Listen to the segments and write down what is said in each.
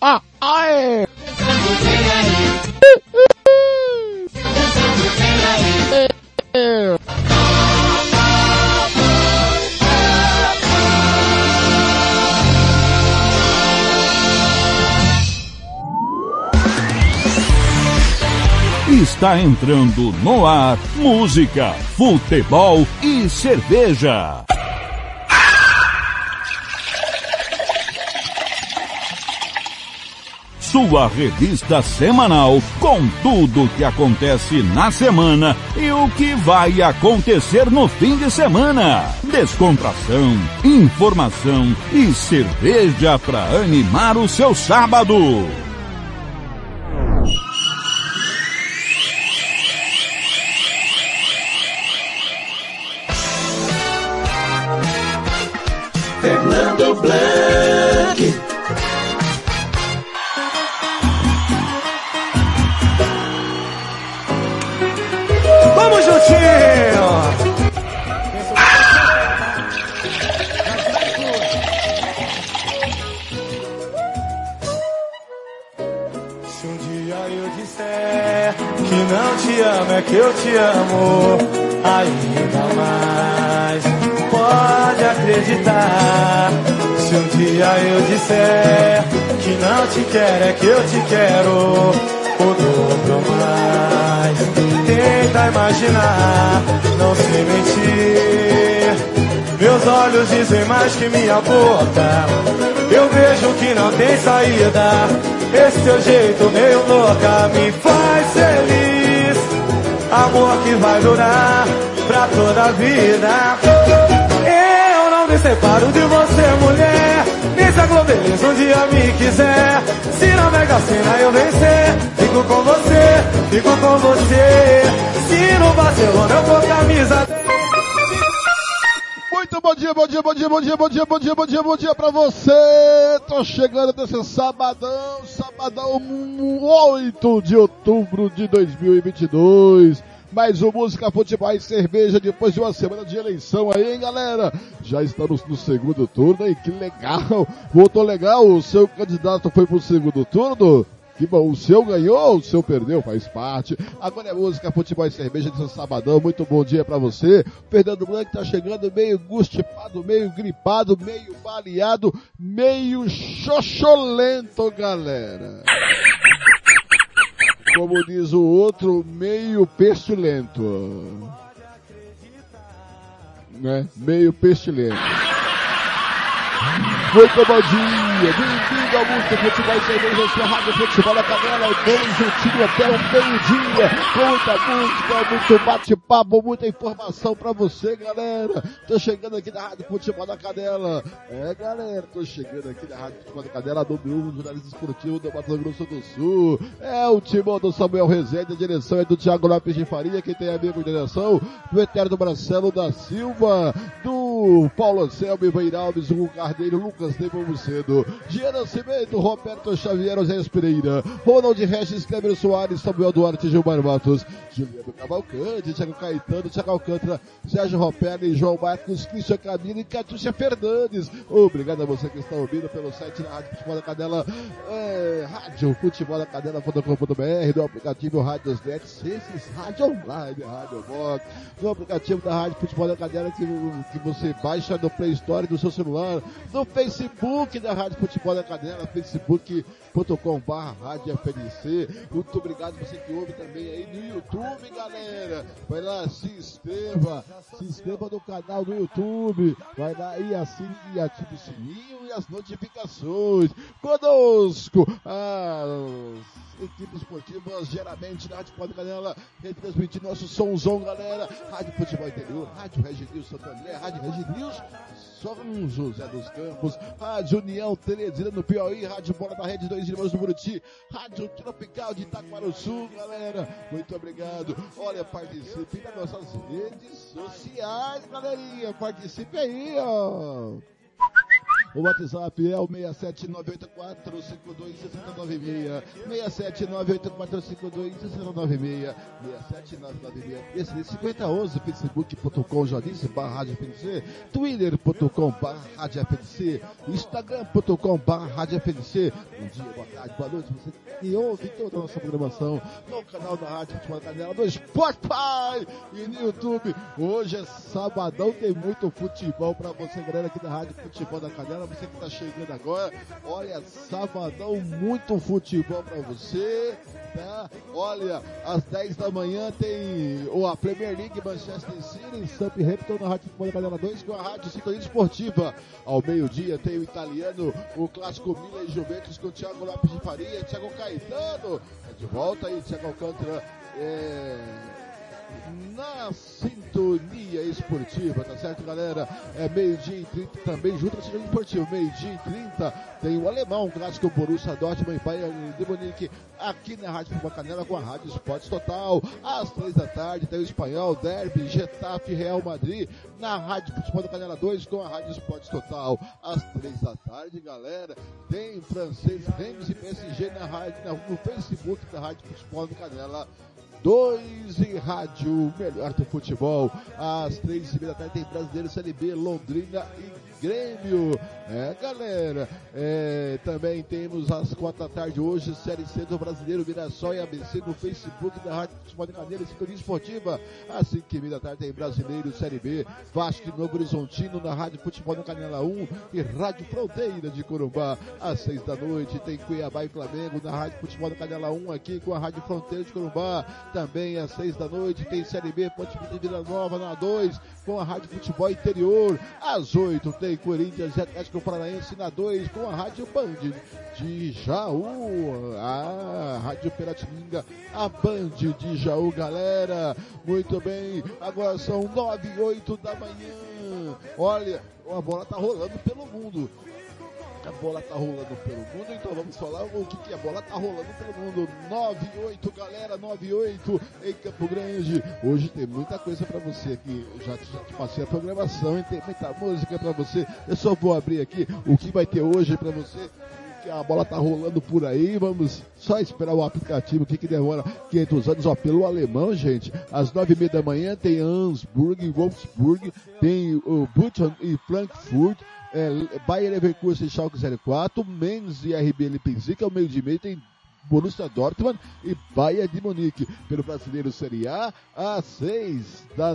Ah, aê! Está entrando no ar música, futebol e cerveja. Sua revista semanal com tudo que acontece na semana e o que vai acontecer no fim de semana. Descontração, informação e cerveja para animar o seu sábado. Amo, é que eu te amo ainda mais. Pode acreditar. Se um dia eu disser que não te quero, é que eu te quero o dobro mais. Tenta imaginar, não sei mentir. Meus olhos dizem mais que minha boca. Eu vejo que não tem saída. Esse teu jeito meio louca me faz feliz. Amor que vai durar pra toda a vida. Eu não me separo de você, mulher. Nem se a um dia me quiser. Se na Mega Sena eu vencer, fico com você, fico com você. Se no Barcelona eu for camisa Muito bom dia, bom dia, bom dia, bom dia, bom dia, bom dia, bom dia, bom dia pra você. Tô chegando desse sabadão, sabadão 8 de outubro de 2022. Mais um Música, Futebol e Cerveja depois de uma semana de eleição aí, hein, galera? Já estamos no segundo turno, hein? Que legal! Voltou legal? O seu candidato foi pro segundo turno? Que bom, o seu ganhou, o seu perdeu, faz parte. Agora é música, futebol e cerveja desse sabadão. Muito bom dia pra você. Fernando Blanc tá chegando meio gustipado, meio gripado, meio baleado, meio xoxolento, galera. Como diz o outro, meio pestilento. Né? Meio pestilento. Muito bom dia, bem-vindo ao Música Futebol e Cerveja, sua Futebol da Canela, vamos juntinho até o meio-dia, com muita música, muito bate-papo, muita informação pra você, galera. Tô chegando aqui na Rádio Futebol da Canela. É, galera, tô chegando aqui na Rádio Futebol da Canela, 1 um, jornalista esportivo do Mato Grosso do Sul. É o timão do Samuel Rezende, a direção é do Thiago Lopes de Faria, quem tem amigo de direção, do Eterno Marcelo da Silva, do Paulo Anselmo Ivairalves, o Carneiro, Lucas Nepomucedo, Gia Nascimento, Roberto Xavier, José Pereira, Ronald Regis, Cleber Soares, Samuel Duarte, Gilmar Matos, Juliano Cavalcante, Thiago Caetano, Thiago Alcântara, Sérgio Ropelli, João Marcos, Cristian Camilo e Catiúcia Fernandes. Obrigado a você que está ouvindo pelo site da Rádio Futebol da Cadela, é, Rádio Futebol da Cadela.com.br, no aplicativo Rádios Net, esses Rádio Online, Rádio Box, no aplicativo da Rádio Futebol da Cadela que, que você baixa no Play Store do seu celular, no Facebook da Rádio Futebol da Cadela, Rádio FNC. Muito obrigado você que ouve também aí no YouTube, galera. Vai lá, se inscreva, se inscreva no canal do YouTube. Vai lá e assine e ative o sininho e as notificações. Conosco, as equipes esportivas, geralmente na Rádio da Canela, retransmitindo nosso somzão, galera. Rádio Futebol Interior, Rádio Regis Santo André, Rádio Regis São José dos Campos, Rádio União Teresina no Piauí, Rádio Bola da Rede 2 Irmãos do Buriti, Rádio Tropical de Itaquaruçu, galera. Muito obrigado. Olha, participe das nossas redes sociais, galerinha. Participe aí, ó. O WhatsApp é o 67984526096. 67984526096. 67996. 5011, facebook.com, jodice, barra rádio FNC, twitter.com, barra rádio FNC, instagram.com, barra. Bom dia, boa tarde, boa noite. Você que ouve toda a nossa programação no canal da Rádio Futebol Canela, do Spotify e no YouTube. Hoje é sabadão, tem muito futebol para você, galera aqui da Rádio Futebol da Canela. Você que está chegando agora, olha, sabadão, muito futebol para você. Tá? Olha, às 10 da manhã tem a Premier League Manchester City Southampton na Rádio Futebol Canela 2 com a Rádio Sintonia Esportiva. Ao meio-dia tem o italiano, o clássico Milan e Juventus com o Thiago Lopes de Faria, Thiago Caetano. É de volta aí, Thiago Alcântara. É na sintonia esportiva, tá certo, galera? É meio-dia e 30 também, junto com a sintonia esportiva. Meio-dia e 30 tem o alemão, clássico Borussia Dortmund e Bayern de aqui na Rádio Futebol Canela com a Rádio Esportes Total. Às três da tarde tem o espanhol, Derby, Getafe, Real Madrid, na Rádio Futebol Canela 2 com a Rádio Esportes Total. Às três da tarde, galera, tem francês, Reims e PSG na rádio, no Facebook da Rádio Futebol da Canela 2 em rádio, melhor do futebol. Às três e meia da tarde tem Brasileiro Série B, Londrina e Grêmio. É, galera, é, também temos às quatro da tarde hoje, Série C do Brasileiro, Mirassol e ABC no Facebook da Rádio Futebol de Cadeira e Sintonia Esportiva. Às cinco e meia da tarde tem Brasileiro Série B, Vasco e Novo Horizontino na Rádio Futebol no Canela 1 e Rádio Fronteira de Corumbá. Às seis da noite tem Cuiabá e Flamengo na Rádio Futebol no Canela 1 aqui com a Rádio Fronteira de Corumbá. Também às seis da noite tem Série B, Ponte de Vila Nova na 2 com a Rádio Futebol Interior. Às oito tem Corinthians e Atlético Paranaense na 2 com a Rádio Band de Jaú. A Rádio Piratininga, a Band de Jaú, galera. Muito bem, agora são nove e oito da manhã. Olha, a bola tá rolando pelo mundo a bola tá rolando pelo mundo, então vamos falar o que, que a bola tá rolando pelo mundo. 98, galera, 98 em Campo Grande. Hoje tem muita coisa para você aqui. Já, já te passei a programação e tem muita música para você. Eu só vou abrir aqui o que vai ter hoje para você que a bola tá rolando por aí, vamos só esperar o aplicativo que, que demora 500 anos, ó, pelo alemão, gente, às nove e meia da manhã tem Ansburg, Wolfsburg, tem o Button e Frankfurt, é, Bayer Leverkusen e Schalke 04, Menz e RB Leipzig, ao meio de meio tem Borussia Dortmund e Bayern de Munique. Pelo brasileiro Série A, às seis da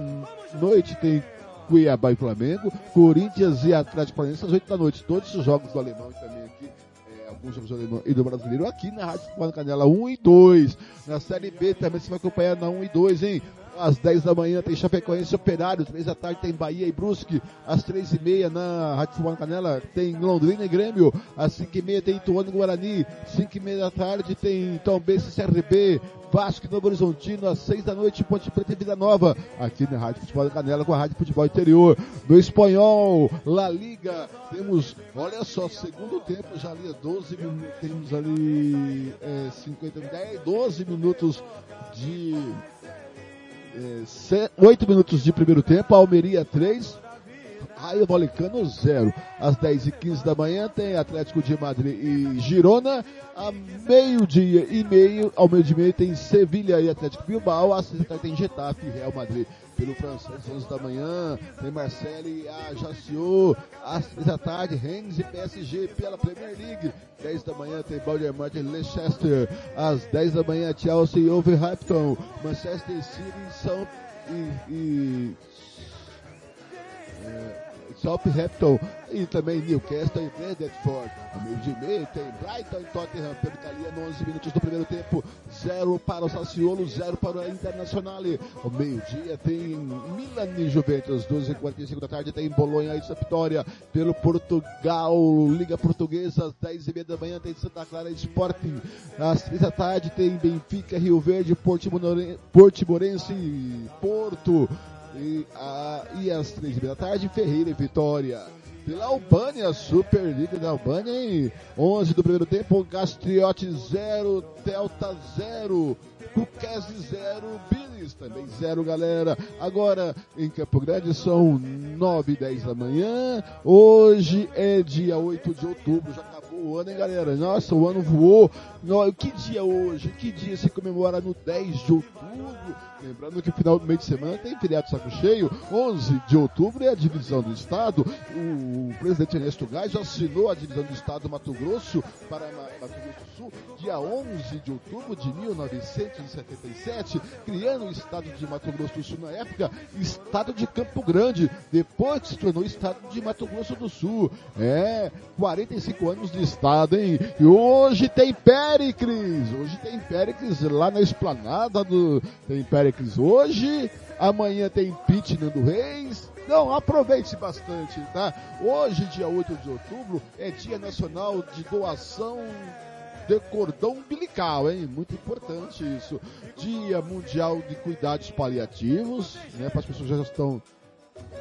noite tem Cuiabá e Flamengo, Corinthians e Atlético Paranaense às oito da noite. Todos os jogos do alemão também aqui, é, alguns jogos alemão e do brasileiro aqui na Rádio Futebol Canela 1 e 2. Na Série B também você vai acompanhar na 1 e 2, hein? Às 10 da manhã tem Chapecoense Operário, 3 da tarde tem Bahia e Brusque, às 3 e meia na Rádio Canela tem Londrina e Grêmio, às 5 e meia tem Ituano e Guarani, 5 e meia da tarde tem Tombense e CRB, Vasco e Novo Horizontino, às 6 da noite, Ponte Preta e Vida Nova, aqui na Rádio Futebol da Canela com a Rádio Futebol Interior. No Espanhol, La Liga, temos, olha só, segundo tempo já ali, 12 minutos, temos ali é, 50, 10, 12 minutos de é, 8 minutos de primeiro tempo, Almeria 3, Raio Valecano 0. Às 10 e 15 da manhã tem Atlético de Madrid e Girona. A meio-dia e meio, ao meio-dia e meio tem Sevilha e Atlético Bilbao. Às 6 da tarde tem Getafe e Real Madrid. Pelo francês, 11 da manhã, tem Marcelo e Ajaccio. Às 3 da tarde, Rennes e PSG pela Premier League. 10 da manhã tem Balder Martin Leicester. Às 10 da manhã, Chelsea e Overhampton. Manchester City São e, e é, Southampton e também Newcastle e Brentford. No meio de meio tem Brighton e Tottenham pelo italiano, 11 minutos do primeiro tempo, 0 para o Sassuolo, 0 para o Internacional. Ao meio-dia tem Milan e Juventus, 12h45 da tarde tem Bolonha e Sampdoria pelo Portugal, Liga Portuguesa, às 10h30 da manhã tem Santa Clara Sporting, às 3 da tarde tem Benfica, Rio Verde, Portimorense, Porto, e, a, e às três da tarde, Ferreira e Vitória. pela Albânia, Superliga da Albânia em 11 do primeiro tempo, Gastriote 0, Delta 0, Cuquese 0, Billis também 0, galera. Agora em Campo Grande são 9 e 10 da manhã. Hoje é dia 8 de outubro, já acabou o ano, hein, galera? Nossa, o ano voou. Que dia hoje? Que dia se comemora no 10 de outubro? Lembrando que final do mês de semana tem feriado saco cheio. 11 de outubro é a divisão do Estado. O presidente Ernesto Gás assinou a divisão do Estado do Mato Grosso para Mato Grosso dia 11 de outubro de 1977, criando o Estado de Mato Grosso do Sul na época, Estado de Campo Grande. Depois se tornou Estado de Mato Grosso do Sul. É, 45 anos de Estado, hein? E hoje tem Péricles. Hoje tem Péricles lá na esplanada do. Tem Péricles hoje, amanhã tem Pit Nando Reis. Não, aproveite bastante, tá? Hoje, dia 8 de outubro, é Dia Nacional de Doação de cordão umbilical, hein? Muito importante isso. Dia Mundial de Cuidados Paliativos, né? Para as pessoas que já estão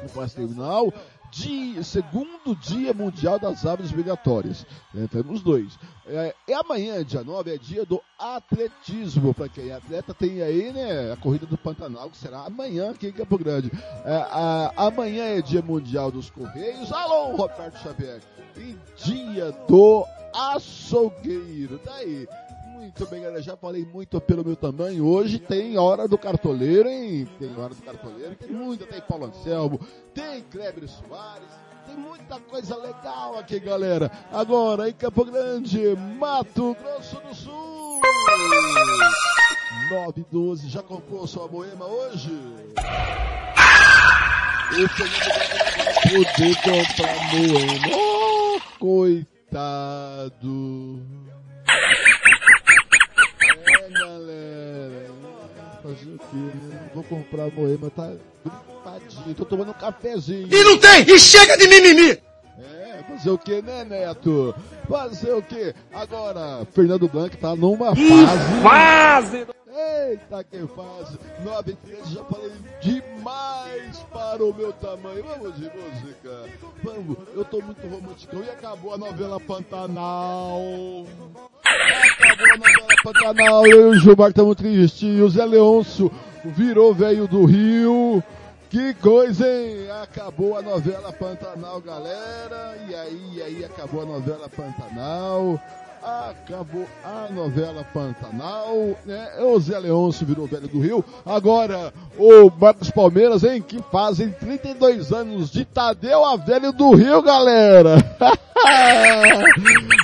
no fase terminal dia, segundo dia mundial das aves migratórias. É, temos dois. É, e amanhã, dia 9, é dia do atletismo. Para quem é atleta, tem aí, né, a corrida do Pantanal, que será amanhã aqui em Campo Grande. É, a, amanhã é dia mundial dos Correios. Alô, Roberto Xavier. E dia do açougueiro. Daí. Tá muito bem, galera. Já falei muito pelo meu tamanho. Hoje tem Hora do Cartoleiro, hein? Tem Hora do Cartoleiro. Tem muita. Tem Paulo Anselmo, tem Kleber Soares. Tem muita coisa legal aqui, galera. Agora, em Campo Grande, Mato Grosso do Sul. 9 12. Já comprou sua boema hoje? Esse é o poder comprar moema. Oh, coitado. É, galera. Fazer o quê, né? Vou comprar a Moema, tá gripadinho. Tô tomando um cafezinho. E não tem! E chega de mimimi! É, fazer o que, né, Neto? Fazer o que? Agora, Fernando Blanc tá numa fase. Fase! Eita, que fase! 9 13, já falei para o meu tamanho. Vamos de música. Vamos, eu tô muito romântico. E acabou a novela Pantanal. Acabou a novela Pantanal. Eu e o Gilmar estamos tristes. O Zé Leôncio virou velho do Rio. Que coisa, hein? Acabou a novela Pantanal, galera. E aí, e aí, acabou a novela Pantanal. Acabou a novela Pantanal, né? O Zé Leôncio virou velho do Rio. Agora, o Marcos Palmeiras, hein? Que fazem 32 anos de Tadeu a velho do Rio, galera.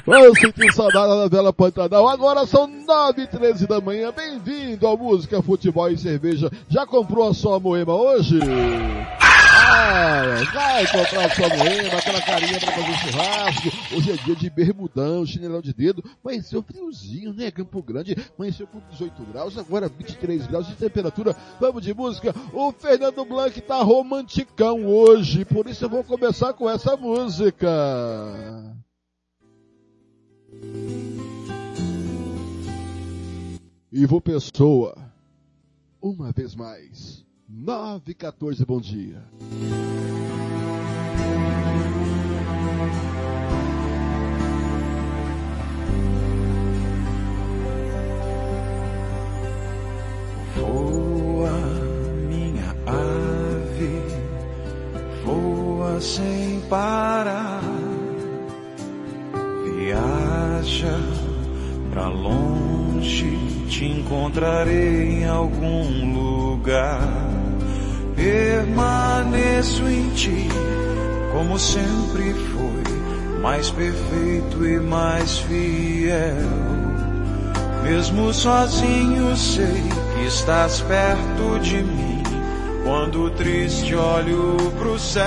Vamos sentir saudade da novela Pantanal. Agora são 9 e 13 da manhã. Bem-vindo ao Música, Futebol e Cerveja. Já comprou a sua moema hoje? Vai, vai comprar sua moema, aquela carinha pra fazer churrasco. Hoje é dia de bermudão, chinelão de dedo. Amanheceu friozinho, né? Campo Grande. Amanheceu com 18 graus, agora 23 graus de temperatura. Vamos de música. O Fernando Blanc tá romanticão hoje, por isso eu vou começar com essa música. Ivo Pessoa, uma vez mais. 9 e 14, bom dia. Voa, minha ave, voa sem parar, viaja pra longe, te encontrarei em algum lugar permaneço em ti, como sempre foi, mais perfeito e mais fiel. Mesmo sozinho sei que estás perto de mim, quando triste olho pro céu.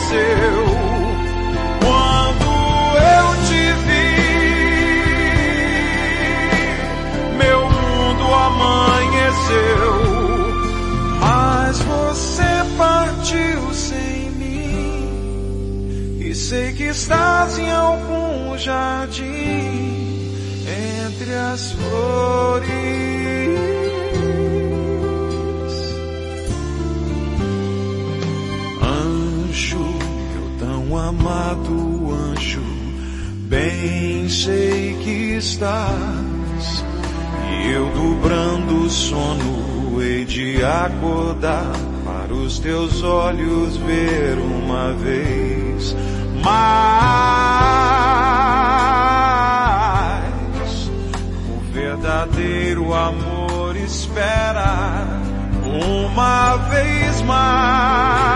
Aconteceu. mas você partiu sem mim. E sei que estás em algum jardim, entre as flores. Amado anjo, bem sei que estás, e eu dobrando o sono hei de acordar para os teus olhos ver uma vez mais. O verdadeiro amor espera uma vez mais.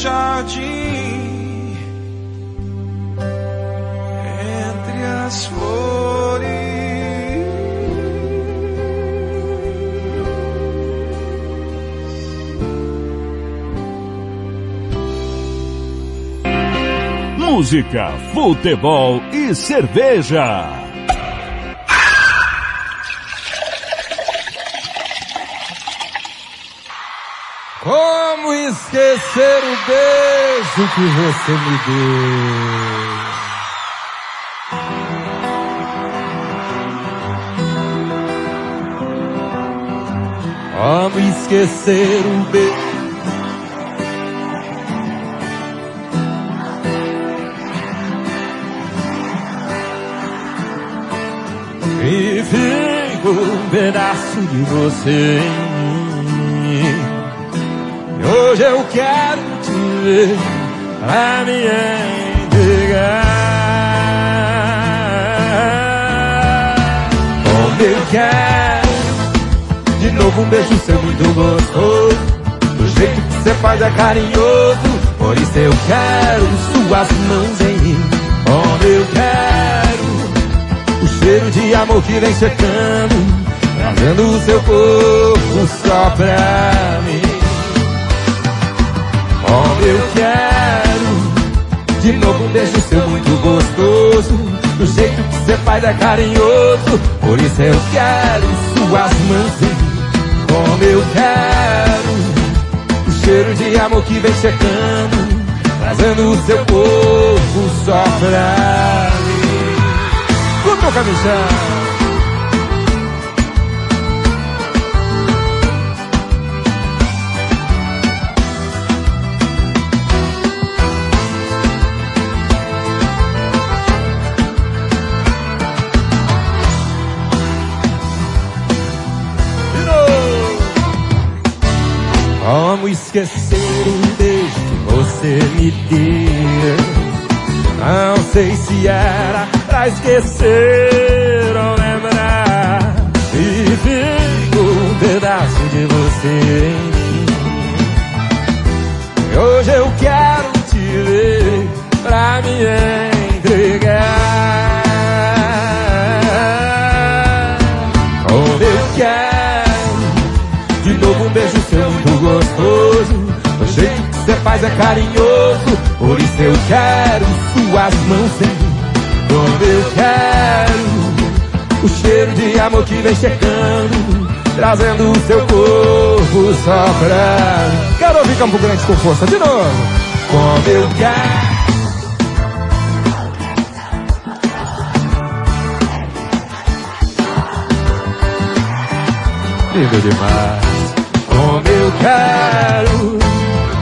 Jardim entre as flores. Música, futebol e cerveja. Esquecer o beijo que você me deu? Como esquecer o beijo? E fico um pedaço de você eu quero te ver pra me entregar. Como eu quero de novo um beijo seu muito gostoso. Do jeito que você faz é carinhoso. Por isso eu quero suas mãos em mim. Como eu quero o cheiro de amor que vem secando. Trazendo o seu corpo só pra mim. Como eu quero De novo um beijo seu muito gostoso. Do jeito que você faz é carinhoso Por isso eu quero suas mãos. Como eu quero O cheiro de amor que vem chegando Trazendo o seu corpo só pra mim. Curta o pra esquecer ou lembrar. E fico um pedaço de você em mim. Hoje eu quero te ver pra me entregar. Como eu quero de novo um beijo seu muito gostoso. O jeito que você faz é carinhoso. Por isso eu quero que vem chegando. Trazendo o seu corpo só pra. Quero ouvir Campo Grande com força de novo. Como eu quero. Lindo demais. Como eu quero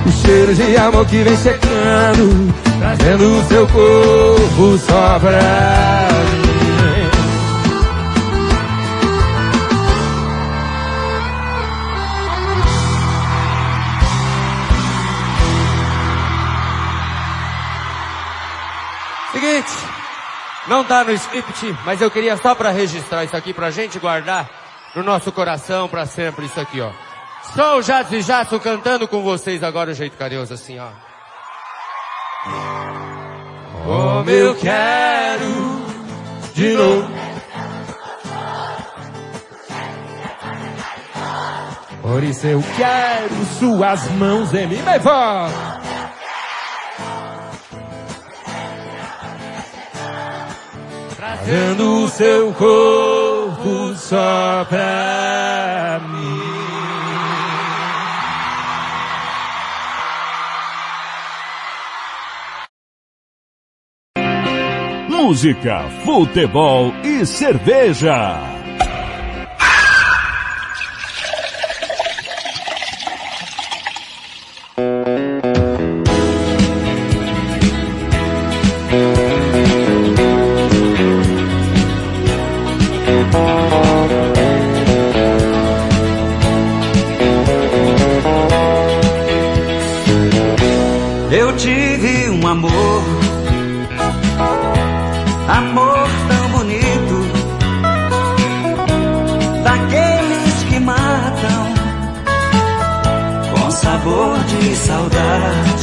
o cheiro de amor que vem chegando, trazendo o seu corpo só pra mim. Não tá no script, mas eu queria só para registrar isso aqui pra gente guardar no nosso coração para sempre isso aqui, ó. O Jadson e Jadson cantando com vocês agora o jeito carinhoso assim, ó. Como eu quero de novo. Por isso eu quero suas mãos em mim, vai vó. Trazendo o seu corpo só pra mim. Música, futebol e cerveja. Sabor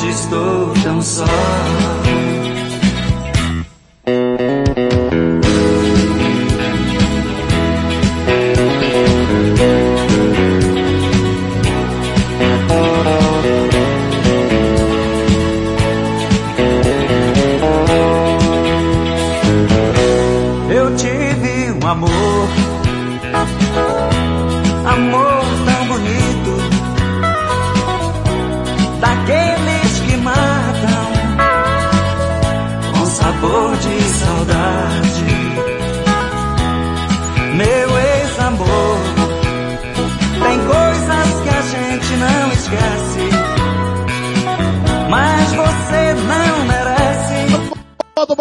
hoje estou tão só.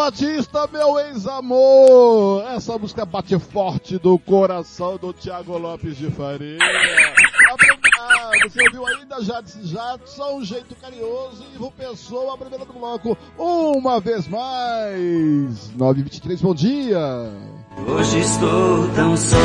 Batista, meu ex-amor. Essa música bate forte do coração do Thiago Lopes de Faria. Ah, você ouviu ainda Jadson um jeito carinhoso e Ru Pessoa, a primeira do bloco, uma vez mais. 923, bom dia. Hoje estou tão só.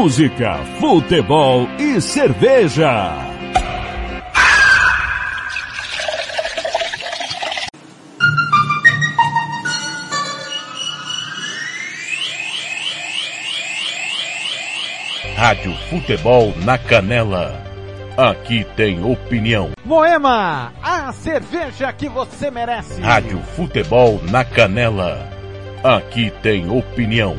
Música, futebol e cerveja. Rádio Futebol na Canela. Aqui tem opinião. Moema, a cerveja que você merece. Rádio Futebol na Canela. Aqui tem opinião.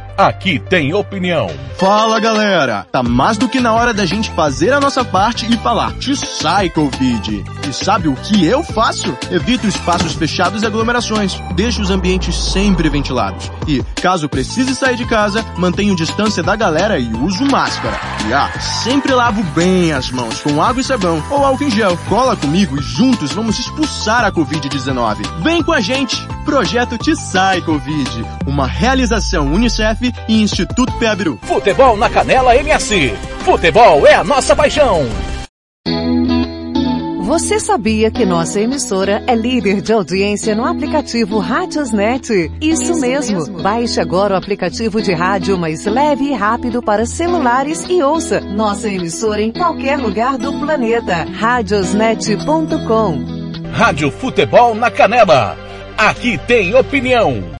Aqui tem opinião. Fala galera, tá mais do que na hora da gente fazer a nossa parte e falar te sai Covid. E sabe o que eu faço? Evito espaços fechados e aglomerações, deixo os ambientes sempre ventilados. E, caso precise sair de casa, mantenho distância da galera e uso máscara. E ah, sempre lavo bem as mãos com água e sabão ou álcool em gel. Cola comigo e juntos vamos expulsar a Covid-19. Vem com a gente! Projeto Te Sai Covid, uma realização Unicef e Instituto Peabiru. Futebol na Canela MS. Futebol é a nossa paixão. Você sabia que nossa emissora é líder de audiência no aplicativo Rádiosnet? Isso mesmo. Baixe agora o aplicativo de rádio mais leve e rápido para celulares e ouça nossa emissora em qualquer lugar do planeta. Radiosnet.com Rádio Futebol na Canela. Aqui tem opinião.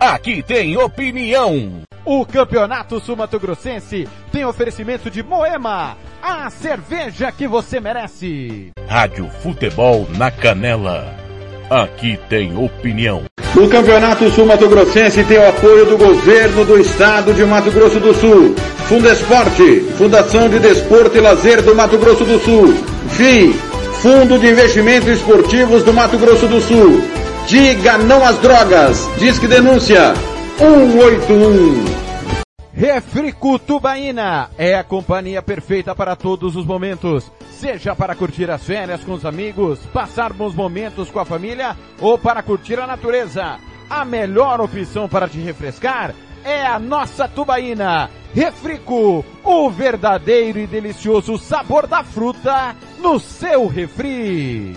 Aqui tem opinião. O Campeonato Sumato Grossense tem oferecimento de Moema, a cerveja que você merece. Rádio Futebol na Canela. Aqui tem opinião. O Campeonato Sul Mato Grossense tem o apoio do governo do estado de Mato Grosso do Sul. Fundesporte, Fundação de Desporto e Lazer do Mato Grosso do Sul. FII, Fundo de Investimentos Esportivos do Mato Grosso do Sul. Diga não às drogas. Disque denúncia 181. Refrico Tubaína é a companhia perfeita para todos os momentos. Seja para curtir as férias com os amigos, passar bons momentos com a família ou para curtir a natureza. A melhor opção para te refrescar é a nossa Tubaína. Refrico, o verdadeiro e delicioso sabor da fruta no seu refri.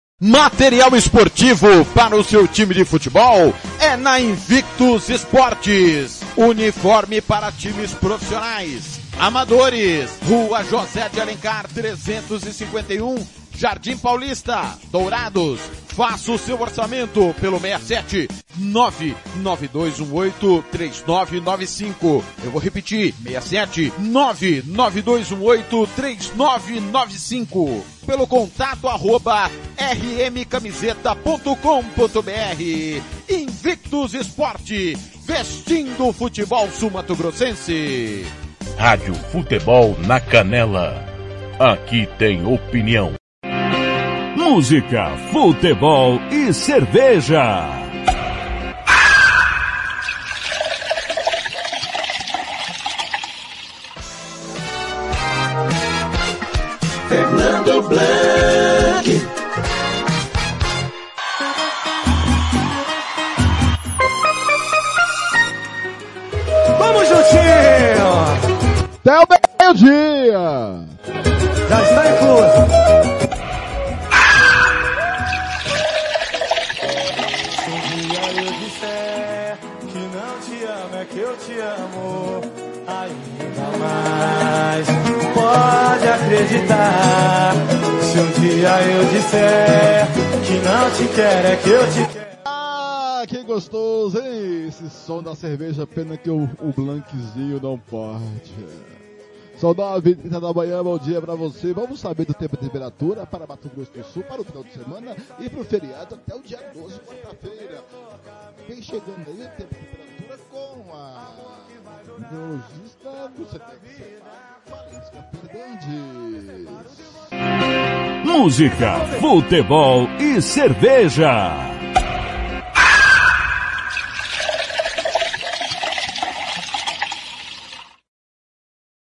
Material esportivo para o seu time de futebol é na Invictus Esportes. Uniforme para times profissionais, amadores. Rua José de Alencar 351, Jardim Paulista, Dourados. Faça o seu orçamento pelo 67 99218 3995. Eu vou repetir, 67 99218 3995. Pelo contato arroba rmcamiseta.com.br. Invictus Esporte, vestindo o futebol sumato grossense. Rádio Futebol na Canela. Aqui tem opinião. Música, futebol e cerveja. Fernando Blanc. Vamos juntinho! Até o meio-dia! Já está incluso. Eu te amo ainda mais. Pode acreditar. Se um dia eu disser que não te quero, é que eu te quero. Ah, que gostoso, hein? Esse som da cerveja, pena que o, o Blankzinho não pode. São 9 h da manhã, bom dia pra você. Vamos saber do tempo e temperatura para Mato Grosso do Sul, para o final de semana e para o feriado até o dia 12, quarta-feira. Vem chegando aí o tempo e temperatura com a. Música, futebol e cerveja.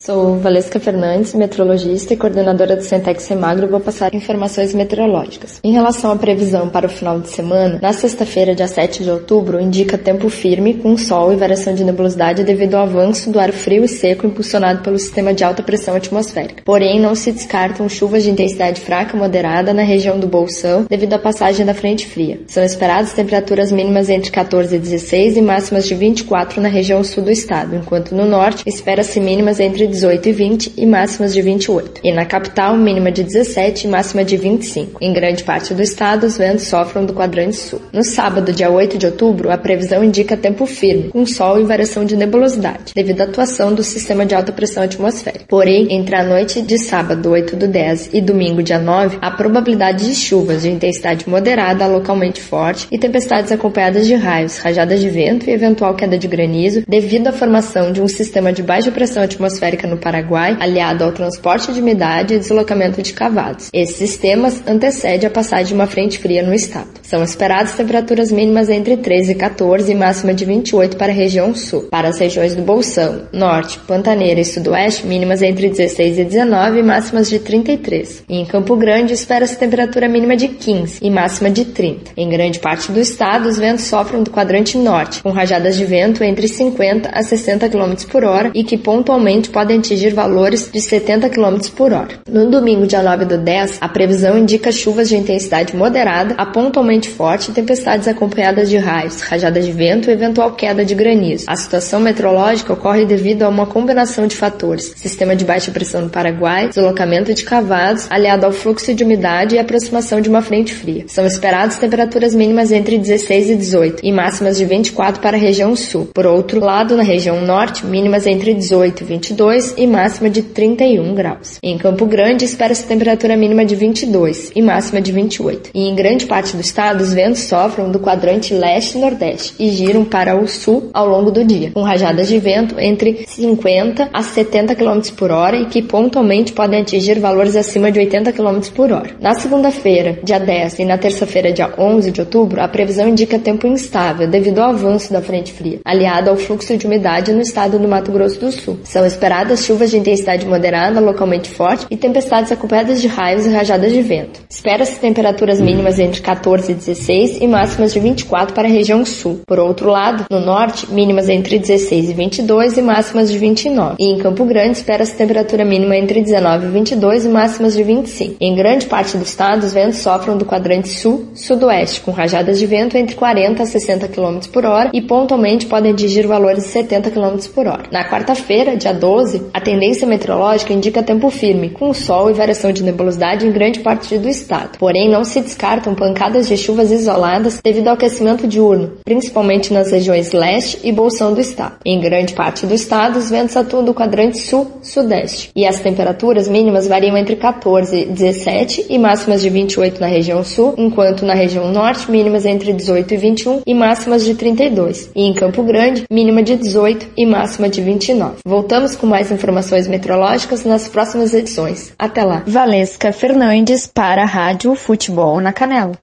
Sou Valesca Fernandes, meteorologista e coordenadora do Centex Semagro vou passar informações meteorológicas. Em relação à previsão para o final de semana, na sexta-feira, dia 7 de outubro, indica tempo firme, com sol e variação de nebulosidade devido ao avanço do ar frio e seco impulsionado pelo sistema de alta pressão atmosférica. Porém, não se descartam chuvas de intensidade fraca moderada na região do Bolsão devido à passagem da frente fria. São esperadas temperaturas mínimas entre 14 e 16 e máximas de 24 na região sul do estado, enquanto no norte espera-se mínimas entre 18 e 20 e máximas de 28. E na capital, mínima de 17 e máxima de 25. Em grande parte do estado, os ventos sofrem do quadrante sul. No sábado, dia 8 de outubro, a previsão indica tempo firme, com sol e variação de nebulosidade, devido à atuação do sistema de alta pressão atmosférica. Porém, entre a noite de sábado 8 do 10 e domingo dia 9, há probabilidade de chuvas de intensidade moderada a localmente forte e tempestades acompanhadas de raios, rajadas de vento e eventual queda de granizo devido à formação de um sistema de baixa pressão atmosférica no Paraguai, aliado ao transporte de umidade e deslocamento de cavados. Esses sistemas antecedem a passagem de uma frente fria no estado. São esperadas temperaturas mínimas entre 13 e 14 e máxima de 28 para a região sul. Para as regiões do Bolsão, Norte, Pantaneira e Sudoeste, mínimas entre 16 e 19 e máximas de 33. E em Campo Grande, espera-se temperatura mínima de 15 e máxima de 30. Em grande parte do estado, os ventos sofrem do quadrante norte, com rajadas de vento entre 50 a 60 km por hora e que pontualmente podem atingir valores de 70 km por hora. No domingo, dia 9 do 10, a previsão indica chuvas de intensidade moderada a pontualmente forte e tempestades acompanhadas de raios, rajadas de vento e eventual queda de granizo. A situação meteorológica ocorre devido a uma combinação de fatores: sistema de baixa pressão no Paraguai, deslocamento de cavados, aliado ao fluxo de umidade e aproximação de uma frente fria. São esperadas temperaturas mínimas entre 16 e 18 e máximas de 24 para a região sul. Por outro lado, na região norte, mínimas entre 18 e 22 e máxima de 31 graus. Em Campo Grande, espera-se temperatura mínima de 22 e máxima de 28. E em grande parte do estado, os ventos sofrem do quadrante leste-nordeste e giram para o sul ao longo do dia, com rajadas de vento entre 50 a 70 km por hora e que pontualmente podem atingir valores acima de 80 km por hora. Na segunda-feira, dia 10 e na terça-feira, dia 11 de outubro, a previsão indica tempo instável devido ao avanço da frente fria, aliado ao fluxo de umidade no estado do Mato Grosso do Sul. São esperadas chuvas de intensidade moderada, localmente forte, e tempestades acompanhadas de raios e rajadas de vento. Espera-se temperaturas mínimas entre 14 e 16 e máximas de 24 para a região sul. Por outro lado, no norte, mínimas entre 16 e 22 e máximas de 29. E em Campo Grande, espera-se temperatura mínima entre 19 e 22 e máximas de 25. Em grande parte do estado, os ventos sofrem do quadrante sul-sudoeste, com rajadas de vento entre 40 a 60 km por hora e pontualmente podem atingir valores de 70 km por hora. Na quarta-feira, dia 12, a tendência meteorológica indica tempo firme, com sol e variação de nebulosidade em grande parte do estado. Porém, não se descartam pancadas de chuvas isoladas devido ao aquecimento diurno, principalmente nas regiões leste e bolsão do estado. Em grande parte do estado, os ventos atuam do quadrante sul-sudeste e as temperaturas mínimas variam entre 14 e 17 e máximas de 28 na região sul, enquanto na região norte, mínimas entre 18 e 21 e máximas de 32. E em Campo Grande, mínima de 18 e máxima de 29. Voltamos com mais informações meteorológicas nas próximas edições. Até lá. Valesca Fernandes para a Rádio Futebol na Canela.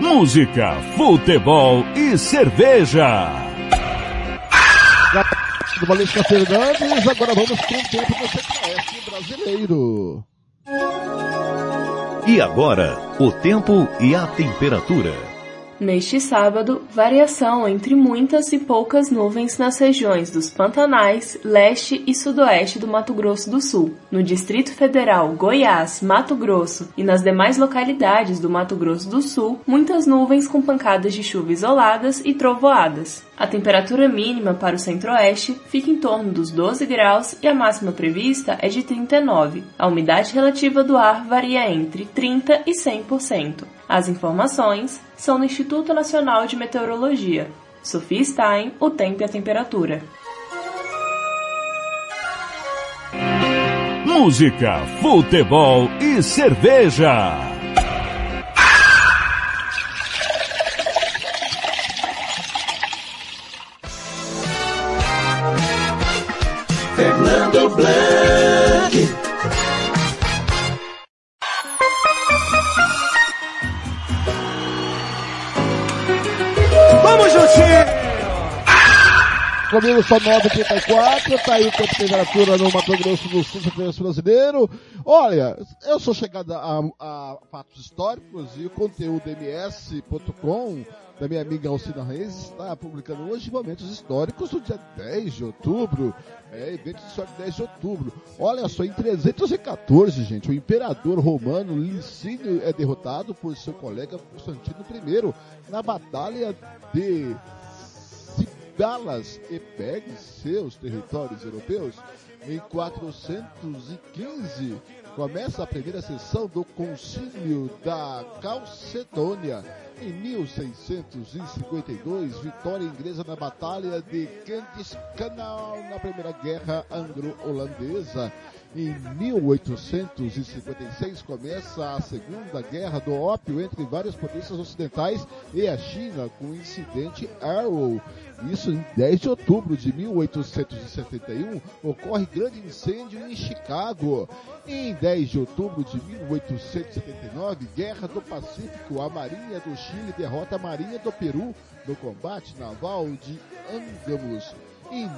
Música, futebol e cerveja. Do Valesca Fernandes, agora vamos com o tempo do Centro-Oeste brasileiro. E agora, o tempo e a temperatura. Neste sábado, variação entre muitas e poucas nuvens nas regiões dos Pantanais, leste e sudoeste do Mato Grosso do Sul. No Distrito Federal, Goiás, Mato Grosso e nas demais localidades do Mato Grosso do Sul, muitas nuvens com pancadas de chuva isoladas e trovoadas. A temperatura mínima para o centro-oeste fica em torno dos 12 graus e a máxima prevista é de 39. A umidade relativa do ar varia entre 30 e 100%. As informações são no Instituto Nacional de Meteorologia. Sofia Stein, o tempo e a temperatura. Música, futebol e cerveja. Fernando Blanc. Comigo só 9,34, tá aí o tempo de temperatura no Mato Grosso do Sul, Centro brasileiro. Olha, eu sou chegada a, a fatos históricos e o conteúdo ms.com da minha amiga Alcina Reis está publicando hoje momentos históricos do dia 10 de outubro. É, evento histórico 10 de outubro. Olha só, em 314, gente, o imperador romano Licínio é derrotado por seu colega Constantino I na Batalha de Cibalas e Pegue seus territórios europeus. Em 415, começa a primeira sessão do Concílio da Calcedônia. Em 1652, vitória inglesa na Batalha de Genghis Khan na Primeira Guerra Anglo-Holandesa. Em 1856 começa a Segunda Guerra do Ópio entre várias potências ocidentais e a China, com o incidente Arrow. Isso em 10 de outubro de 1871 ocorre grande incêndio em Chicago. Em 10 de outubro de 1879, Guerra do Pacífico, a Marinha do Chile derrota a Marinha do Peru no combate naval de Angamos. Em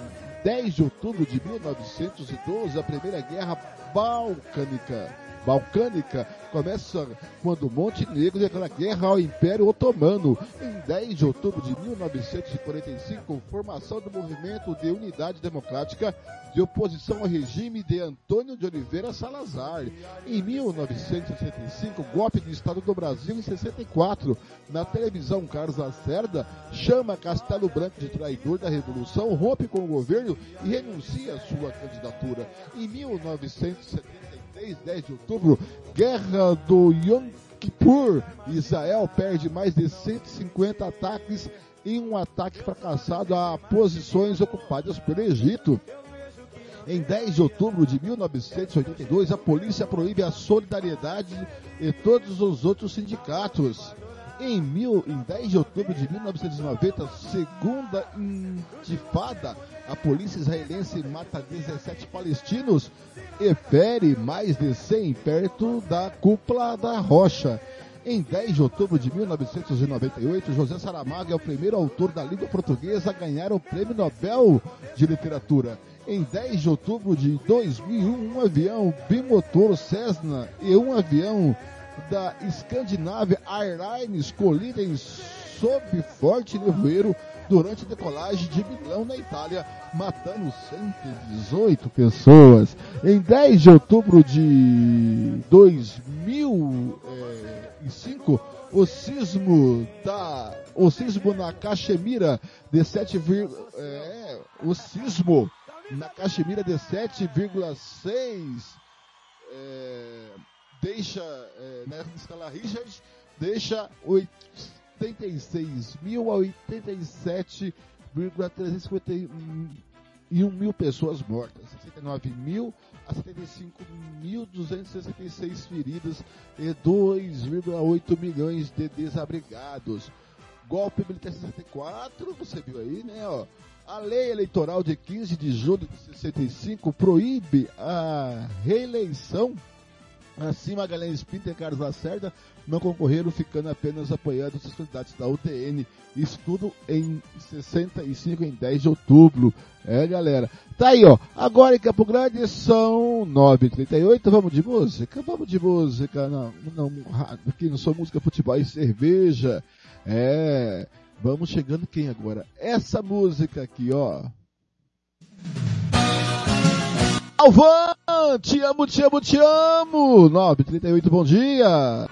10 de outubro de 1912, a Primeira Guerra Balcânica. Balcânica começa quando Montenegro declara guerra ao Império Otomano. Em 10 de outubro de 1945, formação do Movimento de Unidade Democrática de oposição ao regime de Antônio de Oliveira Salazar. Em 1965, golpe de Estado do Brasil em 64. Na televisão, Carlos Lacerda chama Castelo Branco de traidor da Revolução, rompe com o governo e renuncia à sua candidatura. Em 1970 6, 10 de outubro, guerra do Yom Kippur. Israel perde mais de 150 ataques em um ataque fracassado a posições ocupadas pelo Egito. Em 10 de outubro de 1982, a polícia proíbe a solidariedade e todos os outros sindicatos. Em, mil, em 10 de outubro de 1990, segunda intifada, a polícia israelense mata 17 palestinos e fere mais de 100 perto da cúpula da rocha. Em 10 de outubro de 1998, José Saramago é o primeiro autor da língua portuguesa a ganhar o Prêmio Nobel de Literatura. Em 10 de outubro de 2001, um avião bimotor Cessna e um avião da Scandinavia Airlines colidem sob forte nevoeiro durante a decolagem de Milão, na Itália, matando 118 pessoas. Em 10 de outubro de 2005, eh, o sismo da o sismo na Caxemira de 7, é, eh, o sismo na Caxemira de 7,6 é, eh, deixa é, na escala Richard deixa 8 76.000 a 87,351 mil pessoas mortas, 69 mil a 75.266 feridas e 2,8 milhões de desabrigados. Golpe militar 64, você viu aí, né? Ó. A lei eleitoral de 15 de julho de 65 proíbe a reeleição Assim, Magalhães Pinto e Carlos Lacerda não concorreram, ficando apenas apoiando os candidatos da UTN. Isso tudo em 65, em 10 de outubro. É, galera. Tá aí, ó. Agora em Campo Grande são 9h38. Vamos de música? Vamos de música. Não, não, aqui não sou música, futebol e cerveja. É. Vamos chegando quem agora? Essa música aqui, ó. Alvan, te amo, te amo, te amo. 938, bom dia.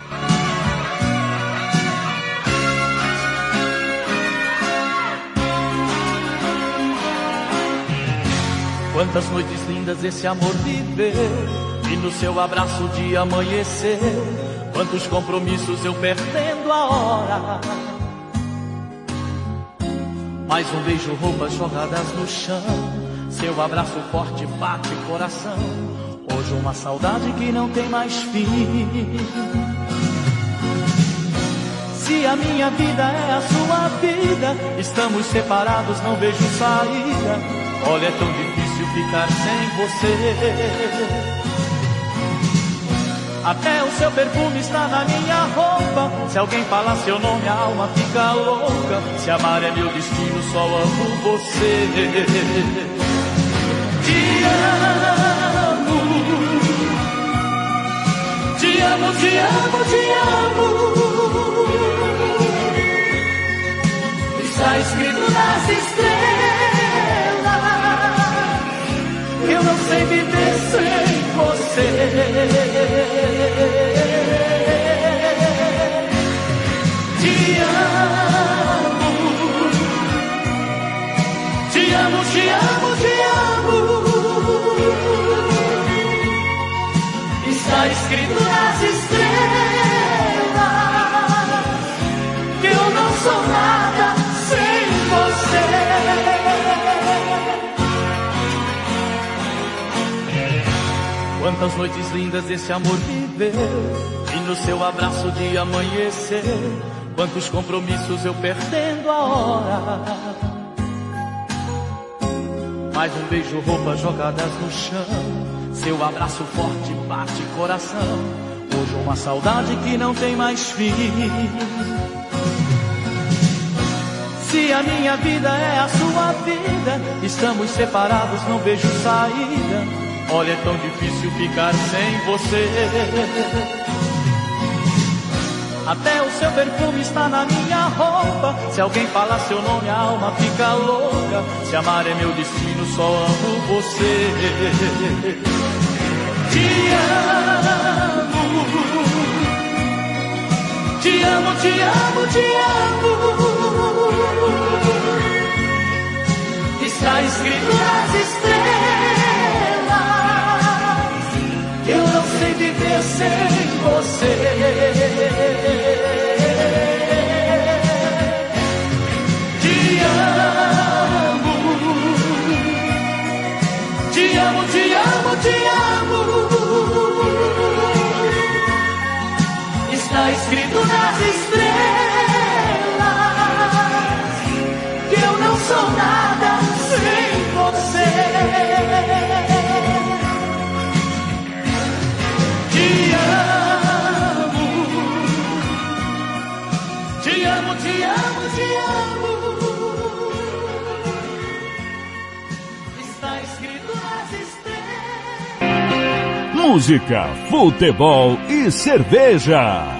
Quantas noites lindas esse amor viveu E no seu abraço de amanhecer Quantos compromissos eu perdendo a hora Mais um beijo, roupas jogadas no chão seu abraço forte bate coração. Hoje uma saudade que não tem mais fim. Se a minha vida é a sua vida, estamos separados, não vejo saída. Olha, é tão difícil ficar sem você. Até o seu perfume está na minha roupa. Se alguém falar seu nome, a alma fica louca. Se amar é meu destino, só amo você te amo. Te amo, te amo, te amo. Está escrito nas estrelas. Eu não sei viver sem você. Te amo. Te amo, te amo. Quantas noites lindas esse amor viveu E no seu abraço de amanhecer Quantos compromissos eu perdendo a hora. Mais um beijo, roupas jogadas no chão Seu abraço forte bate coração Hoje uma saudade que não tem mais fim se a minha vida é a sua vida, estamos separados, não vejo saída. Olha, é tão difícil ficar sem você. Até o seu perfume está na minha roupa. Se alguém falar seu nome, a alma fica louca. Se amar é meu destino, só amo você. Te amo. Te amo, te amo, te amo. Está escrito nas estrelas eu não sei viver sem você. Sou nada sem você. Te amo, te amo, te amo, te amo. Está escrito nas estrelas. Música, futebol e cerveja.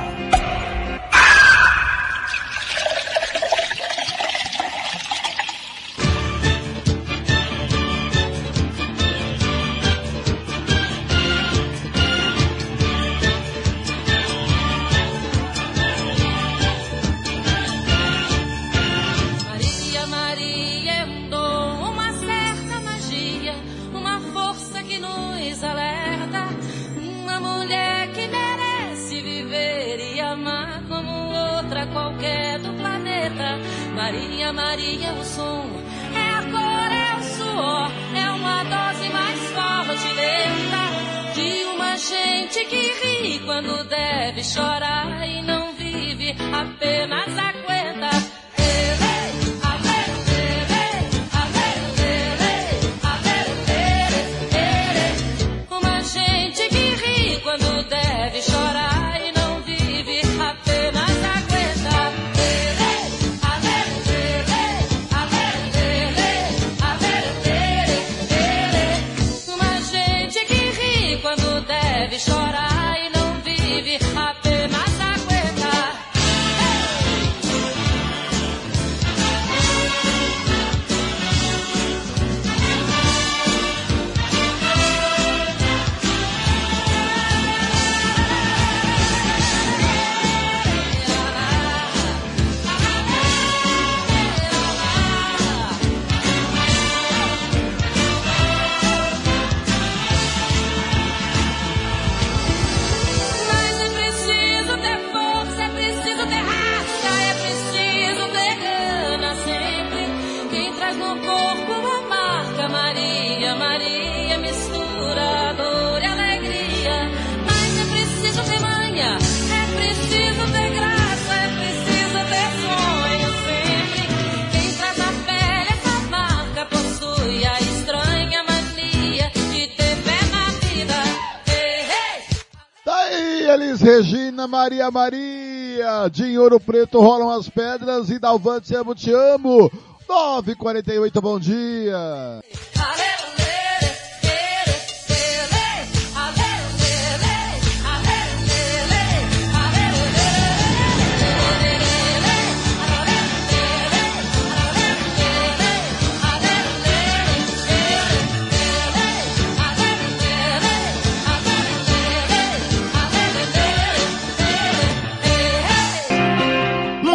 Maria Maria, de Ouro Preto rolam as pedras e Dalvante Amo Te Amo. 9h48, bom dia.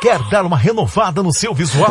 Quer dar uma renovada no seu visual?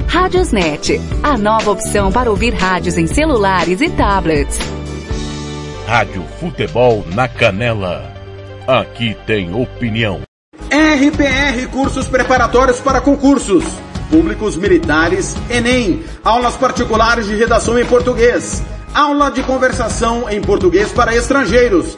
Radiosnet, a nova opção para ouvir rádios em celulares e tablets. Rádio Futebol na Canela. Aqui tem opinião. RPR Cursos Preparatórios para Concursos. públicos militares Enem. Aulas particulares de redação em português. Aula de conversação em português para estrangeiros.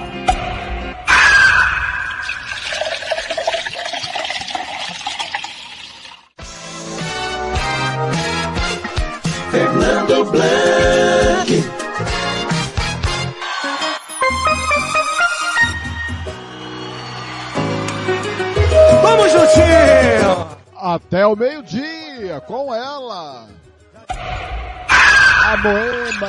Fernando Blanc. Vamos juntinho! Até o meio-dia, com ela. A Moema,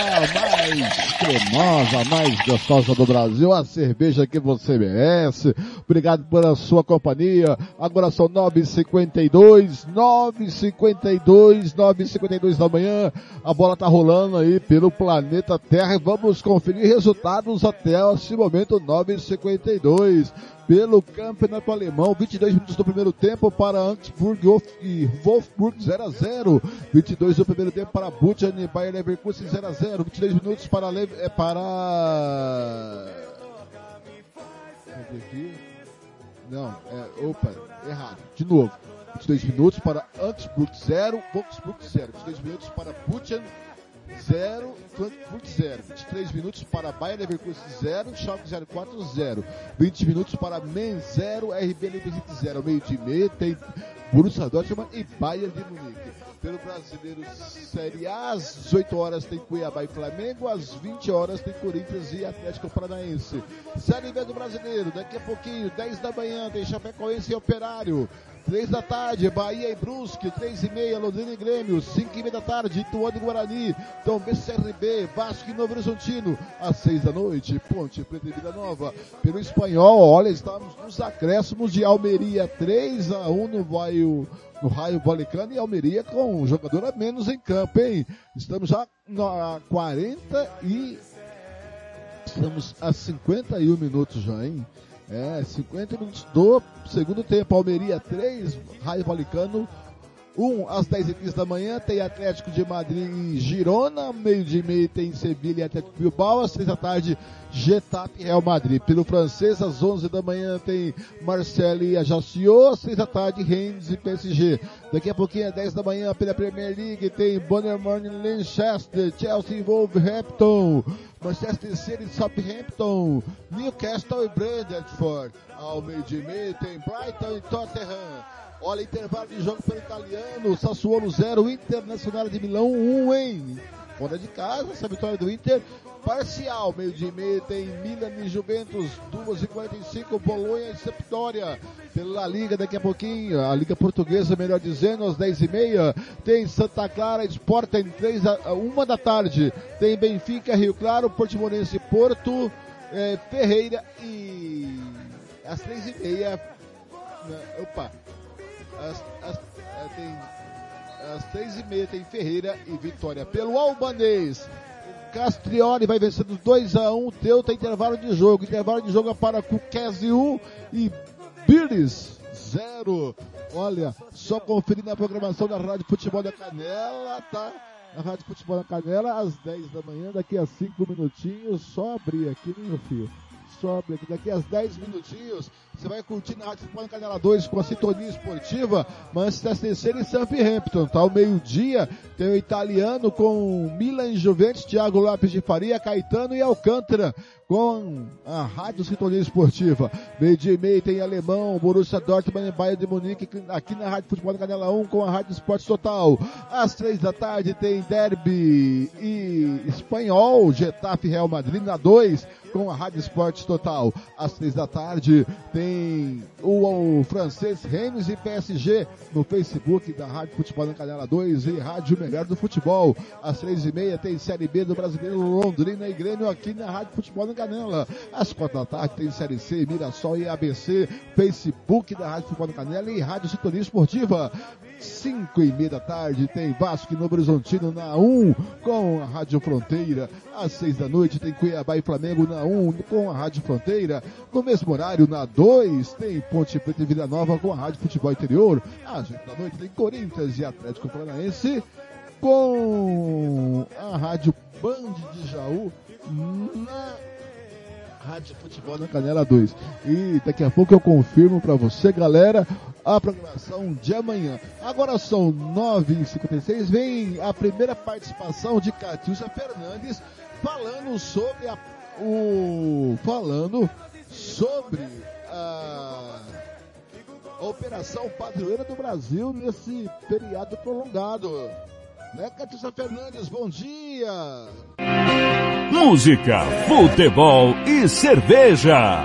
a mais cremosa, a mais gostosa do Brasil, a cerveja que você merece. Obrigado pela sua companhia. Agora são 9h52, 9h52, 9h52 da manhã. A bola tá rolando aí pelo planeta Terra e vamos conferir resultados até esse momento 9h52 pelo campeonato alemão. 22 minutos do primeiro tempo para Augsburg e Wolfsburg 0 a 0. 22 do primeiro tempo para Buchan e Bayer Leverkusen 0 a 0. 22 minutos para Le é para? Não, é, opa, errado. De novo. 22 minutos para Augsburg 0, Wolfsburg 0. 22 minutos para Buchan 0, Frankfurt 0. 23 minutos para Bayern Leverkusen 0, Schalke 04 0. 20 minutos para Men 0, RB Leipzig 0. Meio de meia tem Borussia Dortmund e Bayern de Munique. Pelo brasileiro Série A, às 18 horas tem Cuiabá e Flamengo, às 20 horas tem Corinthians e Atlético Paranaense. Série B do brasileiro, daqui a pouquinho, 10 da manhã, tem Chapecoense e Operário. 3 da tarde, Bahia e Brusque, 3 e meia, Londrina e Grêmio, 5 e meia da tarde, Ituano e Guarani, então BCRB, Vasco e Novo Horizontino, às 6 da noite, Ponte Preta e Vila Nova. Pelo espanhol, olha, estamos nos acréscimos de Almeria 3 a 1 no Raio, no Raio Valecano e Almeria com um jogador a menos em campo, hein? Estamos já na 40 e estamos a 51 minutos já, hein? É, 50 minutos do segundo tempo. Almeria 3, Raio Valicano 1 às 10 h da manhã tem Atlético de Madrid e Girona, meio de meio tem Sevilha e Atlético Bilbao, às 6 da tarde Getafe e Real Madrid. Pelo francês, às 11 da manhã tem Marseille e Ajaccio, às 6 da tarde Rennes e PSG. Daqui a pouquinho, às 10 da manhã, pela Premier League, tem Bournemouth e Manchester, Chelsea e Wolverhampton, Manchester City e Southampton, Newcastle e Brentford. Ao meio de meio tem Brighton e Tottenham. Olha, intervalo de jogo pelo italiano. Sassuolo 0, Internacional de Milão 1, um, hein? Fora de casa, essa vitória do Inter. Parcial, meio de meio tem Milan e Juventus, 2 e 45 Bolonha e Sampdoria. Pela Liga, daqui a pouquinho, a Liga Portuguesa, melhor dizendo, às 10 e meia. Tem Santa Clara, Sporting, 3 a 1 da tarde. Tem Benfica, Rio Claro, Portimonense, Porto, eh, Ferreira e às 3 e meia. Opa, às, às, tem, às três e meia tem Ferreira e Vitória. Pelo Albanês, Castrioli vai vencendo 2 a 1 um, Teuta intervalo de jogo. Intervalo de jogo é para Cuquese 1 um, e Billis 0. Olha, só conferir na programação da Rádio Futebol da Canela, tá? Na Rádio Futebol da Canela, às 10 da manhã, daqui a 5 minutinhos, só abrir aqui, meu filho? Só abrir aqui, daqui a 10 minutinhos, você vai curtir na Rádio Futebol Canela 2 com a sintonia esportiva Manchester City e Southampton, tá? Ao meio-dia tem o italiano com Milan Juventus, Thiago Lopes de Faria, Caetano e Alcântara com a Rádio Sintonia Esportiva. Meio dia e meio tem alemão, Borussia Dortmund e Bayern de Munique aqui na Rádio Futebol Canela 1 com a Rádio Esporte Total. Às três da tarde tem Derby e Espanhol, Getafe Real Madrid na 2 com a Rádio Esporte Total. Às três da tarde tem o, o francês Rennes e PSG no Facebook da Rádio Futebol na Canela 2 e Rádio Melhor do Futebol. Às três e meia tem Série B do Brasileiro Londrina e Grêmio aqui na Rádio Futebol na Canela. Às quatro da tarde tem Série C, Mirassol e ABC, Facebook da Rádio Futebol na Canela e Rádio Sintonia Esportiva. 5 e meia da tarde tem Vasco e Novo Horizontino na 1 com a Rádio Fronteira. Às 6 da noite tem Cuiabá e Flamengo na 1 com a Rádio Fronteira. No mesmo horário, na 2, tem Ponte Preta e Vila Nova com a Rádio Futebol Interior. Às 8 da noite tem Corinthians e Atlético Paranaense com a Rádio Band de Jaú na Rádio Futebol na Canela 2. E daqui a pouco eu confirmo para você, galera, a programação de amanhã. Agora são 9h56, vem a primeira participação de Catiúcia Fernandes falando sobre a, o falando sobre a, Operação Padroeira do Brasil nesse feriado prolongado. Né, Catiúcia Fernandes, bom dia! Música, futebol e cerveja.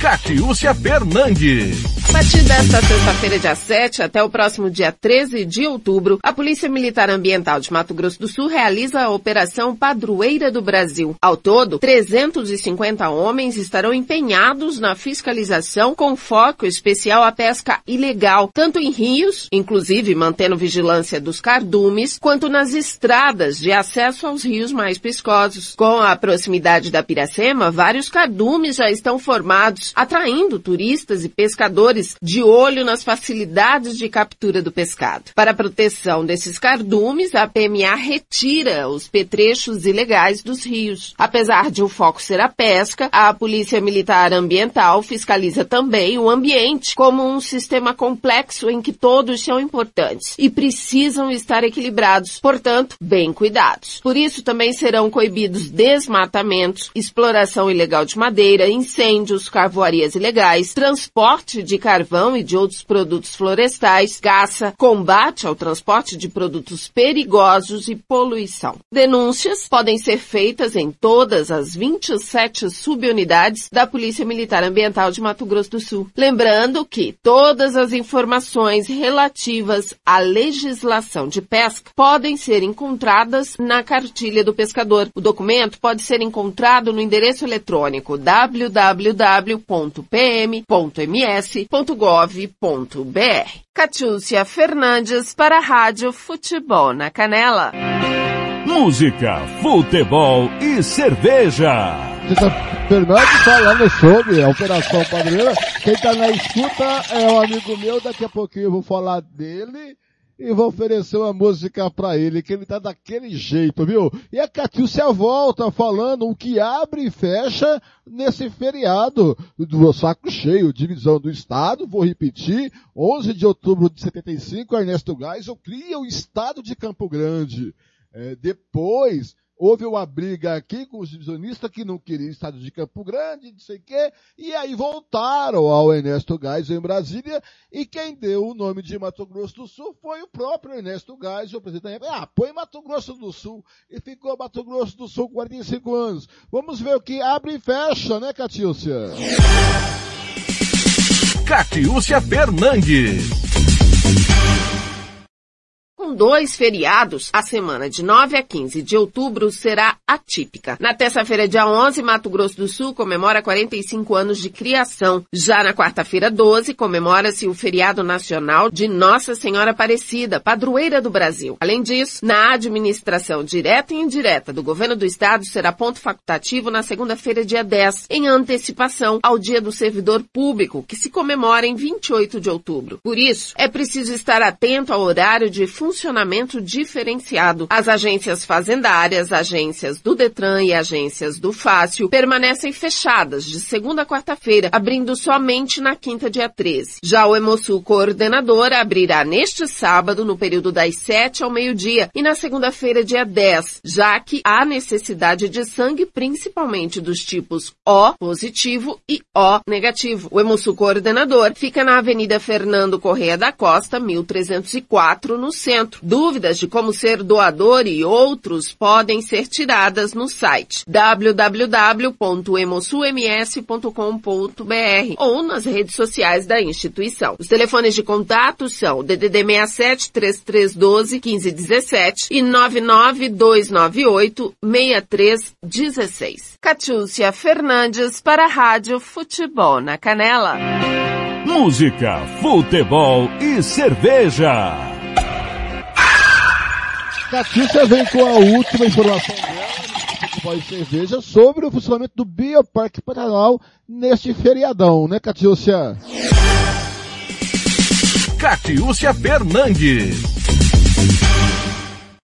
Catiúcia Fernandes. A partir desta sexta-feira, dia 7, até o próximo dia 13 de outubro, a Polícia Militar Ambiental de Mato Grosso do Sul realiza a Operação Padroeira do Brasil. Ao todo, 350 homens estarão empenhados na fiscalização com foco especial à pesca ilegal, tanto em rios, inclusive mantendo vigilância dos cardumes, quanto nas estradas de acesso aos rios mais pescosos. Com a proximidade da Piracema, vários cardumes já estão formados, atraindo turistas e pescadores de olho nas facilidades de captura do pescado. Para a proteção desses cardumes, a PMA retira os petrechos ilegais dos rios. Apesar de o foco ser a pesca, a Polícia Militar Ambiental fiscaliza também o ambiente como um sistema complexo em que todos são importantes e precisam estar equilibrados, portanto, bem cuidados. Por isso também serão coibidos desmatamentos, exploração ilegal de madeira, incêndios, carvoarias ilegais, transporte de carvão e de outros produtos florestais, caça, combate ao transporte de produtos perigosos e poluição. Denúncias podem ser feitas em todas as 27 subunidades da Polícia Militar Ambiental de Mato Grosso do Sul. Lembrando que todas as informações relativas à legislação de pesca podem ser encontradas na cartilha do pescador. O documento pode ser encontrado no endereço eletrônico www.pm.ms.gov.br. Catiúcia Fernandes para a Rádio Futebol na Canela. Música, futebol e cerveja. Fernandes falando sobre a Operação Padroeira. Quem está na escuta é um amigo meu, daqui a pouquinho eu vou falar dele e vou oferecer uma música para ele, que ele tá daquele jeito, viu? E a Catiúcia volta falando o que abre e fecha nesse feriado do saco cheio, divisão do Estado, vou repetir, 11 de outubro de 75, Ernesto Geisel cria o Estado de Campo Grande. É, depois, houve uma briga aqui com os divisionistas que não queriam estado de Campo Grande, não sei o quê, e aí voltaram ao Ernesto Geisel em Brasília, e quem deu o nome de Mato Grosso do Sul foi o próprio Ernesto Geisel, o presidente da Ah, põe Mato Grosso do Sul, e ficou Mato Grosso do Sul 45 anos. Vamos ver o que abre e fecha, né, Catiúcia? Catiúcia Fernandes. Com dois feriados, a semana de 9 a 15 de outubro será atípica. Na terça-feira, dia 11, Mato Grosso do Sul comemora 45 anos de criação. Já na quarta-feira, 12, comemora-se o feriado nacional de Nossa Senhora Aparecida, padroeira do Brasil. Além disso, na administração direta e indireta do governo do estado será ponto facultativo na segunda-feira, dia 10, em antecipação ao Dia do Servidor Público, que se comemora em 28 de outubro. Por isso, é preciso estar atento ao horário de funcionamento diferenciado. As agências fazendárias, agências do Detran e agências do Fácil permanecem fechadas de segunda a quarta-feira, abrindo somente na quinta, dia 13. Já o Hemosul Coordenador abrirá neste sábado, no período das 7 ao meio-dia, e na segunda-feira, dia 10, já que há necessidade de sangue, principalmente dos tipos O positivo e O negativo. O Hemosul Coordenador fica na Avenida Fernando Correia da Costa, 1304, no centro Dúvidas de como ser doador e outros podem ser tiradas no site www.emosums.com.br ou nas redes sociais da instituição. Os telefones de contato são DDD 67 3312 1517 e 99298 6316. Catiúcia Fernandes para a Rádio Futebol na Canela. Música, futebol e cerveja. Catiúcia vem com a última informação dela, futebol e cerveja, sobre o funcionamento do Bioparque Pantanal neste feriadão, né, Catiúcia? Catiúcia Fernandes.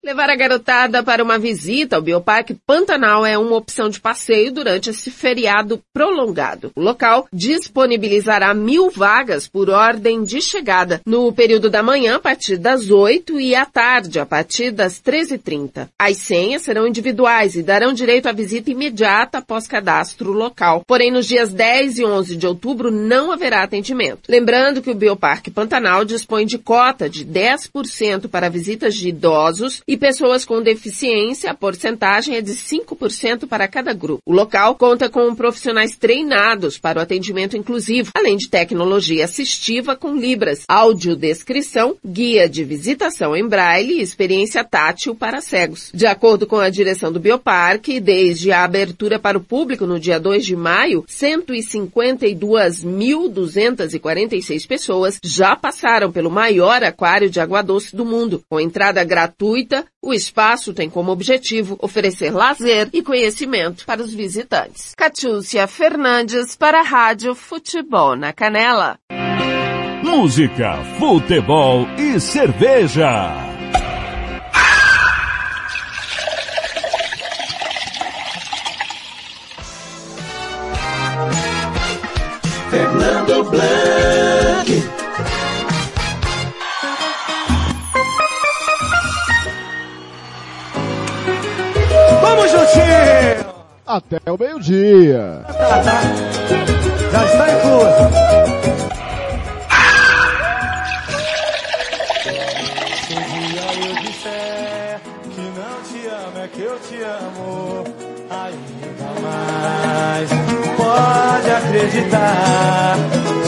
Levar a garotada para uma visita ao Bioparque Pantanal é uma opção de passeio durante esse feriado prolongado. O local disponibilizará mil vagas por ordem de chegada no período da manhã a partir das 8 e à tarde a partir das 13h30. As senhas serão individuais e darão direito à visita imediata após cadastro local. Porém, nos dias 10 e 11 de outubro não haverá atendimento. Lembrando que o Bioparque Pantanal dispõe de cota de 10% para visitas de idosos pessoas com deficiência, a porcentagem é de 5% para cada grupo. O local conta com profissionais treinados para o atendimento inclusivo, além de tecnologia assistiva com libras, audiodescrição, guia de visitação em braille e experiência tátil para cegos. De acordo com a direção do Bioparque, desde a abertura para o público no dia 2 de maio, 152.246 pessoas já passaram pelo maior aquário de água doce do mundo, com entrada gratuita o espaço tem como objetivo oferecer lazer e conhecimento para os visitantes. Catiúcia Fernandes para a Rádio Futebol na Canela. Música, futebol e cerveja. Fernando Blanc. Vamos juntinho! Até o meio-dia. Tá, tá. Já está incluso. Se um dia eu disser que não te amo, é que eu te amo ainda mais. Pode acreditar.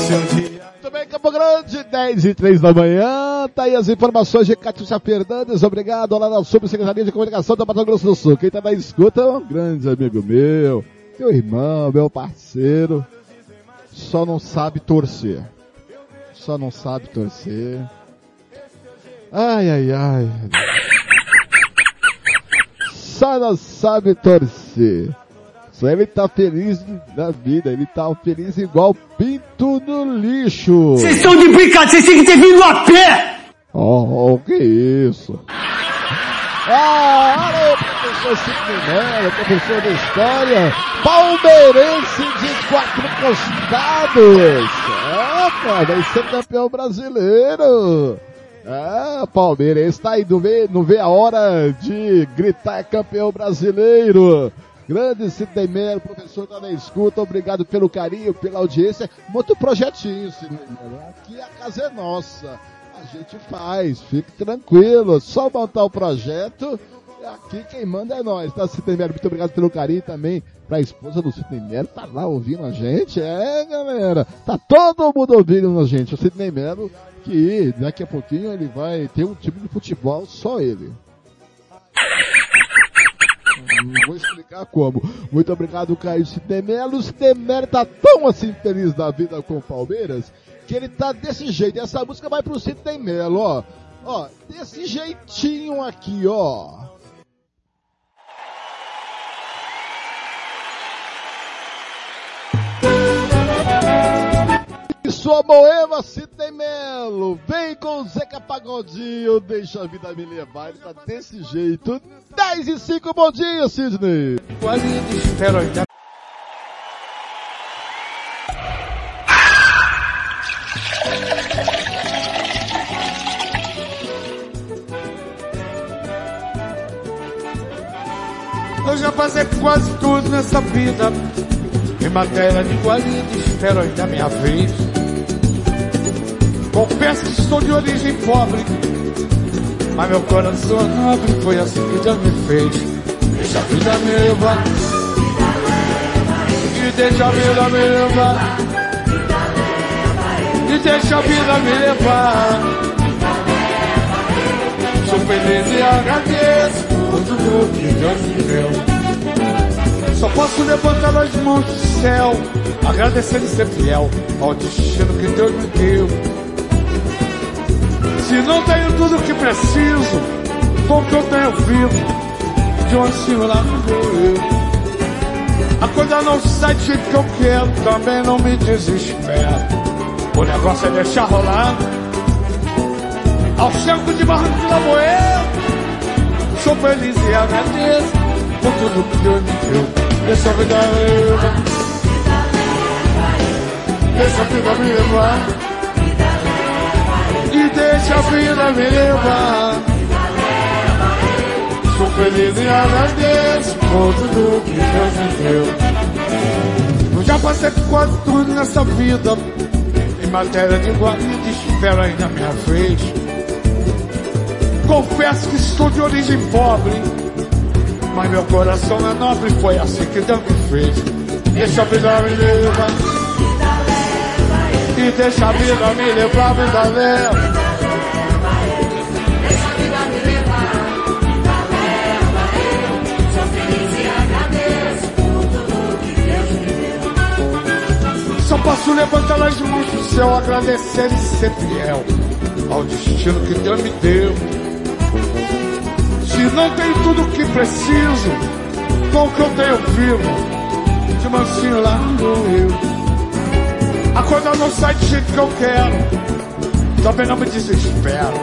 Se um dia Campo Grande, 10 e 3 da manhã. Tá aí as informações de Catiúcia Fernandes. Obrigado lá na Subsecretaria de Comunicação do Mato Grosso do Sul. Quem tá na escuta é um grande amigo meu, meu irmão, meu parceiro. Só não sabe torcer. Só não sabe torcer. Ai, ai, ai. Só não sabe torcer. Ele tá feliz da vida, ele tá feliz igual pinto no lixo. Vocês estão de brincadeira, vocês têm que ter vindo a pé! Oh, oh, que isso? Ah, professor Mello, professor de História, palmeirense de quatro costados. É, cara, vai ser campeão brasileiro. É, palmeirense tá aí, não vê, não vê a hora de gritar campeão brasileiro. Grande Sidney Mello, professor na escuta, obrigado pelo carinho, pela audiência. Muito projetinho, Sidney Mello. Aqui a casa é nossa. A gente faz, fique tranquilo. Só montar o projeto. Aqui quem manda é nós, tá, Sidney Mello? Muito obrigado pelo carinho também pra esposa do Sidney Mello. Tá lá ouvindo a gente? É, galera. Tá todo mundo ouvindo a gente. O Sidney Mello, que daqui a pouquinho ele vai ter um time de futebol, só ele. Vou explicar como. Muito obrigado, Caio Sidemelo. O Sidemelo tá tão assim feliz da vida com o Palmeiras que ele tá desse jeito. Essa música vai pro Sidney Melo, ó. Ó, desse jeitinho aqui, ó. E sua moema, Sidney Melo. Vem com o Zeca Pagodinho, deixa a vida me levar. Ele tá desse jeito. 10 e 5, bom dia, Sidney. Quase esteroide. Eu já passei quase tudo nessa vida. Em matéria de guarida, esteroide da minha vez. Confesso que sou de origem pobre. Mas meu coração é nobre, foi assim que Deus me fez. Deixa a vida me levar. E deixa a vida me levar. E deixa a vida me levar. Sou feliz e agradeço por tudo que Deus me deu. Só posso levantar as mãos do céu, agradecer e ser fiel ao destino que Deus me deu. Se não tenho tudo o que preciso, com o que eu tenho vivo, de um ancinho lá no meu. A coisa não sai do jeito que eu quero, também não me desespero. O negócio é deixar rolar. Ao cerco de barranco de Lamoeiro, sou feliz e agradeço por tudo que Deus me deu. Deixa a vida levar. Deixa a vida me levar. E deixa a vida me levar. Sou feliz e agradeço por tudo que Deus me deu. Eu já passei quase tudo nessa vida. Em matéria de guarida, espero ainda minha vez. Confesso que estou de origem pobre. Mas meu coração é nobre, foi assim que Deus me fez. Deixa a vida me levar. E deixa a vida me levar, vida leva. Só posso levantar as mãos do céu, agradecer e ser fiel ao destino que Deus me deu. Não tenho tudo o que preciso, com o que eu tenho vivo, de mansinho lá no rio. A coisa não sai do jeito que eu quero, também não me desespero.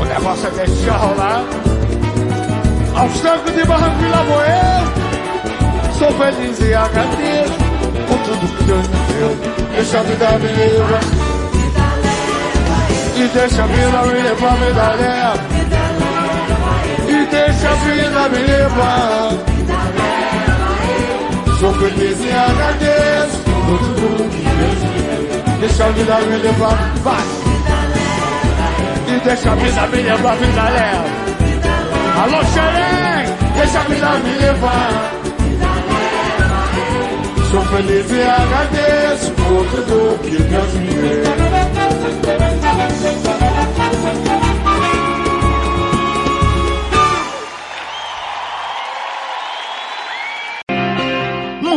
O negócio é deixar rolar. Aos trancos de barranco e lavoeiro, sou feliz e agradeço por tudo que Deus me deu. Deixa a vida me levar. E deixa a vida me levar, me dá leva. E deixa a vida me levar. Sou feliz e agradeço por tudo que Deus me. Deixa a vida me levar, vai. E deixa a vida me levar, vida leva. Alô, Xerém, deixa a vida me levar. Sou feliz e agradeço por tudo que Deus me deu.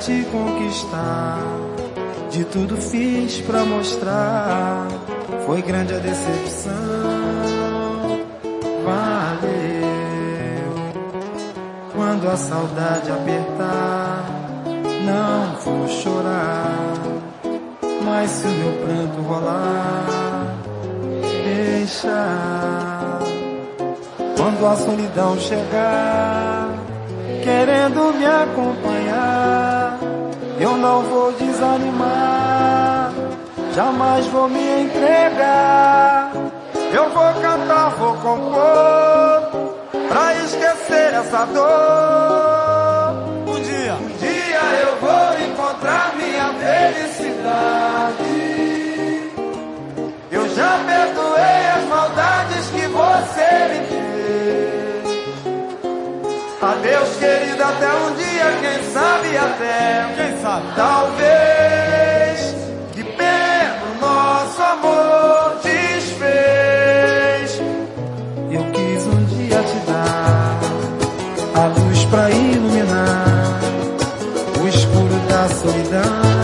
Te conquistar, de tudo fiz pra mostrar. Foi grande a decepção, valeu. Quando a saudade apertar não vou chorar, mas se o meu pranto rolar, deixa. Quando a solidão chegar, querendo me acompanhar, eu não vou desanimar, jamais vou me entregar. Eu vou cantar, vou compor, pra esquecer essa dor. Um dia, um dia eu vou encontrar minha felicidade. Eu já perdoei querida, até um dia, quem sabe até. Quem sabe? Talvez. Que pena o nosso amor desfez. Eu quis um dia te dar a luz pra iluminar o escuro da solidão.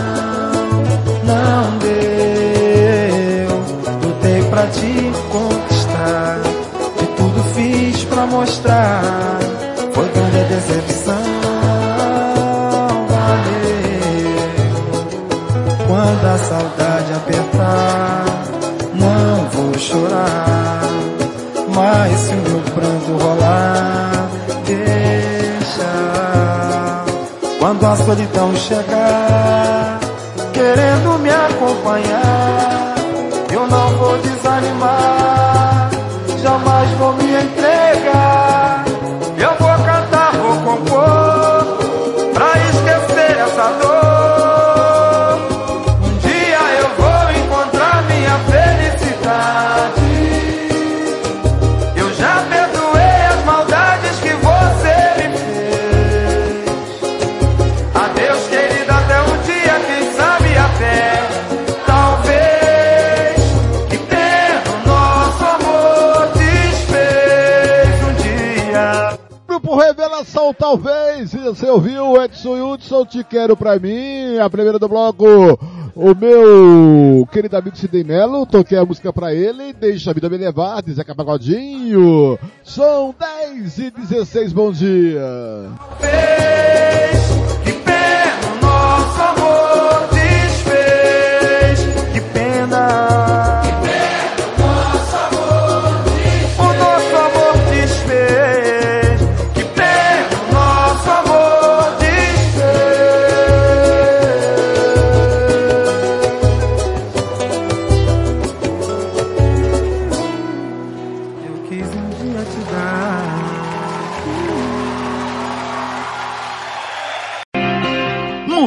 Não deu, lutei pra te conquistar, de tudo fiz pra mostrar. Quando a solidão chegar, querendo me acompanhar, talvez. Você ouviu Edson Hudson, Te Quero Pra Mim. A primeira do bloco, o meu querido amigo Sidney Melo. Toquei a música pra ele. Deixa a vida me levar, de Zeca Pagodinho. São 10 e 16, bom dia.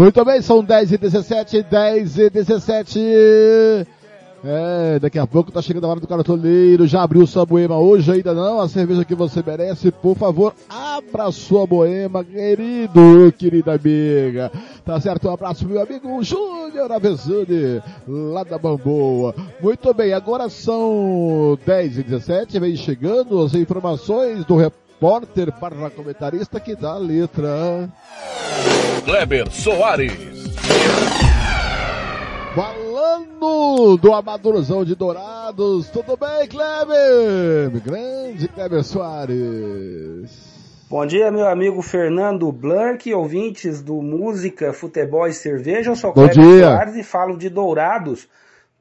Muito bem, são 10 e 17, 10 e 17. É, daqui a pouco tá chegando a hora do cartoleiro. Já abriu sua boema hoje ainda não? A cerveja que você merece, por favor, abra sua boema, querido, querida amiga. Tá certo? Um abraço, meu amigo Júnior Avezzani, lá da Bamboa. Muito bem, agora são 10 e 17, vem chegando as informações do repórter repórter barra comentarista que dá a letra. Kleber Soares. Falando do Amadorzão de Dourados, tudo bem, Kleber? Grande Kleber Soares. Bom dia, meu amigo Fernando Blanc, ouvintes do Música, Futebol e Cerveja. Eu sou Bom Kleber dia. Soares e falo de Dourados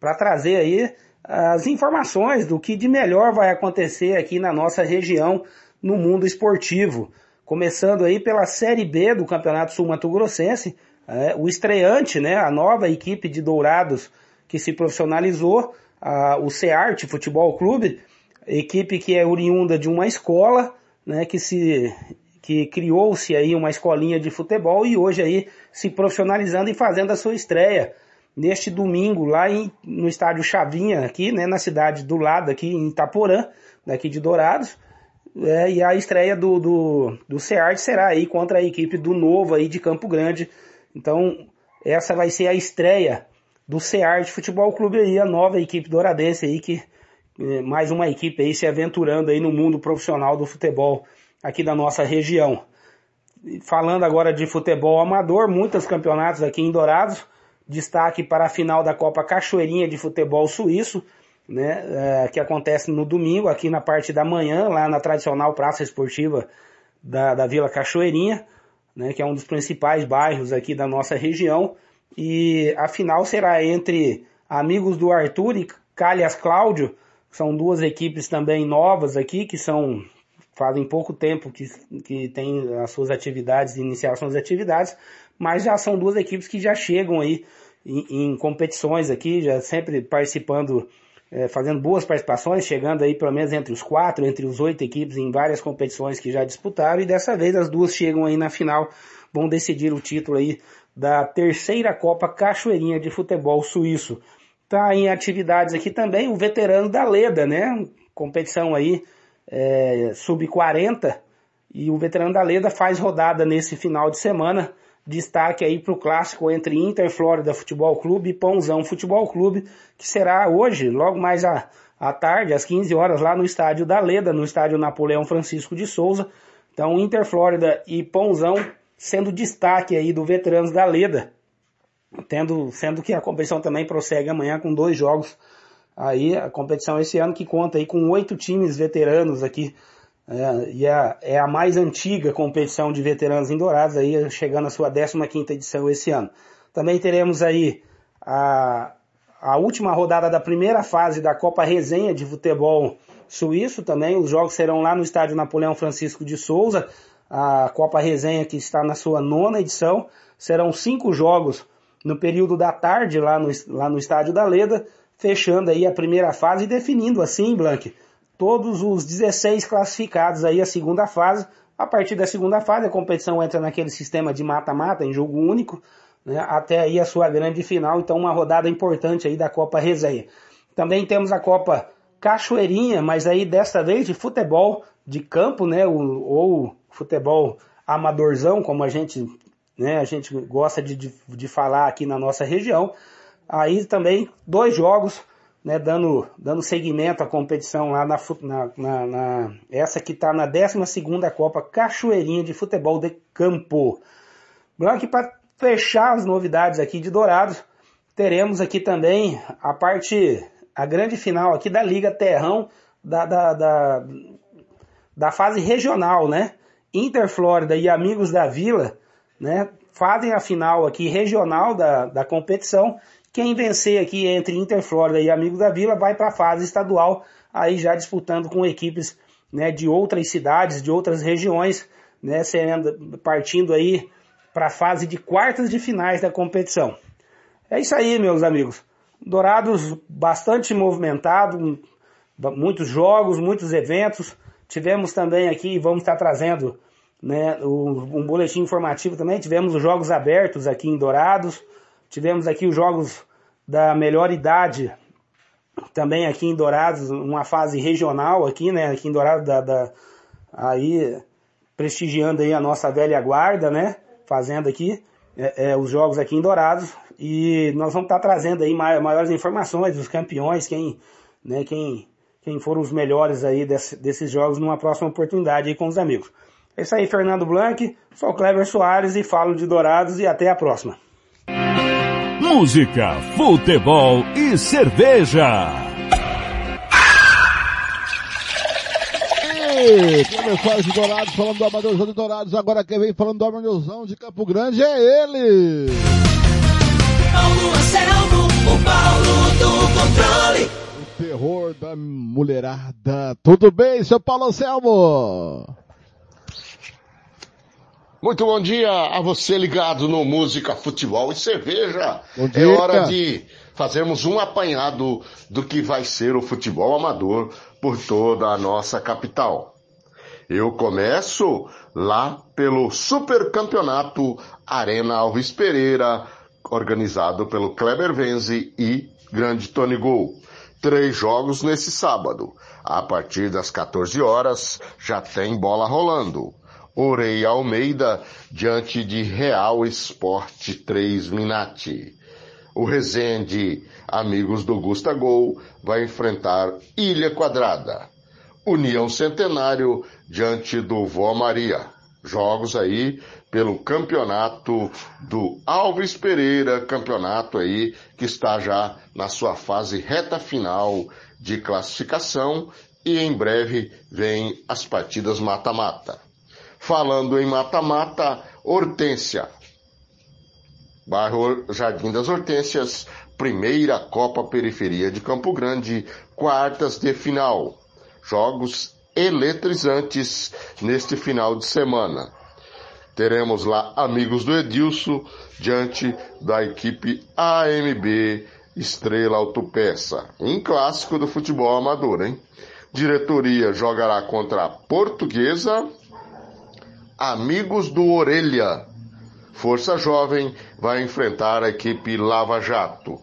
para trazer aí as informações do que de melhor vai acontecer aqui na nossa região no mundo esportivo. Começando aí pela Série B do Campeonato Sul Mato Grossense, é, o estreante, né, a nova equipe de Dourados que se profissionalizou, a- o Cearte Futebol Clube, equipe que é oriunda de uma escola, né, que se que criou-se aí uma escolinha de futebol e hoje aí se profissionalizando e fazendo a sua estreia neste domingo lá em, no estádio Chavinha aqui, né, na cidade do lado aqui em Itaporã, daqui de Dourados. É, e a estreia do, do, do Cearte será aí contra a equipe do Novo aí de Campo Grande. Então, essa vai ser a estreia do Cearte Futebol Clube aí, a nova equipe douradense aí que eh, mais uma equipe aí se aventurando aí no mundo profissional do futebol aqui da nossa região. Falando agora de futebol amador, muitos campeonatos aqui em Dourados. Destaque para a final da Copa Cachoeirinha de Futebol Suíço, né, eh, que acontece no domingo, aqui na parte da manhã, lá na tradicional Praça Esportiva da, da Vila Cachoeirinha, né, que é um dos principais bairros aqui da nossa região. E a final será entre Amigos do Arthur e Calhas Cláudio, são duas equipes também novas aqui, que são fazem pouco tempo que, que tem as suas atividades, iniciaram suas atividades, mas já são duas equipes que já chegam aí em, em competições aqui, já sempre participando, eh, fazendo boas participações, chegando aí pelo menos entre os quatro, entre os oito equipes em várias competições que já disputaram, e dessa vez as duas chegam aí na final, vão decidir o título aí da terceira Copa Cachoeirinha de Futebol Suíço. Tá em atividades aqui também o veterano da Leda, né? Competição aí é, sub-40 e o veterano da Leda faz rodada nesse final de semana. Destaque aí para o clássico entre Inter Flórida Futebol Clube e Pãozão Futebol Clube, que será hoje, logo mais à, à tarde, às 15 horas, lá no estádio da Leda, no estádio Napoleão Francisco de Souza. Então, Inter Flórida e Pãozão sendo destaque aí do veteranos da Leda, tendo, sendo que a competição também prossegue amanhã com dois jogos aí a competição esse ano que conta aí com oito times veteranos aqui é, e é, é a mais antiga competição de veteranos em Dourados aí chegando à sua 15ª edição esse ano. Também teremos aí a, a última rodada da primeira fase da Copa Resenha de Futebol Suíço também, os jogos serão lá no estádio Napoleão Francisco de Souza, a Copa Resenha que está na sua nona edição, serão cinco jogos no período da tarde lá no, lá no estádio da Leda, fechando aí a primeira fase e definindo assim, Blank, todos os 16 classificados aí a segunda fase. A partir da segunda fase a competição entra naquele sistema de mata-mata em jogo único, né, até aí a sua grande final, então uma rodada importante aí da Copa Resenha. Também temos a Copa Cachoeirinha, mas aí desta vez de futebol de campo, né, ou, ou futebol amadorzão, como a gente, né, a gente gosta de, de, de falar aqui na nossa região. Aí também dois jogos, né, dando, dando seguimento à competição lá na, na, na, na essa que está na 12ª Copa Cachoeirinha de Futebol de Campo. Blanc, para fechar as novidades aqui de Dourados, teremos aqui também a parte, a grande final aqui da Liga Terrão, da, da, da, da fase regional, né? Inter Flórida e Amigos da Vila, né? Fazem a final aqui regional da, da competição quem vencer aqui entre Inter Flórida e Amigos da Vila vai para a fase estadual, aí já disputando com equipes né, de outras cidades, de outras regiões, né, sendo, partindo aí para a fase de quartas de finais da competição. É isso aí, meus amigos. Dourados bastante movimentado, muitos jogos, muitos eventos. Tivemos também aqui, vamos estar trazendo né, um boletim informativo também. Tivemos os jogos abertos aqui em Dourados. Tivemos aqui os jogos da melhor idade, também aqui em Dourados, uma fase regional aqui, né? Aqui em Dourados, da, da, aí prestigiando aí a nossa velha guarda, né? Fazendo aqui é, é, os jogos aqui em Dourados. E nós vamos estar trazendo aí maiores informações dos campeões, quem, né, quem, quem foram os melhores aí desse, desses jogos numa próxima oportunidade aí com os amigos. É isso aí, Fernando Blanc, sou Cleber Soares e falo de Dourados e até a próxima. Música, futebol e cerveja. Ei, Cleber Soares de Dourados, falando do Amadorzão de Dourados. Agora quem vem falando do Amadorzão de Campo Grande é ele. Paulo Anselmo, o Paulo do controle. O terror da mulherada. Tudo bem, seu Paulo Anselmo? Muito bom dia a você ligado no Música, Futebol e Cerveja. Bom dia. É hora de fazermos um apanhado do que vai ser o futebol amador por toda a nossa capital. Eu começo lá pelo Super Campeonato Arena Alves Pereira, organizado pelo Kleber Venzi e Grande Tony Gol. Três jogos nesse sábado. A partir das 14 horas já tem bola rolando. Orei Almeida diante de Real Esporte 3 Minati. O Resende, amigos do Gusta Gol, vai enfrentar Ilha Quadrada. União Centenário diante do Vó Maria. Jogos aí pelo campeonato do Alves Pereira, campeonato aí que está já na sua fase reta final de classificação e em breve vem as partidas mata-mata. Falando em mata-mata, Hortência. Bairro Jardim das Hortências, primeira Copa Periferia de Campo Grande, quartas de final. Jogos eletrizantes neste final de semana. Teremos lá amigos do Edilson diante da equipe AMB Estrela Autopeça. Um clássico do futebol amador, hein? Diretoria jogará contra a Portuguesa, Amigos do Orelha. Força Jovem vai enfrentar a equipe Lava Jato.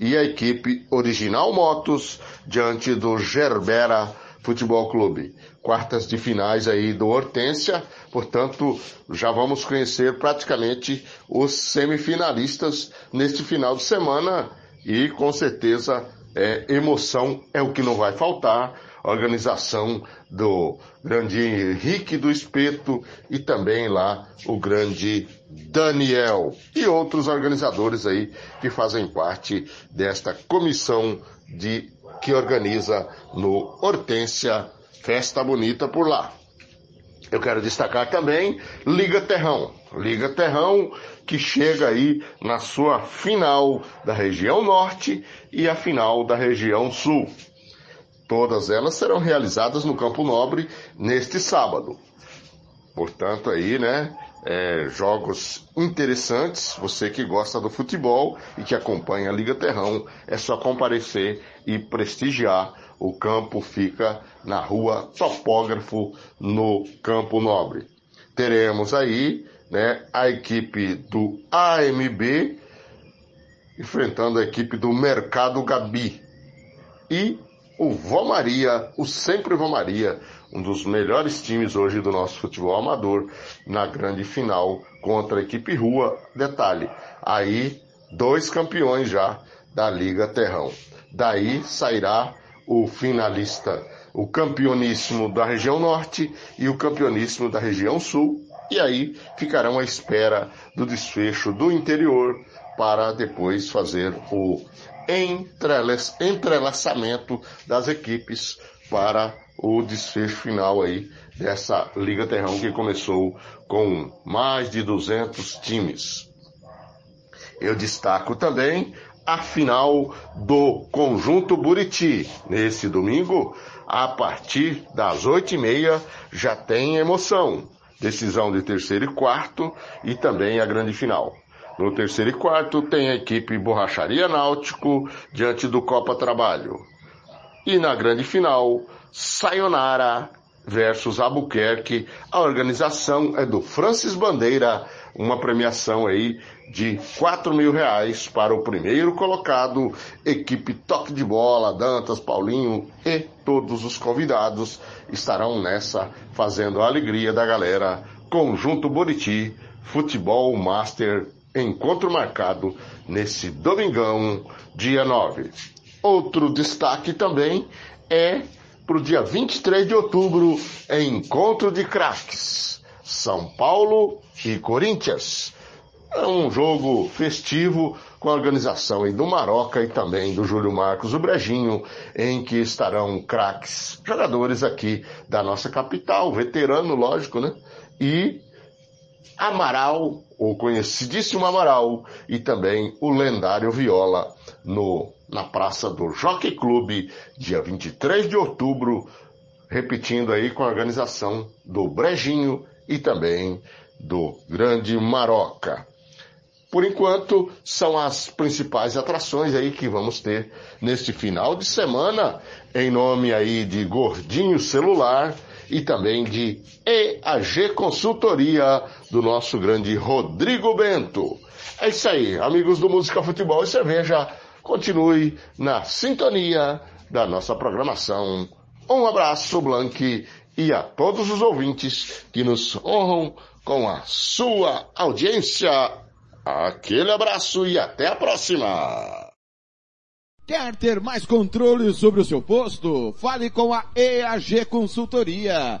E a equipe Original Motos diante do Gerbera Futebol Clube. Quartas de finais aí do Hortência, portanto, já vamos conhecer praticamente os semifinalistas neste final de semana e com certeza é, emoção é o que não vai faltar. Organização do grande Henrique do Espeto e também lá o grande Daniel e outros organizadores aí que fazem parte desta comissão de que organiza no Hortência Festa Bonita por lá. Eu quero destacar também Liga Terrão. Liga Terrão que chega aí na sua final da região norte e a final da região sul. Todas elas serão realizadas no Campo Nobre neste sábado. Portanto, aí, né, é, jogos interessantes. Você que gosta do futebol e que acompanha a Liga Terrão, é só comparecer e prestigiar. O campo fica na rua Topógrafo, no Campo Nobre. Teremos aí, né, a equipe do AMB enfrentando a equipe do Mercado Gabi. E o Vó Maria, o sempre Vó Maria, um dos melhores times hoje do nosso futebol amador, na grande final contra a equipe Rua. Detalhe, aí dois campeões já da Liga Terrão. Daí sairá o finalista, o campeoníssimo da região norte e o campeoníssimo da região sul, e aí ficarão à espera do desfecho do interior para depois fazer o entrelaçamento das equipes para o desfecho final aí dessa Liga Terrão que começou com mais de 200 times. Eu destaco também a final do Conjunto Buriti. Nesse domingo, a partir das oito e meia, já tem emoção. Decisão de terceiro e quarto e também a grande final. No terceiro e quarto tem a equipe Borracharia Náutico diante do Copa Trabalho. E na grande final, Sayonara versus Albuquerque. A organização é do Francis Bandeira, uma premiação aí de quatro mil reais para o primeiro colocado, equipe Toque de Bola, Dantas, Paulinho e todos os convidados estarão nessa fazendo a alegria da galera. Conjunto Boriti, Futebol Master, encontro marcado nesse domingão, dia 9. Outro destaque também é para o dia 23 de outubro, encontro de craques. São Paulo e Corinthians. É um jogo festivo com a organização do Maroca e também do Júlio Marcos, o Brejinho, em que estarão craques, jogadores aqui da nossa capital, veterano, lógico, né? E Amaral, o conhecidíssimo Amaral, e também o lendário Viola no, na Praça do Jockey Clube, dia 23 de outubro, repetindo aí com a organização do Brejinho e também do Grande Maroca. Por enquanto, são as principais atrações aí que vamos ter neste final de semana, em nome aí de Gordinho Celular e também de EAG Consultoria do nosso grande Rodrigo Bento. É isso aí, amigos do Música Futebol e Cerveja, continue na sintonia da nossa programação. Um abraço, Blank, e a todos os ouvintes que nos honram com a sua audiência Aquele abraço e até a próxima! Quer ter mais controle sobre o seu posto? Fale com a EAG Consultoria.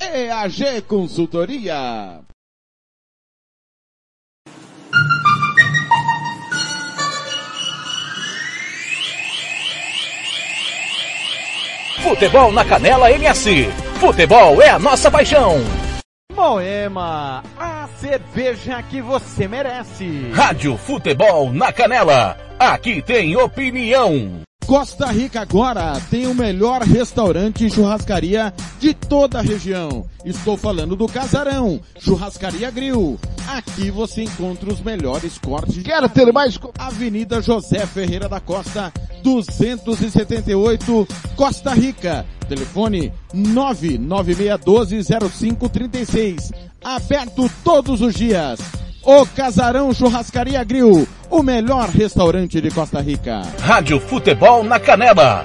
EAG Consultoria. Futebol na Canela MS. Futebol é a nossa paixão. Moema, a cerveja que você merece. Rádio Futebol na Canela. Aqui tem opinião. Costa Rica agora tem o melhor restaurante e churrascaria de toda a região. Estou falando do Casarão, Churrascaria Grill. Aqui você encontra os melhores cortes. Quer ter mais? Avenida José Ferreira da Costa, 278, Costa Rica. Telefone 996120536. Aberto todos os dias. O Casarão Churrascaria Grill, o melhor restaurante de Costa Rica. Rádio Futebol na Canela.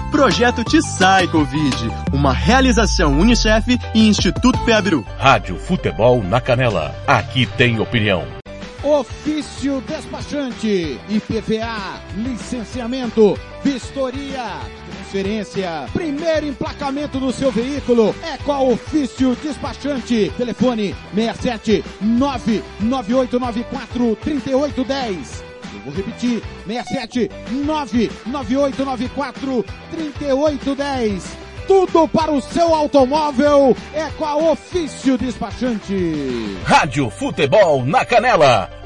Projeto Te Sai Covid, uma realização Unicef e Instituto Peabiru. Rádio Futebol na Canela. Aqui tem opinião. Ofício despachante, IPVA, licenciamento, vistoria, transferência, primeiro emplacamento do seu veículo é com a Ofício Despachante. Telefone 67 99894 3810. Vou repetir, 67 99894 3810. Tudo para o seu automóvel é com a Ofício Despachante. Rádio Futebol na Canela.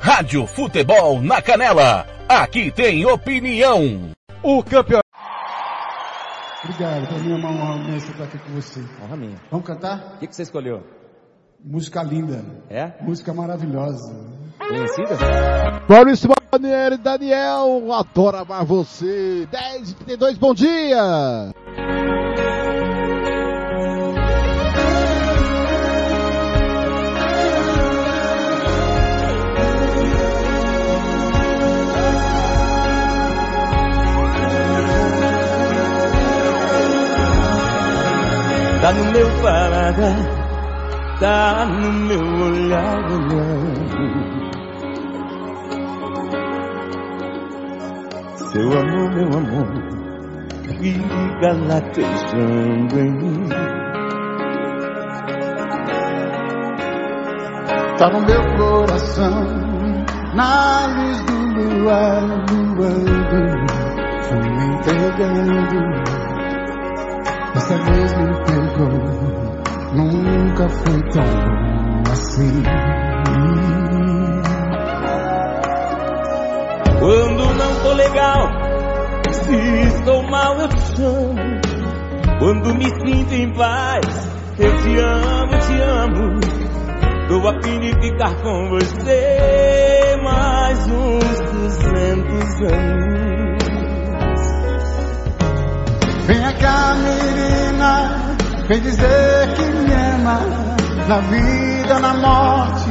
Rádio Futebol na Canela. Aqui tem opinião. O campeão. Obrigado, pra mim é uma honra imensa estar aqui com você. Honra minha. Vamos cantar? O que, que você escolheu? Música linda. É? Música maravilhosa. Conhecida? Maurício Maneiro e Daniel, adoro amar você. 10 e 32, bom dia! Tá no meu paladar tá no meu olhar. Seu amor, meu amor, fica latejando em mim. Tá no meu coração, na luz do luar, luando, fui me entregando. Dessa vez me pegou, nunca foi tão bom assim. Quando não tô legal, se estou mal eu te chamo. Quando me sinto em paz, eu te amo, te amo. Tô a fim de ficar com você mais uns duzentos anos. Vem cá, menina, vem dizer que me ama, na vida, na morte,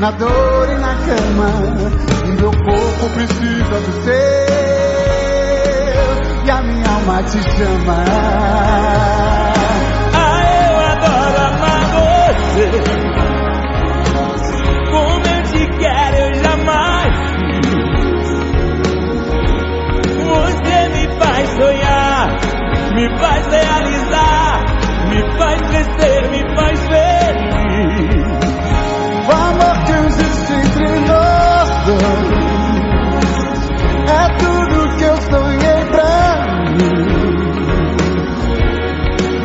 na dor e na cama. E meu corpo precisa do seu, e a minha alma te chama. Ah, eu adoro amar você. Me faz realizar, me faz crescer, me faz feliz. O amor que existe entre nós dois é tudo que eu sonhei pra mim.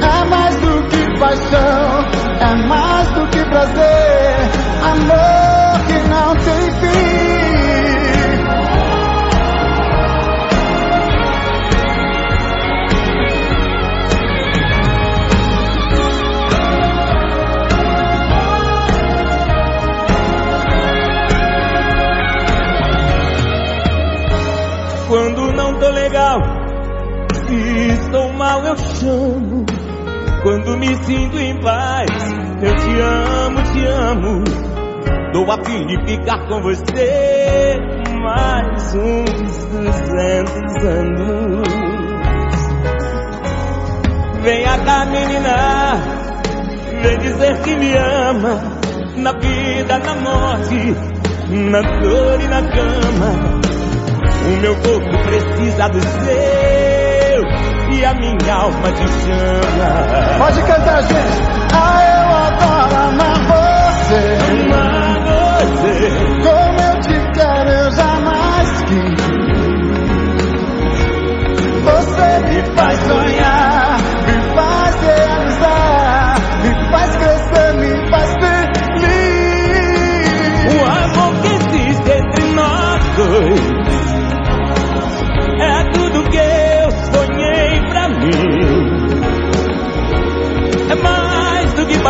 É mais do que paixão, é mais do que prazer, mal eu chamo. Quando me sinto em paz, eu te amo, te amo. Tô a fim de ficar com você mais uns duzentos anos. Venha cá, menina, vem dizer que me ama, na vida, na morte, na dor e na cama. O meu corpo precisa do seu e a minha alma te chama. Pode cantar, gente. Ah, eu adoro amar você. Amar você. Como eu te quero, eu jamais quis. Você me faz sonhar,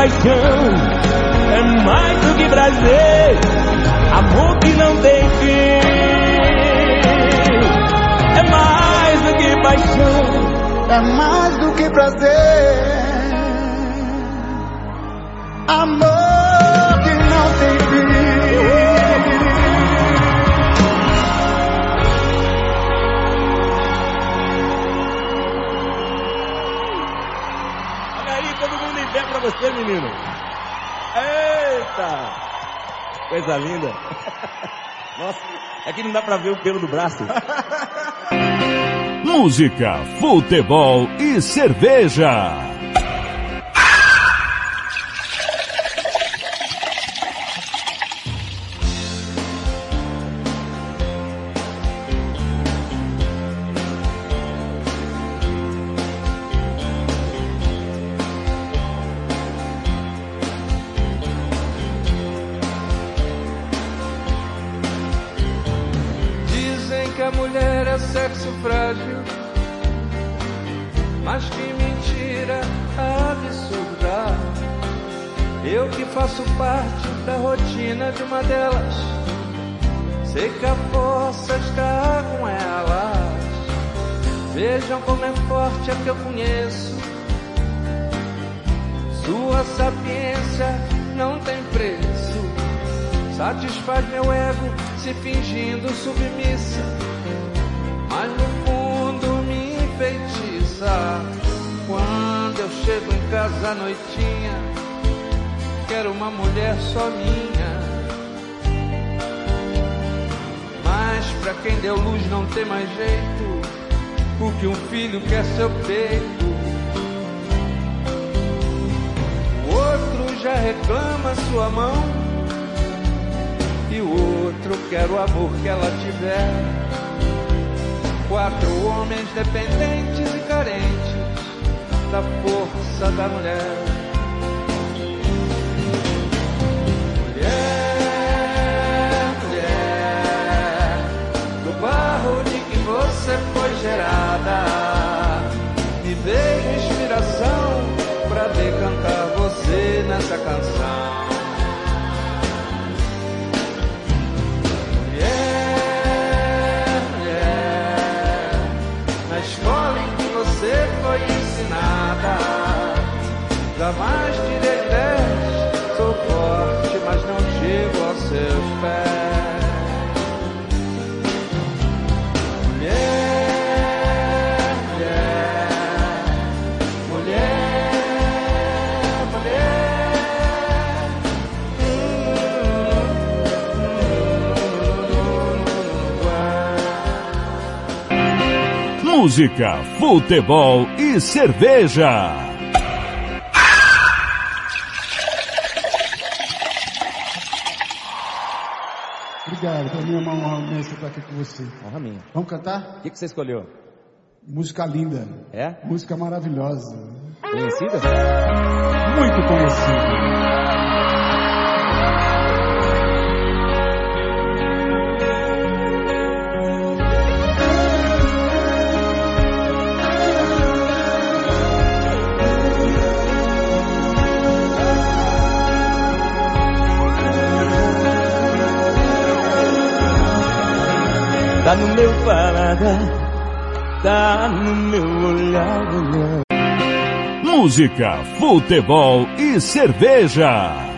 paixão, é mais do que prazer, amor que não tem fim. É mais do que paixão, é mais do que prazer, amor você, menino. Eita! Coisa linda. Nossa, é que não dá pra ver o pelo do braço. Música, futebol e cerveja. Faço parte da rotina de uma delas, sei que a força está com elas. Vejam como é forte a que eu conheço. Sua sapiência não tem preço. Satisfaz meu ego se fingindo submissa. Mas no fundo me enfeitiça. Quando eu chego em casa à noitinha, quero uma mulher só minha. Mas pra quem deu luz não tem mais jeito, porque um filho quer seu peito. O outro já reclama sua mão, e o outro quer o amor que ela tiver. Quatro homens dependentes e carentes da força da. Mulher, gerada, me veio inspiração pra decantar você nessa canção. Mulher, mulher, na escola em que você foi ensinada, jamais tirei Música, futebol e cerveja. Obrigado, pra mim é uma honra imensa estar aqui com você. Honra minha. Vamos cantar? O que, que você escolheu? Música linda. É? Música maravilhosa. Conhecida? Muito conhecida. Tá no meu paladar, tá no meu olhar. Música, futebol e cerveja.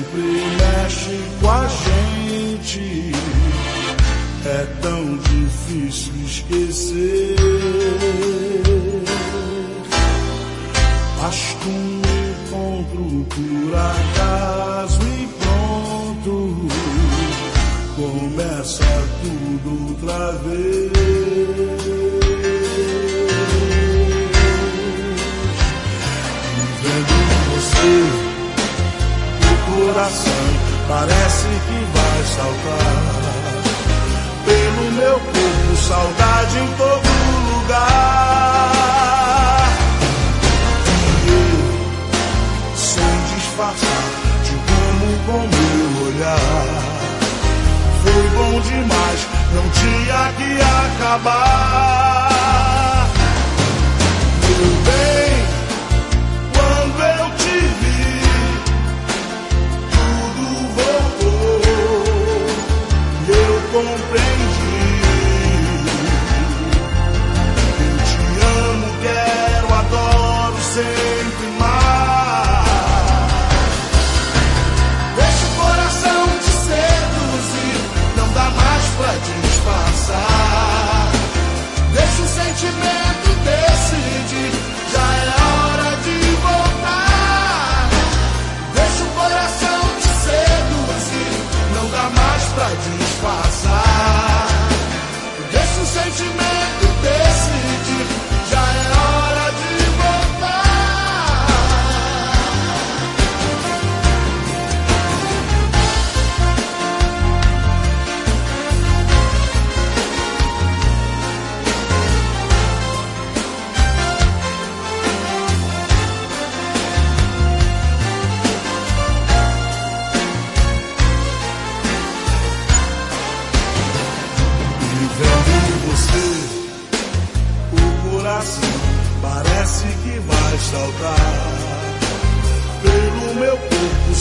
Antiga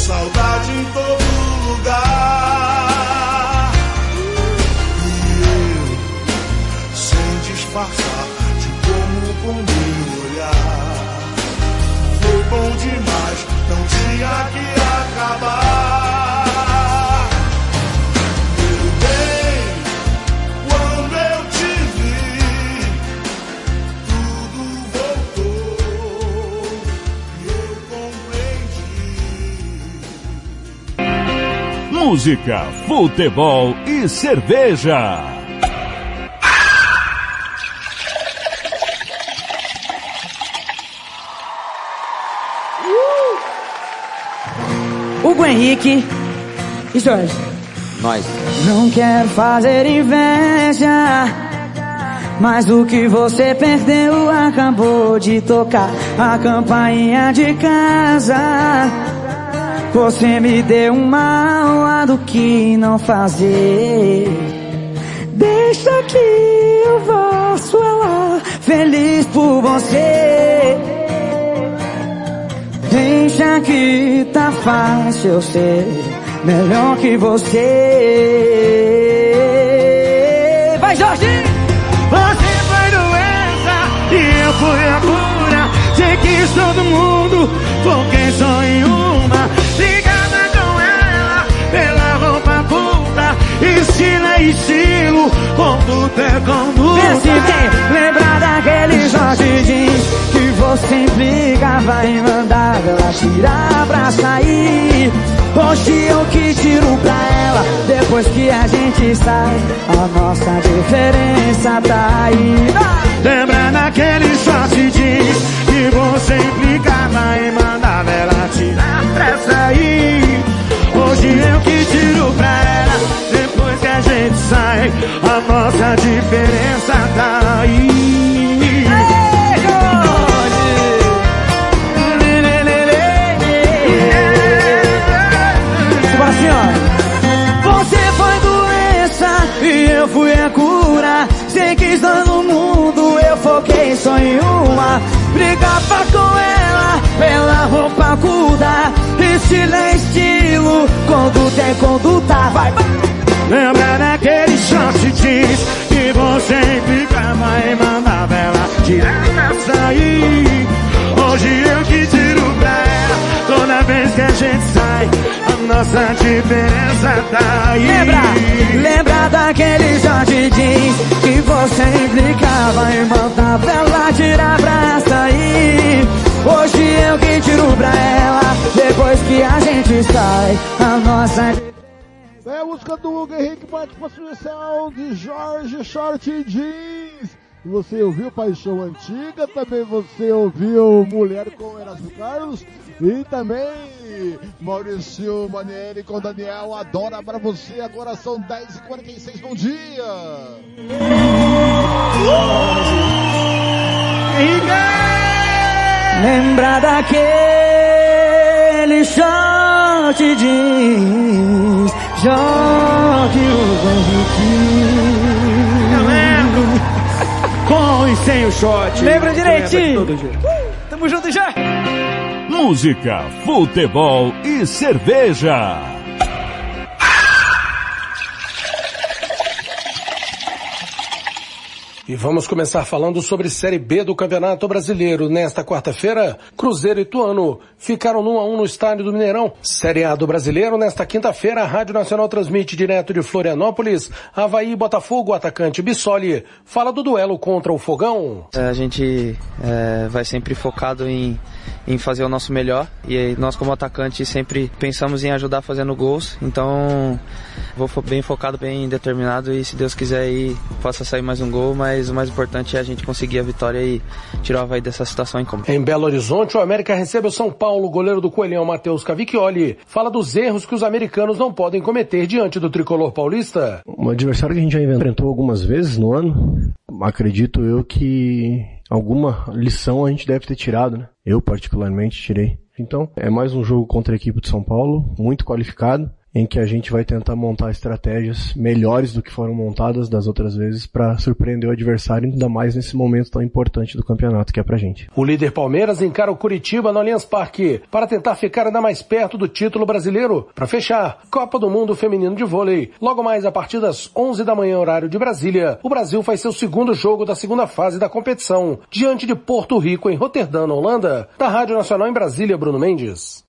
saudade em todo Música, futebol e cerveja. Hugo Henrique e Jorge. Nós. Não quero fazer inveja, mas o que você perdeu acabou de tocar a campainha de casa. Você me deu uma aula do que não fazer. Deixa que eu faço ela feliz por você. Deixa que tá fácil eu ser melhor que você. Vai, Jorge! Você foi doença e eu fui a cura. Sei que todo mundo, foquei só em uma. É estilo, é conduta. Vê se tem lembrar daquele Jorge jeans que você implicava e mandava ela tirar pra sair. Hoje eu que tiro pra ela, depois que a gente sai, a nossa diferença tá aí. Lembra daquele short jeans que você implicava e mandava ela tirar pra sair. Hoje eu que tiro pra ela, a gente sai, a nossa diferença tá aí. Bora ó. Você foi doença eu fui a cura. Sei que estou no mundo, eu foquei só em uma. Brigava com ela pela roupa curta. Estilo é estilo, conduta é conduta. Vai, vai. Lembra daquele short jeans que você implicava e mandava ela tirar pra sair. Hoje eu que tiro pra ela toda vez que a gente sai. A nossa diferença tá aí. Lembra, lembra daquele short jeans que você implicava e mandava ela tirar pra sair. Hoje eu que tiro pra ela depois que a gente sai. A nossa É música do Hugo Henrique, participação de Jorge Short Jeans. Você ouviu Paixão Antiga, também você ouviu Mulher com Erasmo Carlos e também Maurício Manieri com Daniel Adora pra você. Agora são 10h46, bom dia! Lembra daquele short jeans, Jorge Hugo Henrique. Eu lembro. Com e sem o short. Lembra direitinho? jeito. Tamo junto já. Música, futebol e cerveja. E vamos começar falando sobre Série B do Campeonato Brasileiro. Nesta quarta-feira, Cruzeiro e Tuano ficaram no 1 a 1 no estádio do Mineirão. Série A do Brasileiro, nesta quinta-feira, a Rádio Nacional transmite direto de Florianópolis, Havaí e Botafogo, atacante Bissoli fala do duelo contra o Fogão. É, A gente é, vai sempre focado em, em fazer o nosso melhor e aí nós como atacante sempre pensamos em ajudar fazendo gols. Então vou bem focado, bem determinado e se Deus quiser aí possa sair mais um gol, mas o mais importante é a gente conseguir a vitória e tirar o Havaí dessa situação incômoda. Em Belo Horizonte, o América recebe o São Paulo. O goleiro do Coelhão, Matheus Cavicchioli, fala dos erros que os americanos não podem cometer diante do tricolor paulista. Um adversário que a gente já enfrentou algumas vezes no ano. Acredito eu que alguma lição a gente deve ter tirado, né? Eu particularmente tirei. Então, é mais um jogo contra a equipe de São Paulo, muito qualificado. Em que a gente vai tentar montar estratégias melhores do que foram montadas das outras vezes para surpreender o adversário, ainda mais nesse momento tão importante do campeonato que é pra gente. O líder Palmeiras encara o Curitiba no Allianz Parque para tentar ficar ainda mais perto do título brasileiro. Para fechar, Copa do Mundo Feminino de Vôlei. Logo mais a partir das 11 da manhã, horário de Brasília, o Brasil faz seu segundo jogo da segunda fase da competição, diante de Porto Rico em Roterdã, Holanda. Da Rádio Nacional em Brasília, Bruno Mendes.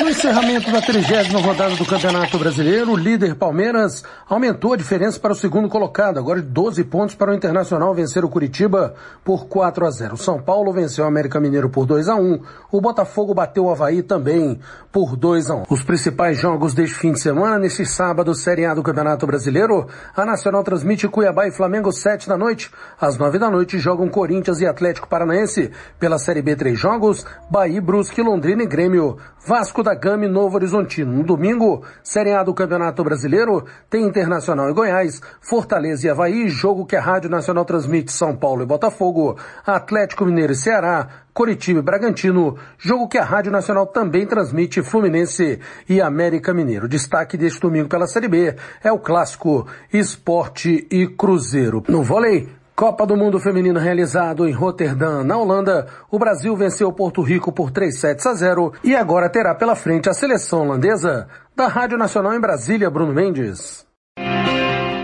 No encerramento da trigésima rodada do Campeonato Brasileiro, o líder Palmeiras aumentou a diferença para o segundo colocado, agora de 12 pontos para o Internacional vencer o Curitiba por 4 a 0. São Paulo venceu o América Mineiro por 2 a 1. O Botafogo bateu o Havaí também por 2 a 1. Os principais jogos deste fim de semana, neste sábado, Série A do Campeonato Brasileiro, a Nacional transmite Cuiabá e Flamengo 7 da noite. Às 9 da noite jogam Corinthians e Atlético Paranaense. Pela Série B, três jogos, Bahia, Brusque, Londrina e Grêmio. Vasco da Gama e Novo Horizontino. No domingo, Série A do Campeonato Brasileiro, tem Internacional e Goiás, Fortaleza e Havaí, jogo que a Rádio Nacional transmite São Paulo e Botafogo, Atlético Mineiro e Ceará, Coritiba e Bragantino, jogo que a Rádio Nacional também transmite Fluminense e América Mineiro. Destaque deste domingo pela Série B é o clássico Esporte e Cruzeiro. No vôlei, Copa do Mundo Feminino realizado em Roterdã, na Holanda, o Brasil venceu Porto Rico por 3 sets a 0 e agora terá pela frente a seleção holandesa. Da Rádio Nacional em Brasília, Bruno Mendes.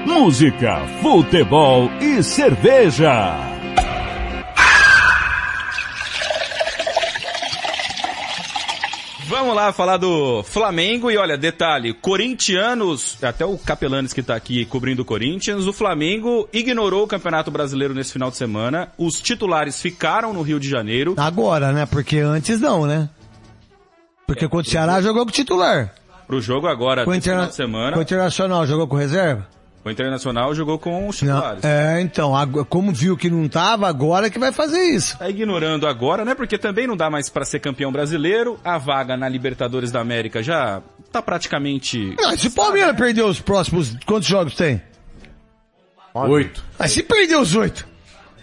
Música, futebol e cerveja. Vamos lá falar do Flamengo e olha, detalhe, corintianos, até o Capelanes que tá aqui cobrindo o Corinthians, o Flamengo ignorou o Campeonato Brasileiro nesse final de semana, os titulares ficaram no Rio de Janeiro. Agora, né? Porque antes não, né? Porque contra o Ceará jogou com titular. Pro jogo agora, Com o desse Interna- final de semana, com o Internacional jogou com reserva? O Internacional jogou com os Não. titulares. É, então, como viu que não tava, agora que vai fazer isso. Tá ignorando agora, né? Porque também não dá mais pra ser campeão brasileiro. A vaga na Libertadores da América já tá praticamente. Não, se o Palmeiras perder os próximos, quantos jogos tem? Oito. Mas se perder os oito.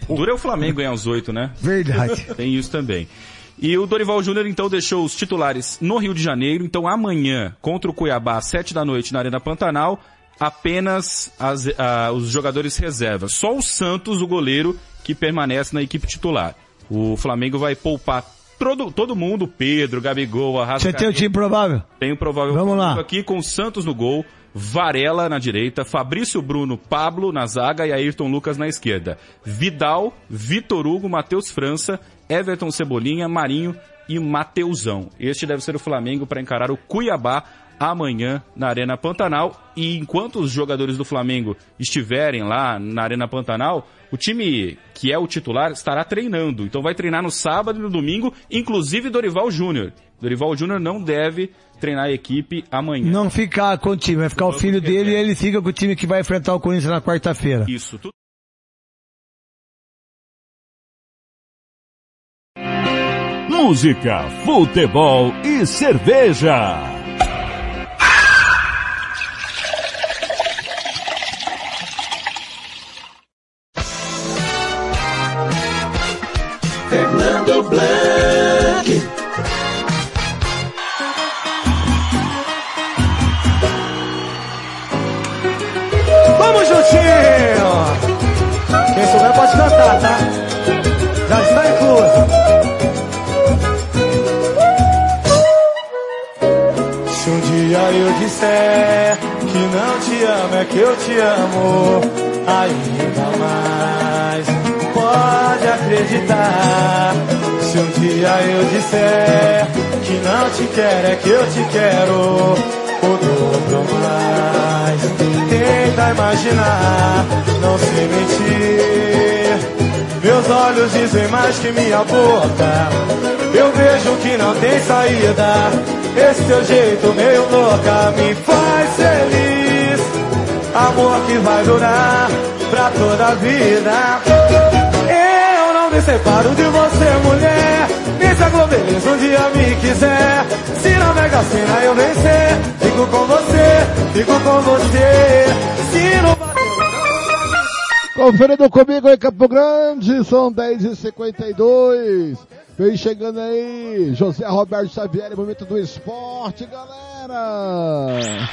Dura é o Flamengo ganhar os oito, né? Verdade. Tem isso também. E o Dorival Júnior então deixou os titulares no Rio de Janeiro. Então amanhã, contra o Cuiabá, às sete da noite na Arena Pantanal, apenas as- ah, os jogadores reservas. Só o Santos, o goleiro, que permanece na equipe titular. O Flamengo vai poupar todo, todo mundo, Pedro, Gabigol, Você Arrascaeta. tem o time provável? Tem o provável Vamos lá. aqui com Santos no gol, Varela na direita, Fabrício Bruno, Pablo na zaga e Ayrton Lucas na esquerda. Vidal, Vitor Hugo, Matheus França, Everton Cebolinha, Marinho e Mateuzão. Este deve ser o Flamengo para encarar o Cuiabá amanhã na Arena Pantanal. E enquanto os jogadores do Flamengo estiverem lá na Arena Pantanal, o time que é o titular estará treinando. Então vai treinar no sábado e no domingo, inclusive Dorival Júnior. Dorival Júnior não deve treinar a equipe amanhã. Não ficar com o time, vai ficar o filho dele e ele fica com o time que vai enfrentar o Corinthians na quarta-feira. Isso, tudo. Música, futebol e cerveja. Fernando Blanc. Vamos juntinho! Quem souber pode cantar, tá? Já está incluso. Se um dia eu disser que não te amo, é que eu te amo ainda mais. Pode acreditar. Se um dia eu disser que não te quero, é que eu te quero o dobro mais. Tenta imaginar, não se mentir. Meus olhos dizem mais que minha boca. Eu vejo que não tem saída. Esse teu jeito meio louca me faz feliz. Amor que vai durar pra toda a vida. Separo de você, mulher. Um dia me quiser. Se Mega eu vencer, fico com você, fico com você. Se não Conferindo comigo em Campo Grande, são 10h52. Vem chegando aí, José Roberto Xavier, momento do esporte, galera.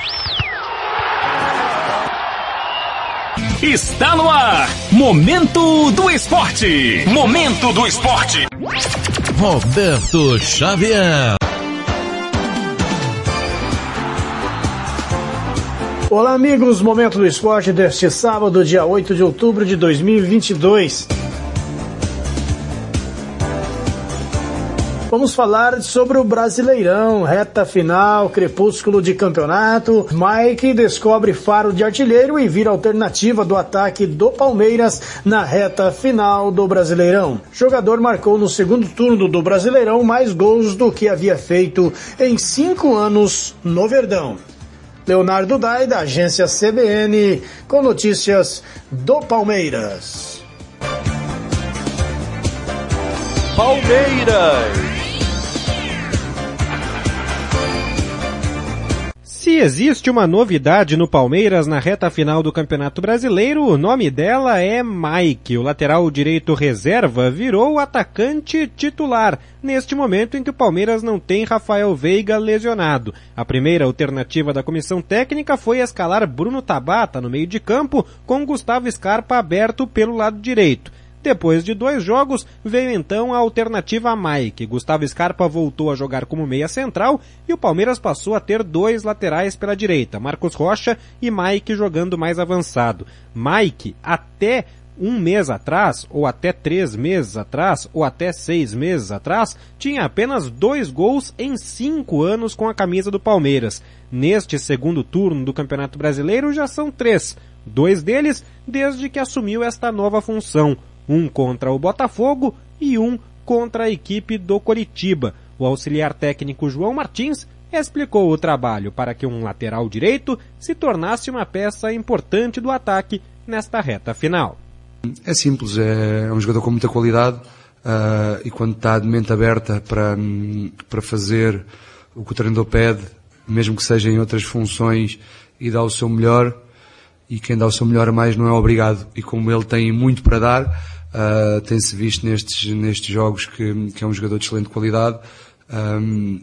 Está no ar. Momento do esporte. Momento do esporte. Roberto Xavier. Olá, amigos. Momento do esporte deste sábado, dia 8 de outubro de 2022. Vamos falar sobre o Brasileirão, reta final, crepúsculo de campeonato. Mike descobre faro de artilheiro e vira alternativa do ataque do Palmeiras na reta final do Brasileirão. Jogador marcou no segundo turno do Brasileirão mais gols do que havia feito em cinco anos no Verdão. Leonardo Dai, da agência CBN, com notícias do Palmeiras. Palmeiras. Se existe uma novidade no Palmeiras na reta final do Campeonato Brasileiro, o nome dela é Mike. O lateral direito reserva virou atacante titular, neste momento em que o Palmeiras não tem Rafael Veiga lesionado. A primeira alternativa da comissão técnica foi escalar Bruno Tabata no meio de campo, com Gustavo Scarpa aberto pelo lado direito. Depois de dois jogos, veio então a alternativa a Mike. Gustavo Scarpa voltou a jogar como meia central e o Palmeiras passou a ter dois laterais pela direita, Marcos Rocha e Mike jogando mais avançado. Mike, até um mês atrás, ou até três meses atrás, ou até seis meses atrás, tinha apenas dois gols em cinco anos com a camisa do Palmeiras. Neste segundo turno do Campeonato Brasileiro já são três. Dois deles desde que assumiu esta nova função um contra o Botafogo e um contra a equipe do Coritiba. O auxiliar técnico João Martins explicou o trabalho para que um lateral direito se tornasse uma peça importante do ataque nesta reta final. É simples, é um jogador com muita qualidade uh, e quando está de mente aberta para, para fazer o que o treinador pede, mesmo que seja em outras funções, e dá o seu melhor, e quem dá o seu melhor a mais não é obrigado. E como ele tem muito para dar, Uh, Tem-se visto nestes, nestes jogos que, que é um jogador de excelente qualidade. Um,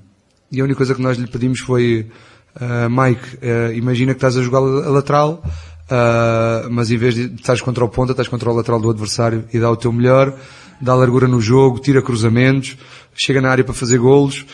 e a única coisa que nós lhe pedimos foi, uh, Mike, uh, imagina que estás a jogar a lateral, mas em vez de estás contra o ponta, estás contra o lateral do adversário e dá o teu melhor, dá largura no jogo, tira cruzamentos, chega na área para fazer golos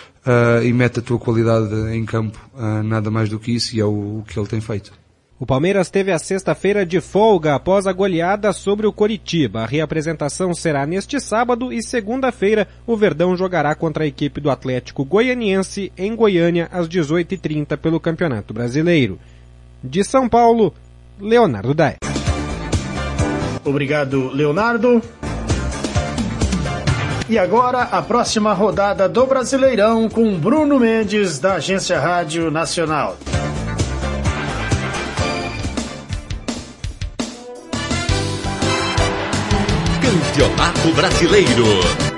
e mete a tua qualidade em campo. nada mais do que isso e é o, o que ele tem feito. O Palmeiras teve a sexta-feira de folga após a goleada sobre o Coritiba. A reapresentação será neste sábado e segunda-feira o Verdão jogará contra a equipe do Atlético Goianiense em Goiânia às 18h30 pelo Campeonato Brasileiro. De São Paulo, Leonardo Daé. Obrigado, Leonardo. E agora a próxima rodada do Brasileirão com Bruno Mendes da Agência Rádio Nacional. Campeonato Brasileiro.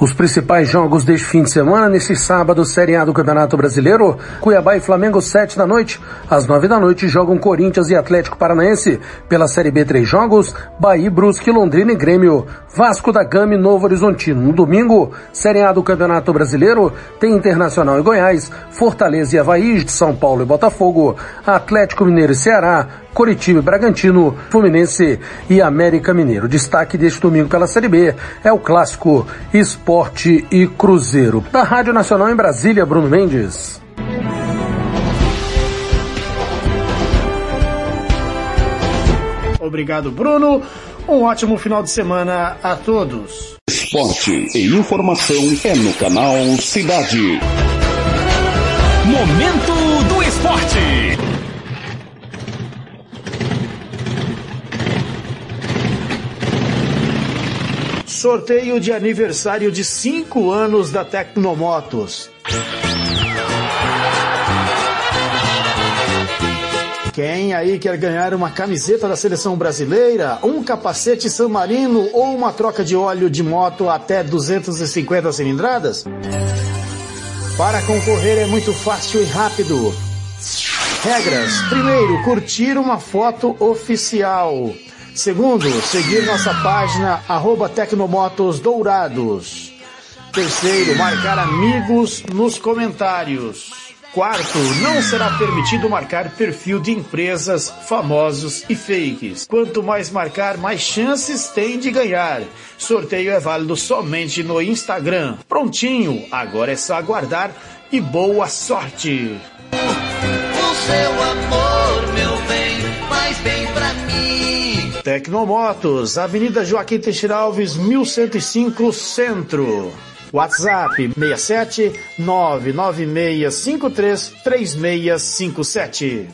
Os principais jogos deste fim de semana, nesse sábado, Série A do Campeonato Brasileiro, Cuiabá e Flamengo, sete da noite. Às nove da noite jogam Corinthians e Atlético Paranaense. Pela Série B, três jogos, Bahia, Brusque, Londrina e Grêmio. Vasco da Gama e Novo Horizontino. No domingo, Série A do Campeonato Brasileiro, tem Internacional e Goiás, Fortaleza e Havaí, de São Paulo e Botafogo, Atlético Mineiro e Ceará, Coritiba e Bragantino, Fluminense e América Mineiro. Destaque deste domingo pela Série B é o clássico Esporte e Cruzeiro. Da Rádio Nacional em Brasília, Bruno Mendes. Obrigado, Bruno. Um ótimo final de semana a todos. Esporte e informação é no canal Cidade. Momento do Esporte. Sorteio de aniversário de 5 anos da Tecnomotos. Quem aí quer ganhar uma camiseta da seleção brasileira, um capacete San Marino ou uma troca de óleo de moto até 250 cilindradas? Para concorrer é muito fácil e rápido. Regras: primeiro, curtir uma foto oficial. Segundo, seguir nossa página arroba Tecnomotos Dourados. Terceiro, marcar amigos nos comentários. Quarto, não será permitido marcar perfil de empresas, famosos e fakes. Quanto mais marcar, mais chances tem de ganhar. Sorteio é válido somente no Instagram. Prontinho, agora é só aguardar e boa sorte! O seu amor, meu bem, faz bem pra mim. Tecnomotos, Avenida Joaquim Teixeira Alves, 1105 Centro. WhatsApp 67 99653 3657.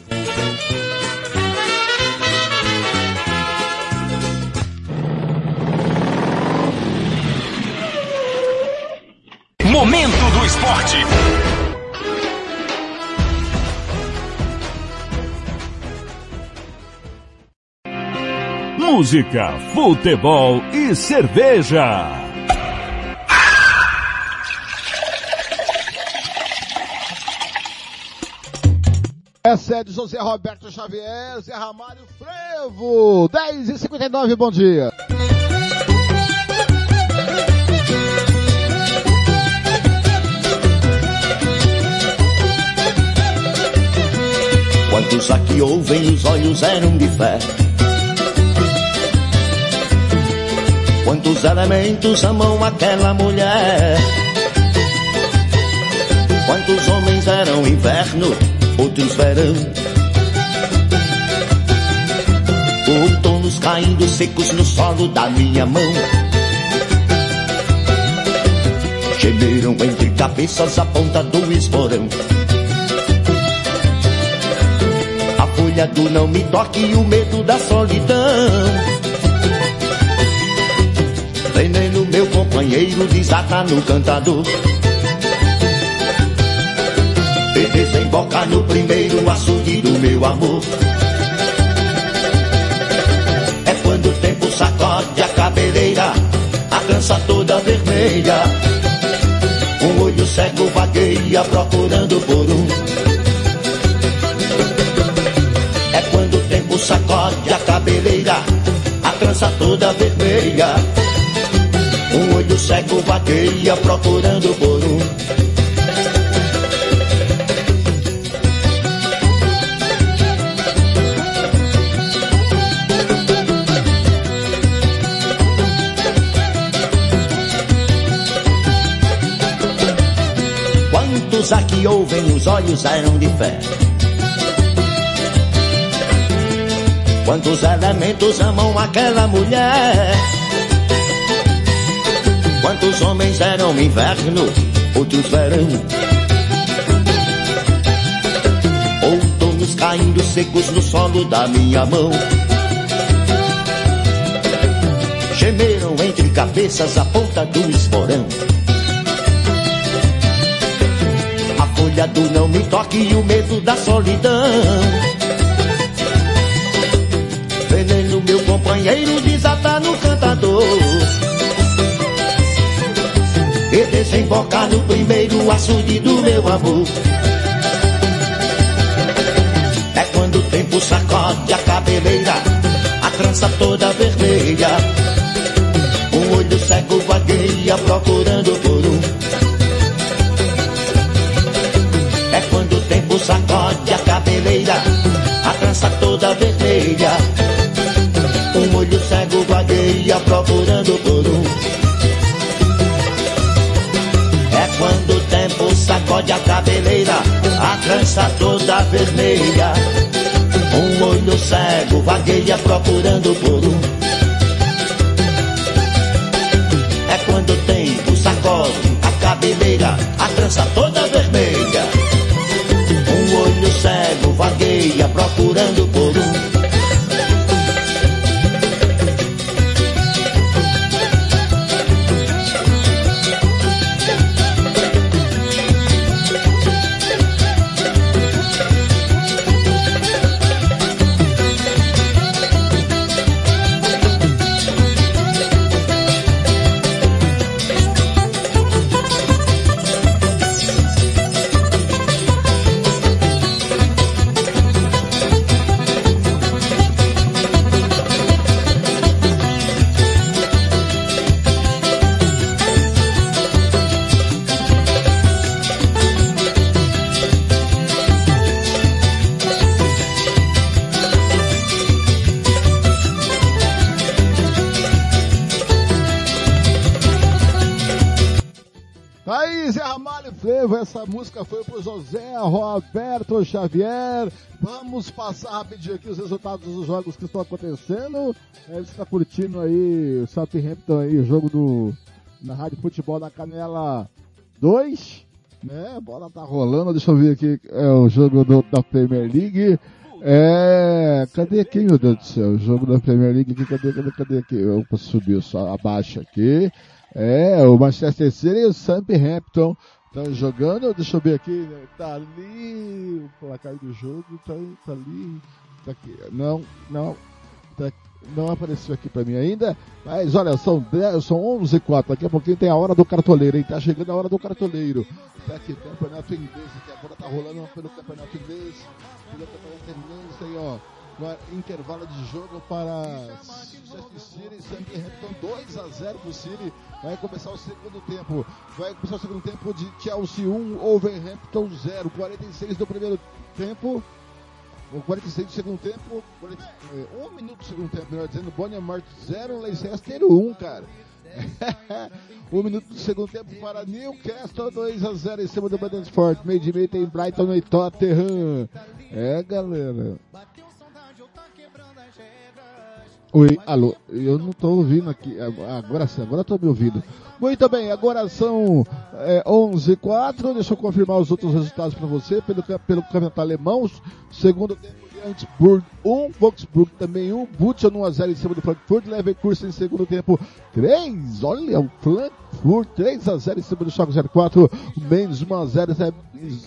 Momento do esporte. Música, futebol e cerveja. Essa é de José Roberto Xavier, Zé Ramalho Frevo. 10 e 59 bom dia. Quantos aqui ouvem, os olhos eram de fé. Quantos elementos amam aquela mulher? Quantos homens eram inverno, outros verão? Outonos caindo secos no solo da minha mão. Gemeram entre cabeças a ponta do esporão. A folha do não me toque e o medo da solidão. Veneno, meu companheiro, desata no cantador. E desemboca no primeiro açude do meu amor. É quando o tempo sacode a cabeleira, a trança toda vermelha. Um olho cego vagueia procurando por um. É quando o tempo sacode a cabeleira, a trança toda vermelha. Cego vagueia procurando por um. Quantos aqui ouvem, os olhos eram de fé? Quantos elementos amam aquela mulher? Quantos homens eram inverno, outros verão? Outonos caindo secos no solo da minha mão. Gemeram entre cabeças a ponta do esporão. A folha do não me toque e o medo da solidão. Meu companheiro, desata no cantador e desembocar no primeiro açude do meu amor. É quando o tempo sacode a cabeleira, a trança toda vermelha. Um olho cego vagueia procurando por um. É quando o tempo sacode a cabeleira, a trança toda vermelha. Um olho cego vagueia procurando sacode a cabeleira, a trança toda vermelha. Um olho cego vagueia procurando por um. É quando o tempo sacode a cabeleira, a trança toda vermelha. Um olho cego vagueia procurando por um. Música foi pro José Roberto Xavier. Vamos passar rapidinho aqui os resultados dos jogos que estão acontecendo. Você está curtindo aí o Southampton aí, o jogo do na Rádio Futebol da Canela 2, né? A bola tá rolando, deixa eu ver aqui, é o jogo do, da Premier League. É, cadê aqui, meu Deus do céu? O jogo da Premier League aqui, cadê, cadê, cadê aqui? Eu subir só abaixo aqui. É, o Manchester City e o Southampton estão jogando, deixa eu ver aqui, né? tá ali, o placar do jogo, tá, tá ali, tá aqui, não, não, tá, não apareceu aqui pra mim ainda, mas olha, são 10, são 11 e 4, daqui a pouquinho tem a hora do cartoleiro, hein, tá chegando a hora do cartoleiro, tá aqui, campeonato inglês, que agora tá rolando pelo campeonato inglês, pelo campeonato inglês, aí ó, no intervalo de jogo para Manchester City Southampton 2 a 0 para o City. Vai começar o segundo tempo. Vai começar o segundo tempo de Chelsea 1, Overhampton 0. 46 do primeiro tempo. O 46 do segundo tempo. 40, é, um minuto do segundo tempo, melhor dizendo. Bournemouth 0, Leicester 1, cara. um minuto do segundo tempo para Newcastle 2 a 0 em cima do Badenford. Meio de meio tem Brighton e Tottenham. É, galera. Oi, alô, eu não estou ouvindo aqui, agora sim, agora estou me ouvindo. Muito bem, agora são é, 11 h 04 deixa eu confirmar os outros resultados para você, pelo, pelo campeonato alemão, segundo tempo de Augsburg 1, Wolfsburg também 1, Butcher 1 a 0 em cima do Frankfurt, Leverkusen em segundo tempo 3, olha o Frankfurt 3 a 0 em cima do Schalke 04, o Mendes 1 a 0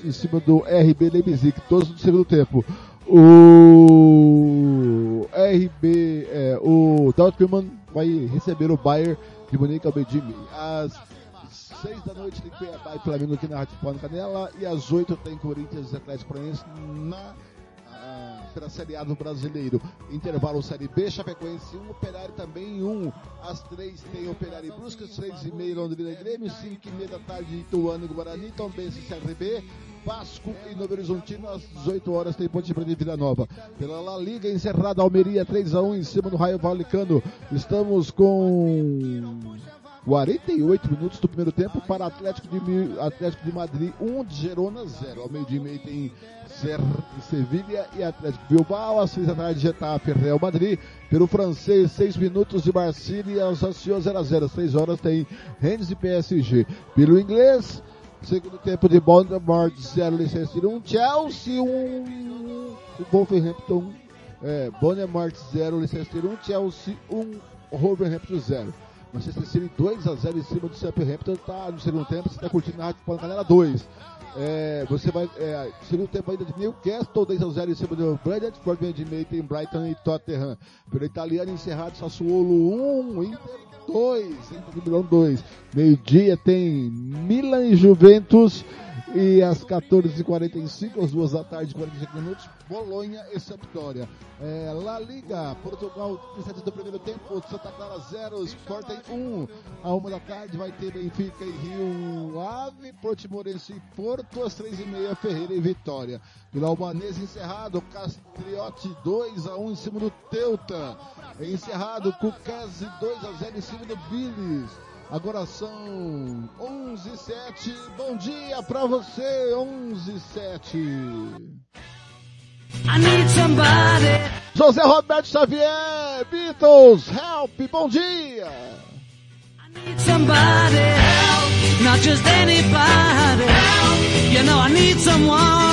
em cima do RB Leipzig, todos no segundo tempo. O RB, é, o Dortmund vai receber o Bayern de Munique ao meio Às seis da noite tem Cuiabá e Flamengo aqui na Rádio Pano Canela. E às oito tem Corinthians e Atlético Paranaense na pela Série A do Brasileiro. Intervalo Série B, Chapecoense 1, Operário também 1. Às 3 tem Operário e Bruscas, 3 e meia Londrina e Grêmio, 5 e meia da tarde Ituano e Guarani, Tombense e CRB. Vasco e Novo Horizontino às 18 horas tem Ponte Preta e Vila Nova. Pela La Liga encerrada Almeria 3 a 1 em cima do Raio Valicano. Estamos com 48 minutos do primeiro tempo para Atlético de, Atlético de Madrid 1 de Gerona 0. Ao meio dia e meio tem Sevilha e Atlético Bilbao. Às 6 da tarde Getafe Real Madrid. Pelo francês 6 minutos de Marcília aos 0 a 0. Às 6 horas tem Rennes e PSG. Pelo inglês Segundo tempo de Baltimore 0, Leicester 1, Chelsea 1, o Wolverhampton, é, Baltimore 0, Leicester 1, Chelsea 1, Wolverhampton 0. Manchester City 2 a 0 em cima do Southampton, tá no segundo tempo, você está curtindo na Rádio Pantanela 2. É, você vai, é, segundo tempo ainda de Newcastle, 2 a 0 em cima do Brentford, de meio tem Brighton e Tottenham. Pelo italiano encerrado, Sassuolo 1, Inter 2, Inter Milão 2. Meio-dia tem Milan e Juventus. E às 14h45, às 2 da tarde, 45 minutos, Bolonha e Sampdoria. É, La Liga, Portugal, 37 do primeiro tempo, Santa Clara 0, Sporting 1. À 1 da tarde vai ter Benfica e Rio Ave, Portimorense e Porto, às 3h30, Ferreira e Vitória. Vila Albanese encerrado, Castriote 2 a 1 em cima do Teuta. Encerrado, Cucase 2 a 0 em cima do Billis. Agora são 11 e 7. Bom dia pra você, 11 e 7. I need somebody. José Roberto Xavier, Beatles, help, bom dia. I need somebody help, not just anybody help. You know I need someone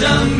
Done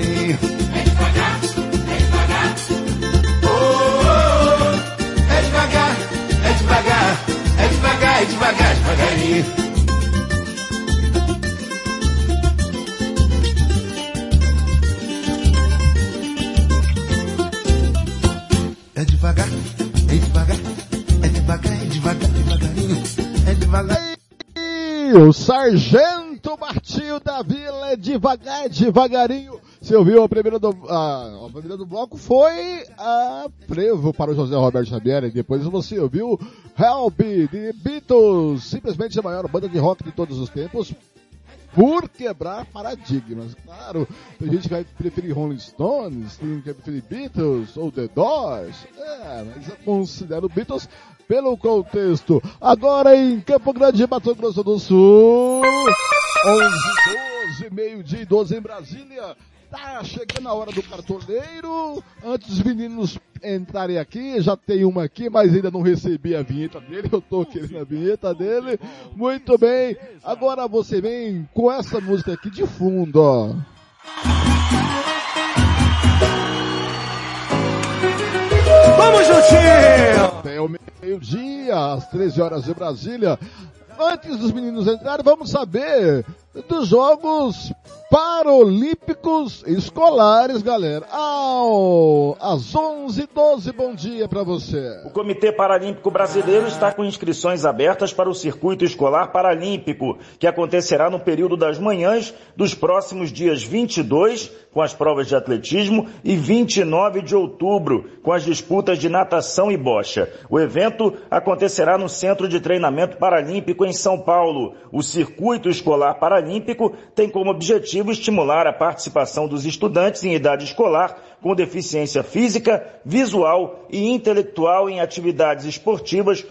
devagar, devagarinho. É devagar, é devagar. É devagar, é devagar, é devagar, é devagar, devagarinho. É devagar, é devagar, é devagar, é devagar, devagarinho. É devagar. E o Sargento Martinho da Vila é devagar, devagarinho. Você ouviu a primeira do, a, a primeira do bloco foi a Prevo para o José Roberto Xavier e depois você ouviu Help de Beatles, simplesmente a maior banda de rock de todos os tempos, por quebrar paradigmas. Claro, tem gente que vai preferir Rolling Stones, tem gente que vai preferir Beatles ou The Doors. É, mas eu considero Beatles pelo contexto. Agora em Campo Grande, Mato Grosso do Sul, 11, 12, meio-dia e 12 em Brasília. Tá chegando a hora do cartoleiro. Antes dos meninos entrarem aqui, já tem uma aqui, mas ainda não recebi a vinheta dele. Eu tô querendo a vinheta dele. Muito bem. Agora você vem com essa música aqui de fundo, ó. Vamos juntinho! Até o meio-dia, às 13 horas de Brasília. Antes dos meninos entrarem, vamos saber dos Jogos Paralímpicos Escolares, galera. Ao, às 11h12, bom dia para você. O Comitê Paralímpico Brasileiro está com inscrições abertas para o Circuito Escolar Paralímpico, que acontecerá no período das manhãs dos próximos dias 22, com as provas de atletismo, e 29 de outubro, com as disputas de natação e bocha. O evento acontecerá no Centro de Treinamento Paralímpico em São Paulo. O Circuito Escolar Paralímpico Paralímpico tem como objetivo estimular a participação dos estudantes em idade escolar com deficiência física, visual e intelectual em atividades esportivas,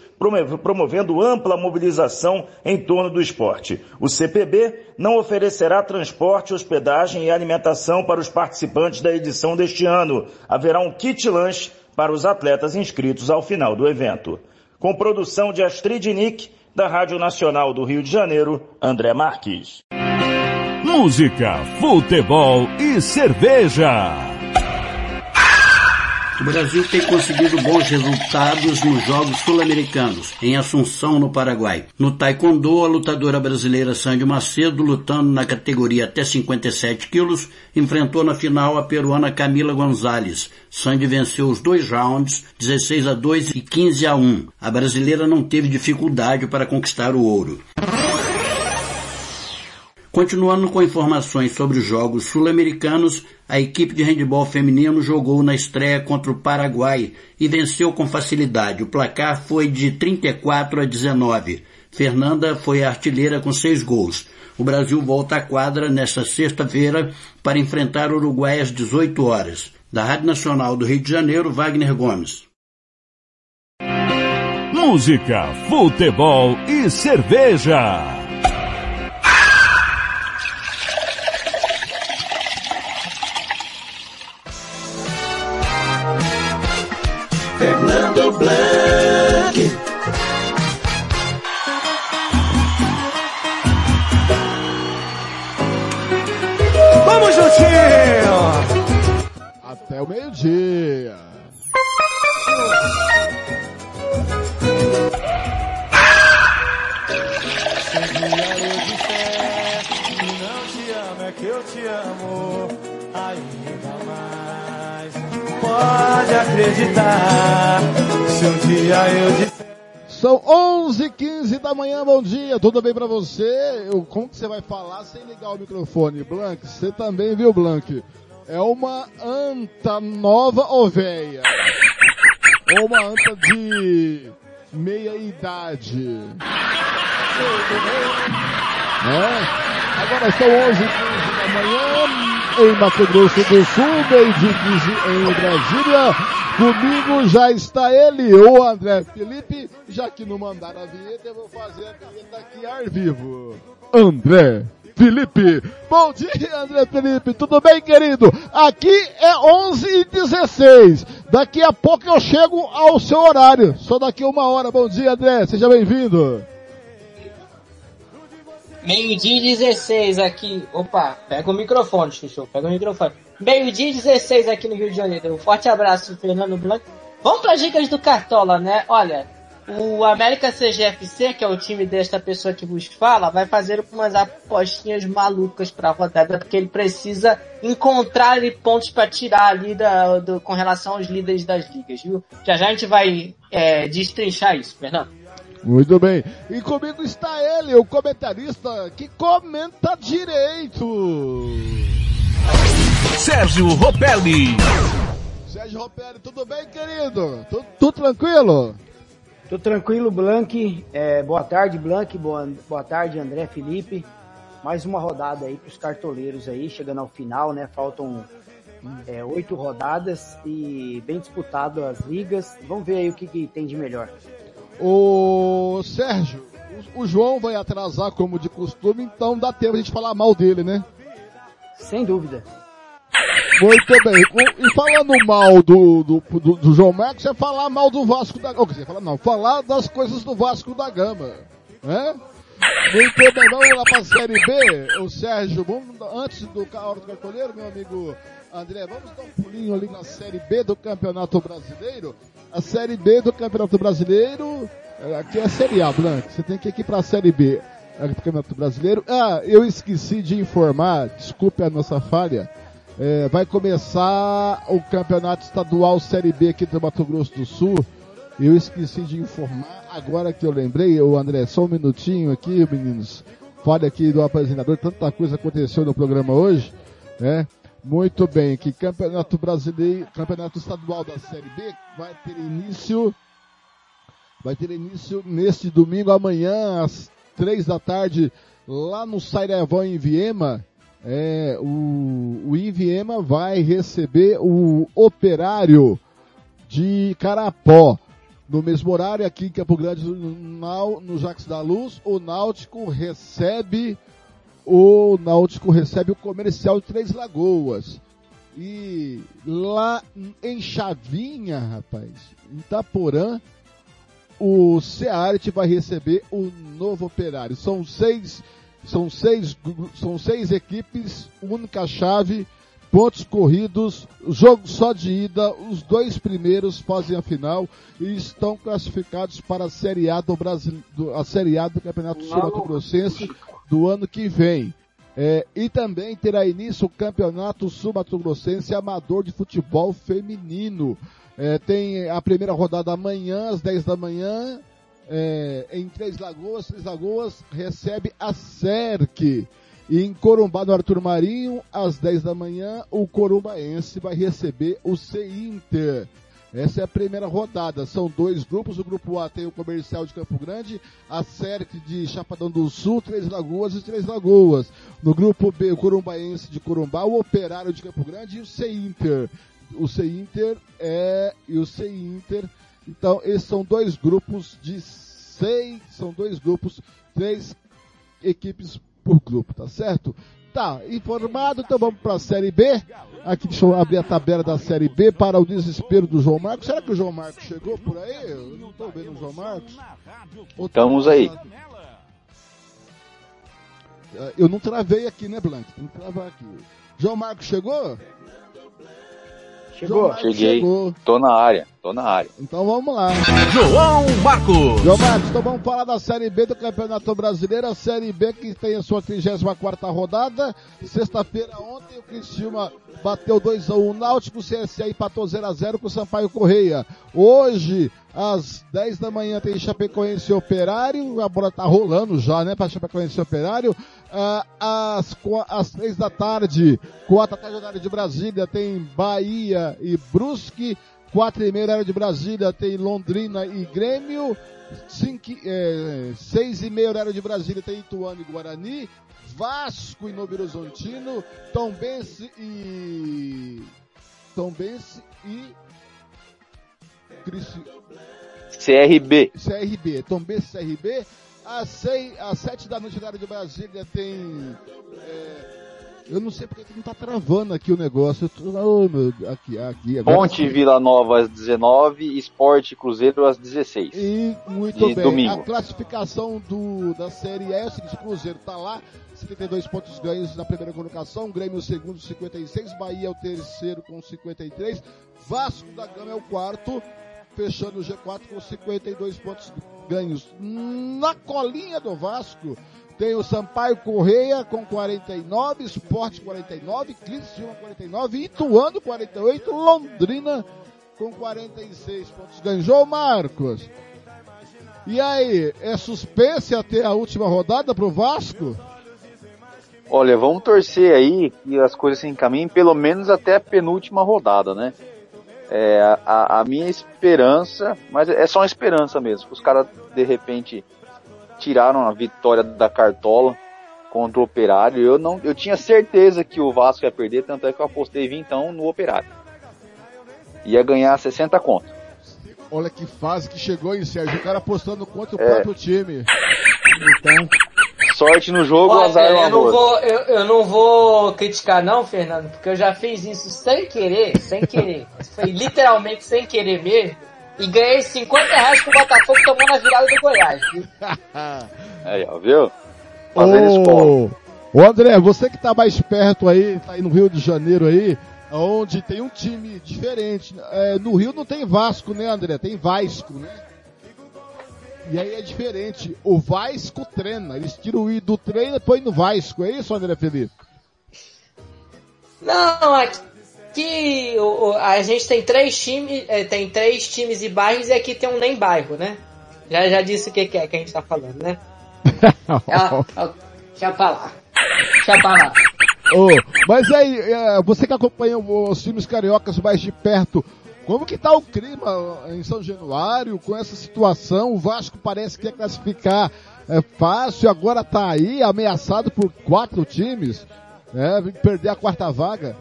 promovendo ampla mobilização em torno do esporte. O CPB não oferecerá transporte, hospedagem e alimentação para os participantes da edição deste ano. Haverá um kit lanche para os atletas inscritos ao final do evento. Com produção de Astrid Nick, da Rádio Nacional do Rio de Janeiro, André Marques. Música, futebol e cerveja. O Brasil tem conseguido bons resultados nos Jogos Sul-Americanos, em Assunção, no Paraguai. No Taekwondo, a lutadora brasileira Sandy Macedo, lutando na categoria até 57 quilos, enfrentou na final a peruana Camila Gonzalez. Sandy venceu os dois rounds, 16 a 2 e 15 a 1. A brasileira não teve dificuldade para conquistar o ouro. Continuando com informações sobre os Jogos Sul-Americanos, a equipe de handebol feminino jogou na estreia contra o Paraguai e venceu com facilidade. O placar foi de 34 a 19. Fernanda foi a artilheira com seis gols. O Brasil volta à quadra nesta sexta-feira para enfrentar o Uruguai às 18 horas. Da Rádio Nacional do Rio de Janeiro, Wagner Gomes. Música, futebol e cerveja. Não te amo, é que eu te amo ainda mais. Pode acreditar. Se um dia eu disser. São 11 h 15 da manhã, bom dia, tudo bem pra você? Eu, como que você vai falar sem ligar o microfone? Blank, você também viu, Blank? É uma anta nova ou velha? Ou uma anta de meia idade? É? Agora são 11 h 15 da manhã, em Mato Grosso do Sul, meio de 15 em Brasília. Comigo já está ele, o André Felipe. Já que não mandaram a vinheta, eu vou fazer a vinheta aqui ao vivo. André Felipe. Bom dia, André Felipe. Tudo bem, querido? Aqui é 11 e 16. Daqui a pouco eu chego ao seu horário. Só daqui uma hora. Bom dia, André. Seja bem-vindo. Meio-dia e 16 aqui. Opa, pega o microfone, Chuchu. Pega o microfone. Meio-dia e 16 aqui no Rio de Janeiro. Um forte abraço, Fernando Blanco. Vamos para as dicas do Cartola, né? Olha, o América CGFC, que é o time desta pessoa que vos fala, vai fazer umas apostinhas malucas para a rodada, porque ele precisa encontrar ali, pontos para tirar ali da, do, com relação aos líderes das ligas, viu? Já já a gente vai é, destrinchar isso, Fernando. Muito bem. E comigo está ele, o comentarista que comenta direito. Sérgio Ropelli. Sérgio Ropelli, tudo bem, querido? Tudo, tudo tranquilo? Tudo tranquilo, Blank. É, boa tarde, Blank. Boa, boa tarde, André Felipe. Mais uma rodada aí para os cartoleiros aí, chegando ao final, né? Faltam é, oito rodadas e bem disputado as ligas. Vamos ver aí o que, que tem de melhor. Ô Sérgio, o, o João vai atrasar como de costume, então dá tempo a gente falar mal dele, né? Sem dúvida. Muito bem. E falando mal do, do, do, do João Marcos, é falar mal do Vasco da Gama. Quer falar, não, falar das coisas do Vasco da Gama. Né? Muito bem, vamos lá para a Série B. O Sérgio, vamos, antes do hora do cartoleiro, meu amigo André, vamos dar um pulinho ali na Série B do Campeonato Brasileiro. A Série B do Campeonato Brasileiro, aqui é a Série A, Blanco. Você tem que ir aqui para a Série B do Campeonato Brasileiro. Ah, eu esqueci de informar, desculpe a nossa falha. É, vai começar o Campeonato Estadual Série B aqui do Mato Grosso do Sul. Eu esqueci de informar, agora que eu lembrei, o André, só um minutinho aqui, meninos. Fale aqui do apresentador, tanta coisa aconteceu no programa hoje, né? Muito bem, que Campeonato Brasileiro, Campeonato Estadual da Série B vai ter início, vai ter início neste domingo amanhã às três da tarde lá no Sairevão em Viema, é, o, o Inviema vai receber o Operário de Carapó. No mesmo horário, aqui em Campo Grande, no, no Jacques da Luz, o Náutico recebe o Náutico recebe o comercial de Três Lagoas. E lá em Chavinha, rapaz, em Itaporã, o Cearet vai receber o novo operário. São seis, são seis, são seis equipes, única chave, pontos corridos, jogo só de ida, os dois primeiros fazem a final e estão classificados para a Série A do Brasil, do, a Série A do Campeonato Sul Grossense do ano que vem. É, e também terá início o Campeonato Sul-Mato-Grossense Amador de Futebol Feminino. É, tem a primeira rodada amanhã, às 10 da manhã, é, em Três Lagoas. Três Lagoas recebe a SERC. E em Corumbá, no Arthur Marinho, às 10 da manhã, o Corumbaense vai receber o C-Inter. Essa é a primeira rodada. São dois grupos. O grupo A tem o Comercial de Campo Grande, a CERC de Chapadão do Sul, Três Lagoas e Três Lagoas. No grupo B, o Corumbaense de Corumbá, o Operário de Campo Grande e o C-Inter. O C-Inter é... e o C-Inter. Então, esses são dois grupos de seis... São dois grupos, três equipes por grupo, tá certo? Tá, informado, então vamos para a Série B. Aqui deixa eu abrir a tabela da Série B para o desespero do João Marcos. Será que o João Marcos chegou por aí? Eu não estou vendo o João Marcos. Estamos aí. Eu não travei aqui, né, Blanco? Tem que travar aqui. João Marcos chegou? Chegou. Cheguei. Chegou. Tô na área, tô na área. Então vamos lá. João Marcos. João Marcos, então vamos falar da Série B do Campeonato Brasileiro. A Série B que tem a sua 34 rodada. Sexta-feira ontem o Cristiúma bateu 2x1 o Náutico, o CSA empatou 0x0 com o Sampaio Correia. Hoje, às 10 da manhã tem Chapecoense Operário, a bola tá rolando já, né, para Chapecoense Operário. Uh, às, às 3 da tarde, 4 da tarde horário de Brasília, tem Bahia e Brusque. 4 e meia horário de Brasília, tem Londrina e Grêmio. 5, é, 6 e meia horário de Brasília, tem Ituano e Guarani. Vasco e Novo Horizontino, Tombense e Tombense e. CRB. CRB, Tombense CRB. Às, seis, às sete da noite, área de Brasília, tem é, eu não sei porque que não tá travando aqui o negócio. Tô, oh, meu, aqui, aqui. Ponte sim. Vila Nova às 19, Esporte Cruzeiro às 16. E muito bem. Domingo. A classificação do, da Série S, o Cruzeiro tá lá, 72 pontos ganhos na primeira colocação, Grêmio o segundo, 56, Bahia é o terceiro com 53, Vasco da Gama é o quarto, fechando o G4 com 52 pontos ganhos. Na colinha do Vasco, tem o Sampaio Correia com 49, Esporte 49, Criciúma 49, Ituano 48, Londrina com 46 pontos. Ganhou Marcos. E aí, é suspense até a última rodada pro Vasco? Olha, vamos torcer aí que as coisas se encaminhem pelo menos até a penúltima rodada, né? É, a, a minha esperança, mas é só uma esperança mesmo, que os caras de repente tiraram a vitória da Cartola contra o Operário. Eu não, eu tinha certeza que o Vasco ia perder, tanto é que eu apostei então no Operário. Ia ganhar 60 conto. Olha que fase que chegou aí, Sérgio. O cara apostando contra o é. próprio time. Então, sorte no jogo, Olha, azar eu não vou eu, eu, não vou criticar não, Fernando, porque eu já fiz isso sem querer, sem querer. Foi literalmente sem querer mesmo. E ganhei 50 reais com o Botafogo tomando a virada do Goiás. Viu? Aí, ó, viu? Fazendo ô, escola. Ô André, você que tá mais perto aí, tá aí no Rio de Janeiro aí, onde tem um time diferente. É, no Rio não tem Vasco, né, André? Tem Vasco, né? E aí é diferente. O Vasco treina. Eles tiram o I do treino e põem no Vasco. É isso, André Felipe? Não, aqui o, a gente tem três times, é, tem três times e bairros e aqui tem um nem bairro, né? Já, já disse o que, que é que a gente tá falando, né? deixa pra lá. Deixa pra lá. Oh, mas aí, é, você que acompanha os times cariocas mais de perto, Como que tá o clima em São Januário com essa situação? O Vasco parece que ia classificar é, fácil, agora tá aí ameaçado por quatro times, né? Perder a quarta vaga.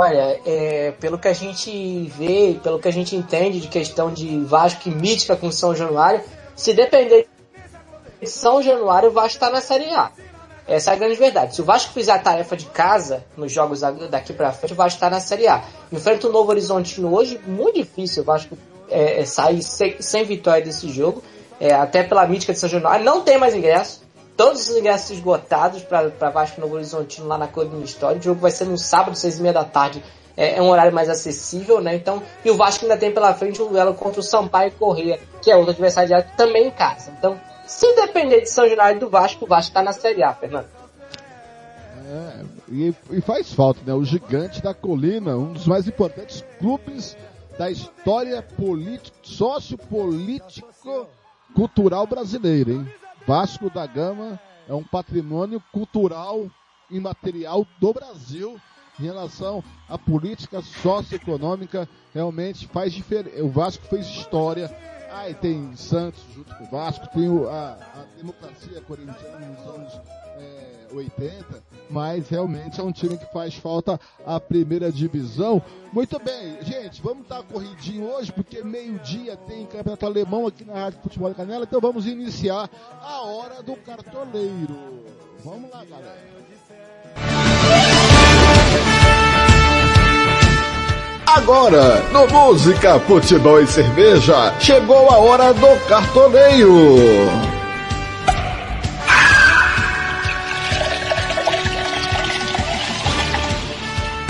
Olha, é, pelo que a gente vê, pelo que a gente entende de questão de Vasco e mítica com São Januário, se depender de São Januário, o Vasco está na Série A. Essa é a grande verdade. Se o Vasco fizer a tarefa de casa nos jogos daqui para frente, o Vasco está na Série A. Enfrenta o Novo Horizontino hoje, muito difícil o Vasco é, é, sair sem, sem, vitória desse jogo, é, até pela mítica de São Januário. Não tem mais ingresso. Todos os ingressos esgotados para Vasco Novo Horizontino lá na Colina História. O jogo vai ser no sábado, seis e meia da tarde. É, é, um horário mais acessível, né? Então, e o Vasco ainda tem pela frente um duelo contra o Sampaio Corrêa, que é outro adversário também em casa. Então, se depender de São Januário do Vasco, o Vasco está na Série A, Fernando. É, e, e, faz falta, né? O gigante da colina, um dos mais importantes clubes da história político, sociopolítico cultural brasileira, hein? Vasco da Gama é um patrimônio cultural imaterial do Brasil em relação à política socioeconômica, realmente faz diferença. O Vasco fez história Aí tem Santos junto com o Vasco, tem a, a, democracia corintiana nos anos é, 80, mas realmente é um time que faz falta a primeira divisão. Muito bem, gente, vamos dar corridinho hoje, porque meio-dia tem campeonato alemão aqui na Rádio Futebol da Canela, então vamos iniciar a hora do cartoleiro. Vamos lá, galera. Agora, no Música, Futebol e Cerveja, chegou a hora do cartoneio.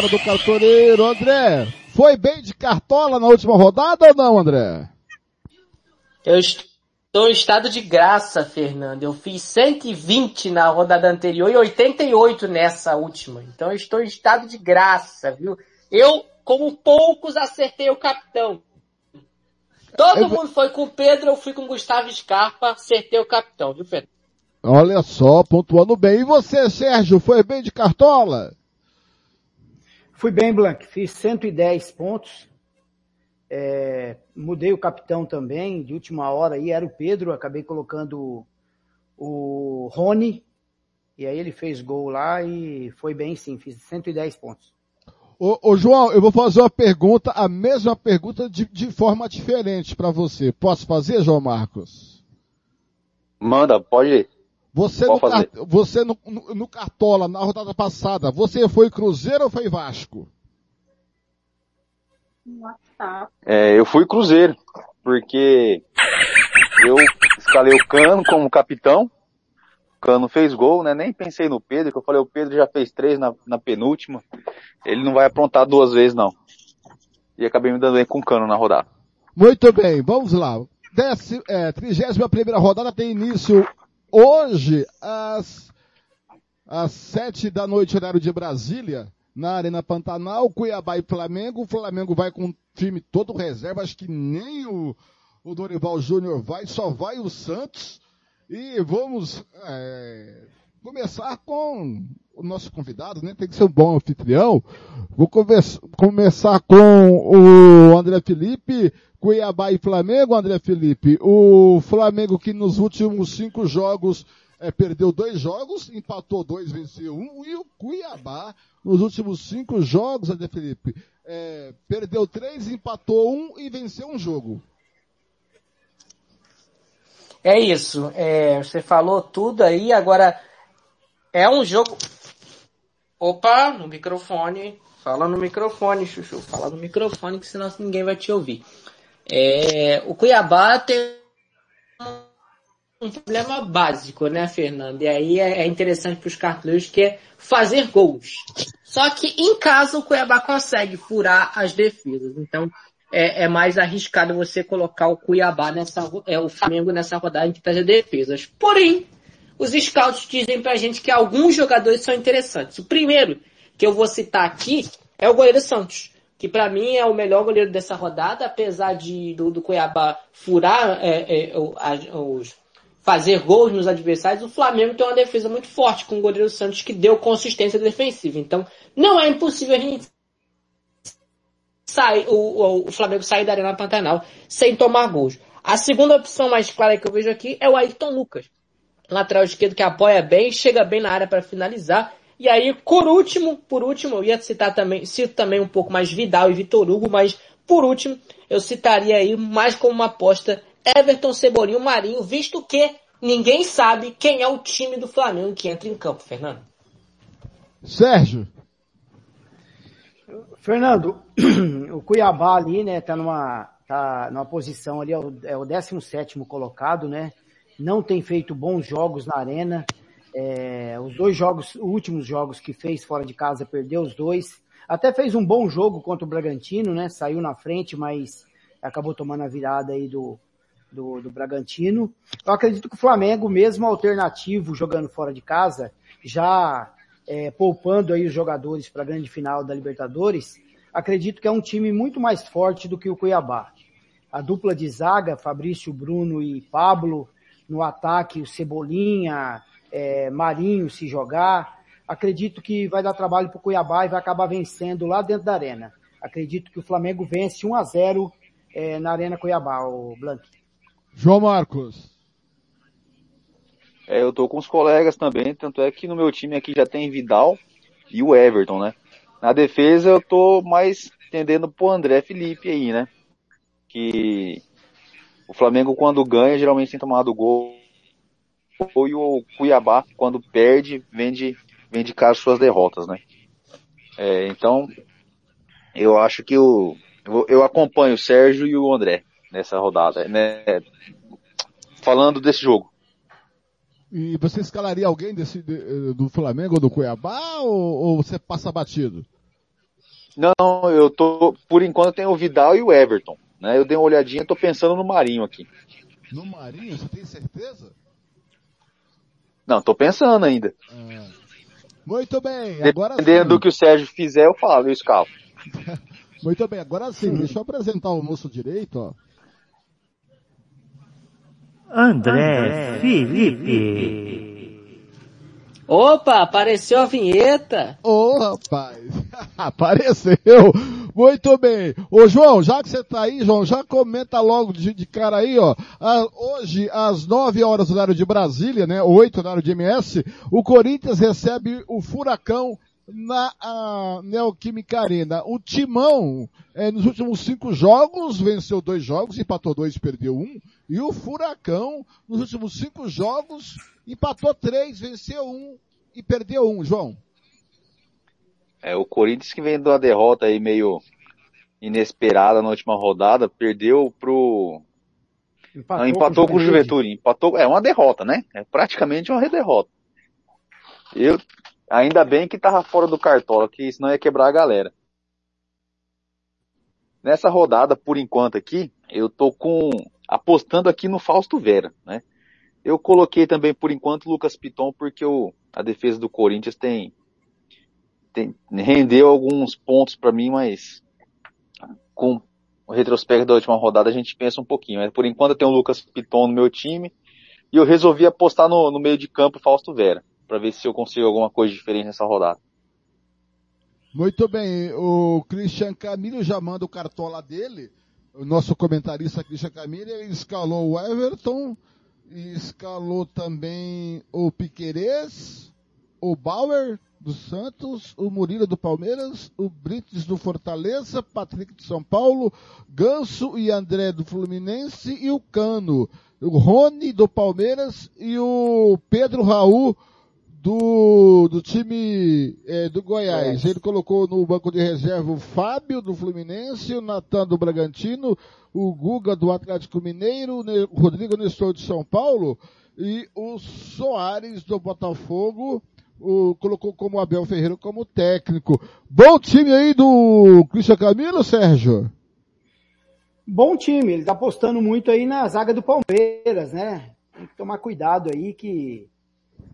Hora do cartoneiro. André, foi bem de cartola na última rodada ou não, André? Eu estou em estado de graça, Fernando. Eu fiz 120 na rodada anterior e 88 nessa última. Então eu estou em estado de graça, viu? Eu, como poucos, acertei o capitão. Todo eu... mundo foi com o Pedro, eu fui com o Gustavo Scarpa, acertei o capitão, viu, Pedro? Olha só, pontuando bem. E você, Sérgio, foi bem de cartola? Fui bem, Blank, fiz 110 pontos. É, mudei o capitão também, de última hora aí, era o Pedro, acabei colocando o, Rony, e aí ele fez gol lá e foi bem sim, fiz 110 pontos. Ô, ô João, eu vou fazer uma pergunta, a mesma pergunta de, de forma diferente para você. Posso fazer, João Marcos? Manda, pode ir. Você, no, você no, no, no, Cartola, na rodada passada, você foi Cruzeiro ou foi Vasco? É, eu fui Cruzeiro, porque eu escalei o Cano como capitão, o Cano fez gol, né? Nem pensei no Pedro, que eu falei, o Pedro já fez três na, na penúltima, ele não vai aprontar duas vezes não. E acabei me dando bem com o Cano na rodada. Muito bem, vamos lá. Décima, é, 31 primeira rodada tem início Hoje, às, às sete da noite, horário de Brasília, na Arena Pantanal, Cuiabá e Flamengo. O Flamengo vai com o time todo reserva, acho que nem o, o Dorival Júnior vai, só vai o Santos. E vamos é, começar com o nosso convidado, né? Tem que ser um bom anfitrião. Vou começar com o André Felipe, Cuiabá e Flamengo, André Felipe. O Flamengo que nos últimos cinco jogos é, perdeu dois jogos, empatou dois, venceu um, e o Cuiabá nos últimos cinco jogos, André Felipe, é, perdeu três, empatou um e venceu um jogo. É isso. É, você falou tudo aí. Agora é um jogo. Opa, no microfone. Fala no microfone, Chuchu. Fala no microfone, que senão ninguém vai te ouvir. É, o Cuiabá tem um problema básico, né, Fernando? E aí é, é interessante para os cartoleiros que é fazer gols. Só que em casa o Cuiabá consegue furar as defesas. Então é, é mais arriscado você colocar o Cuiabá nessa, é, o Flamengo nessa rodada de fazer defesas. Porém, os scouts dizem pra gente que alguns jogadores são interessantes. O primeiro que eu vou citar aqui é o goleiro Santos, que para mim é o melhor goleiro dessa rodada, apesar de do, do Cuiabá furar é, é, os, fazer gols nos adversários, o Flamengo tem uma defesa muito forte com o goleiro Santos que deu consistência defensiva. Então, não é impossível a gente sair, o, o Flamengo sair da Arena Pantanal sem tomar gols. A segunda opção mais clara que eu vejo aqui é o Ayrton Lucas. Lateral esquerdo que apoia bem, chega bem na área para finalizar. E aí, por último, por último, eu ia citar também, cito também um pouco mais Vidal e Vitor Hugo, mas por último, eu citaria aí mais como uma aposta Everton, Cebolinha e Marinho, visto que ninguém sabe quem é o time do Flamengo que entra em campo, Fernando. Sérgio. Fernando, o Cuiabá ali, né, tá numa, tá numa posição ali, é o, é o 17 colocado, né? Não tem feito bons jogos na arena. É, os dois jogos, os últimos jogos que fez fora de casa, perdeu os dois. Até fez um bom jogo contra o Bragantino, né? Saiu na frente, mas acabou tomando a virada aí do, do, do Bragantino. Eu acredito que o Flamengo, mesmo alternativo, jogando fora de casa, já é, poupando aí os jogadores para a grande final da Libertadores, acredito que é um time muito mais forte do que o Cuiabá. A dupla de zaga, Fabrício, Bruno e Pablo, no ataque o Cebolinha, é, Marinho se jogar, acredito que vai dar trabalho para o Cuiabá e vai acabar vencendo lá dentro da arena. Acredito que o Flamengo vence 1 a 0 é, na Arena Cuiabá, o Blanc. João Marcos. É, eu tô com os colegas também, tanto é que no meu time aqui já tem Vidal e o Everton, né? Na defesa eu tô mais tendendo pro André Felipe aí, né? Que o Flamengo quando ganha geralmente tem tomado gol. E o Cuiabá quando perde vem de, vem de casa suas derrotas, né? É, então eu acho que o, eu, eu acompanho o Sérgio e o André nessa rodada, né? Falando desse jogo. E você escalaria alguém desse, do Flamengo ou do Cuiabá ou, ou, você passa batido? Não, eu tô, por enquanto tem o Vidal e o Everton, né? Eu dei uma olhadinha, tô pensando no Marinho aqui. No Marinho, você tem certeza? Não, tô pensando ainda. Ah. Muito bem, agora Dependendo sim. do que o Sérgio fizer, eu falo, eu escalo. Muito bem, agora sim, deixa eu apresentar o moço direito, ó. André, Felipe. Opa, apareceu a vinheta. Ô, oh, rapaz. apareceu. Muito bem. Ô, João, já que você tá aí, João, já comenta logo de, de cara aí, ó. Ah, hoje, às 9 horas do horário de Brasília, né? 8 horário de MS, o Corinthians recebe o Furacão na a Neoquímica Arena. O Timão, é, nos últimos cinco jogos, venceu dois jogos, empatou dois, perdeu um. E o Furacão, nos últimos cinco jogos, empatou três, venceu um e perdeu um, João. É, o Corinthians que vem de uma derrota aí meio inesperada na última rodada, perdeu pro... Empatou, Não, empatou com o Juventude. Empatou, é uma derrota, né? É praticamente uma derrota. Eu, Ainda bem que tava fora do cartola, que senão ia quebrar a galera. Nessa rodada, por enquanto aqui, eu tô com apostando aqui no Fausto Vera, né? Eu coloquei também por enquanto o Lucas Piton porque o, a defesa do Corinthians tem, tem rendeu alguns pontos para mim, mas com o retrospecto da última rodada a gente pensa um pouquinho. Mas por enquanto eu tenho o Lucas Piton no meu time e eu resolvi apostar no, no meio de campo Fausto Vera para ver se eu consigo alguma coisa diferente nessa rodada. Muito bem, o Christian Camilo já manda o cartola dele. O nosso comentarista Christian Camilo, ele escalou o Everton, escalou também o Piquerez, o Bauer do Santos, o Murilo do Palmeiras, o Brites do Fortaleza, Patrick de São Paulo, Ganso e André do Fluminense e o Cano, o Rony do Palmeiras e o Pedro Raul do, do time é, do Goiás. Ele colocou no banco de reserva o Fábio do Fluminense, o Natan do Bragantino, o Guga do Atlético Mineiro, o Rodrigo Nestor de São Paulo e o Soares do Botafogo. O, colocou como Abel Ferreira como técnico. Bom time aí do Cristian Camilo, Sérgio? Bom time, ele tá apostando muito aí na zaga do Palmeiras, né? Tem que tomar cuidado aí que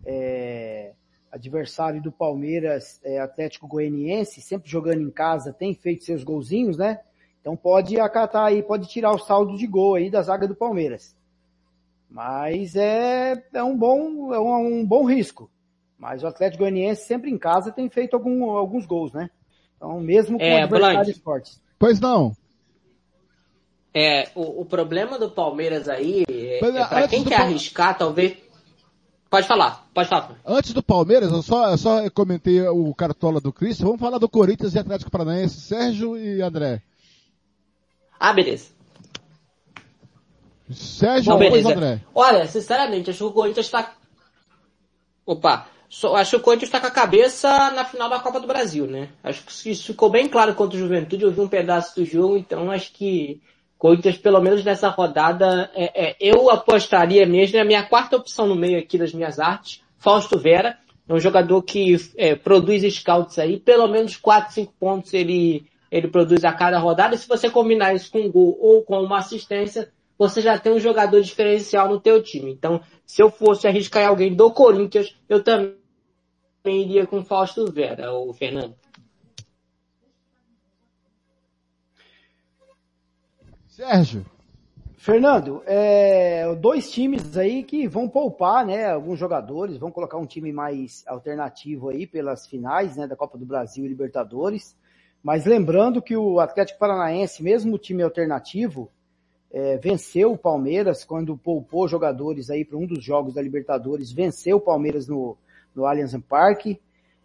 é, adversário do Palmeiras é Atlético Goianiense, sempre jogando em casa, tem feito seus golzinhos, né? Então pode acatar aí, pode tirar o saldo de gol aí da zaga do Palmeiras. Mas é, é um bom é um, um bom risco. Mas o Atlético Goianiense sempre em casa tem feito algum, alguns gols, né? Então mesmo com É, adversários Blank. fortes. Pois não. É, o, o problema do Palmeiras aí, é, Mas, é pra quem quer arriscar, talvez... Pode falar, pode falar. Antes do Palmeiras, eu só, eu só comentei o cartola do Cristian. Vamos falar do Corinthians e Atlético Paranaense, Sérgio e André. Ah, beleza. Sérgio beleza. André. Olha, sinceramente, acho que o Corinthians tá... Opa, só, acho que o Corinthians tá com a cabeça na final da Copa do Brasil, né? Acho que isso ficou bem claro contra o Juventude, eu vi um pedaço do jogo, então acho que Corinthians, pelo menos nessa rodada, é, é, eu apostaria mesmo, é a minha quarta opção no meio aqui das minhas artes, Fausto Vera, é um jogador que é, produz scouts aí, pelo menos 4, 5 pontos ele, ele produz a cada rodada, e se você combinar isso com um gol ou com uma assistência, você já tem um jogador diferencial no teu time. Então, se eu fosse arriscar em alguém do Corinthians, eu também iria com Fausto Vera, o Fernando. Sérgio. Fernando, é, dois times aí que vão poupar, né, alguns jogadores, vão colocar um time mais alternativo aí pelas finais, né, da Copa do Brasil e Libertadores. Mas lembrando que o Atlético Paranaense, mesmo o time alternativo, é, venceu o Palmeiras quando poupou jogadores aí para um dos jogos da Libertadores, venceu o Palmeiras no, no Allianz Parque.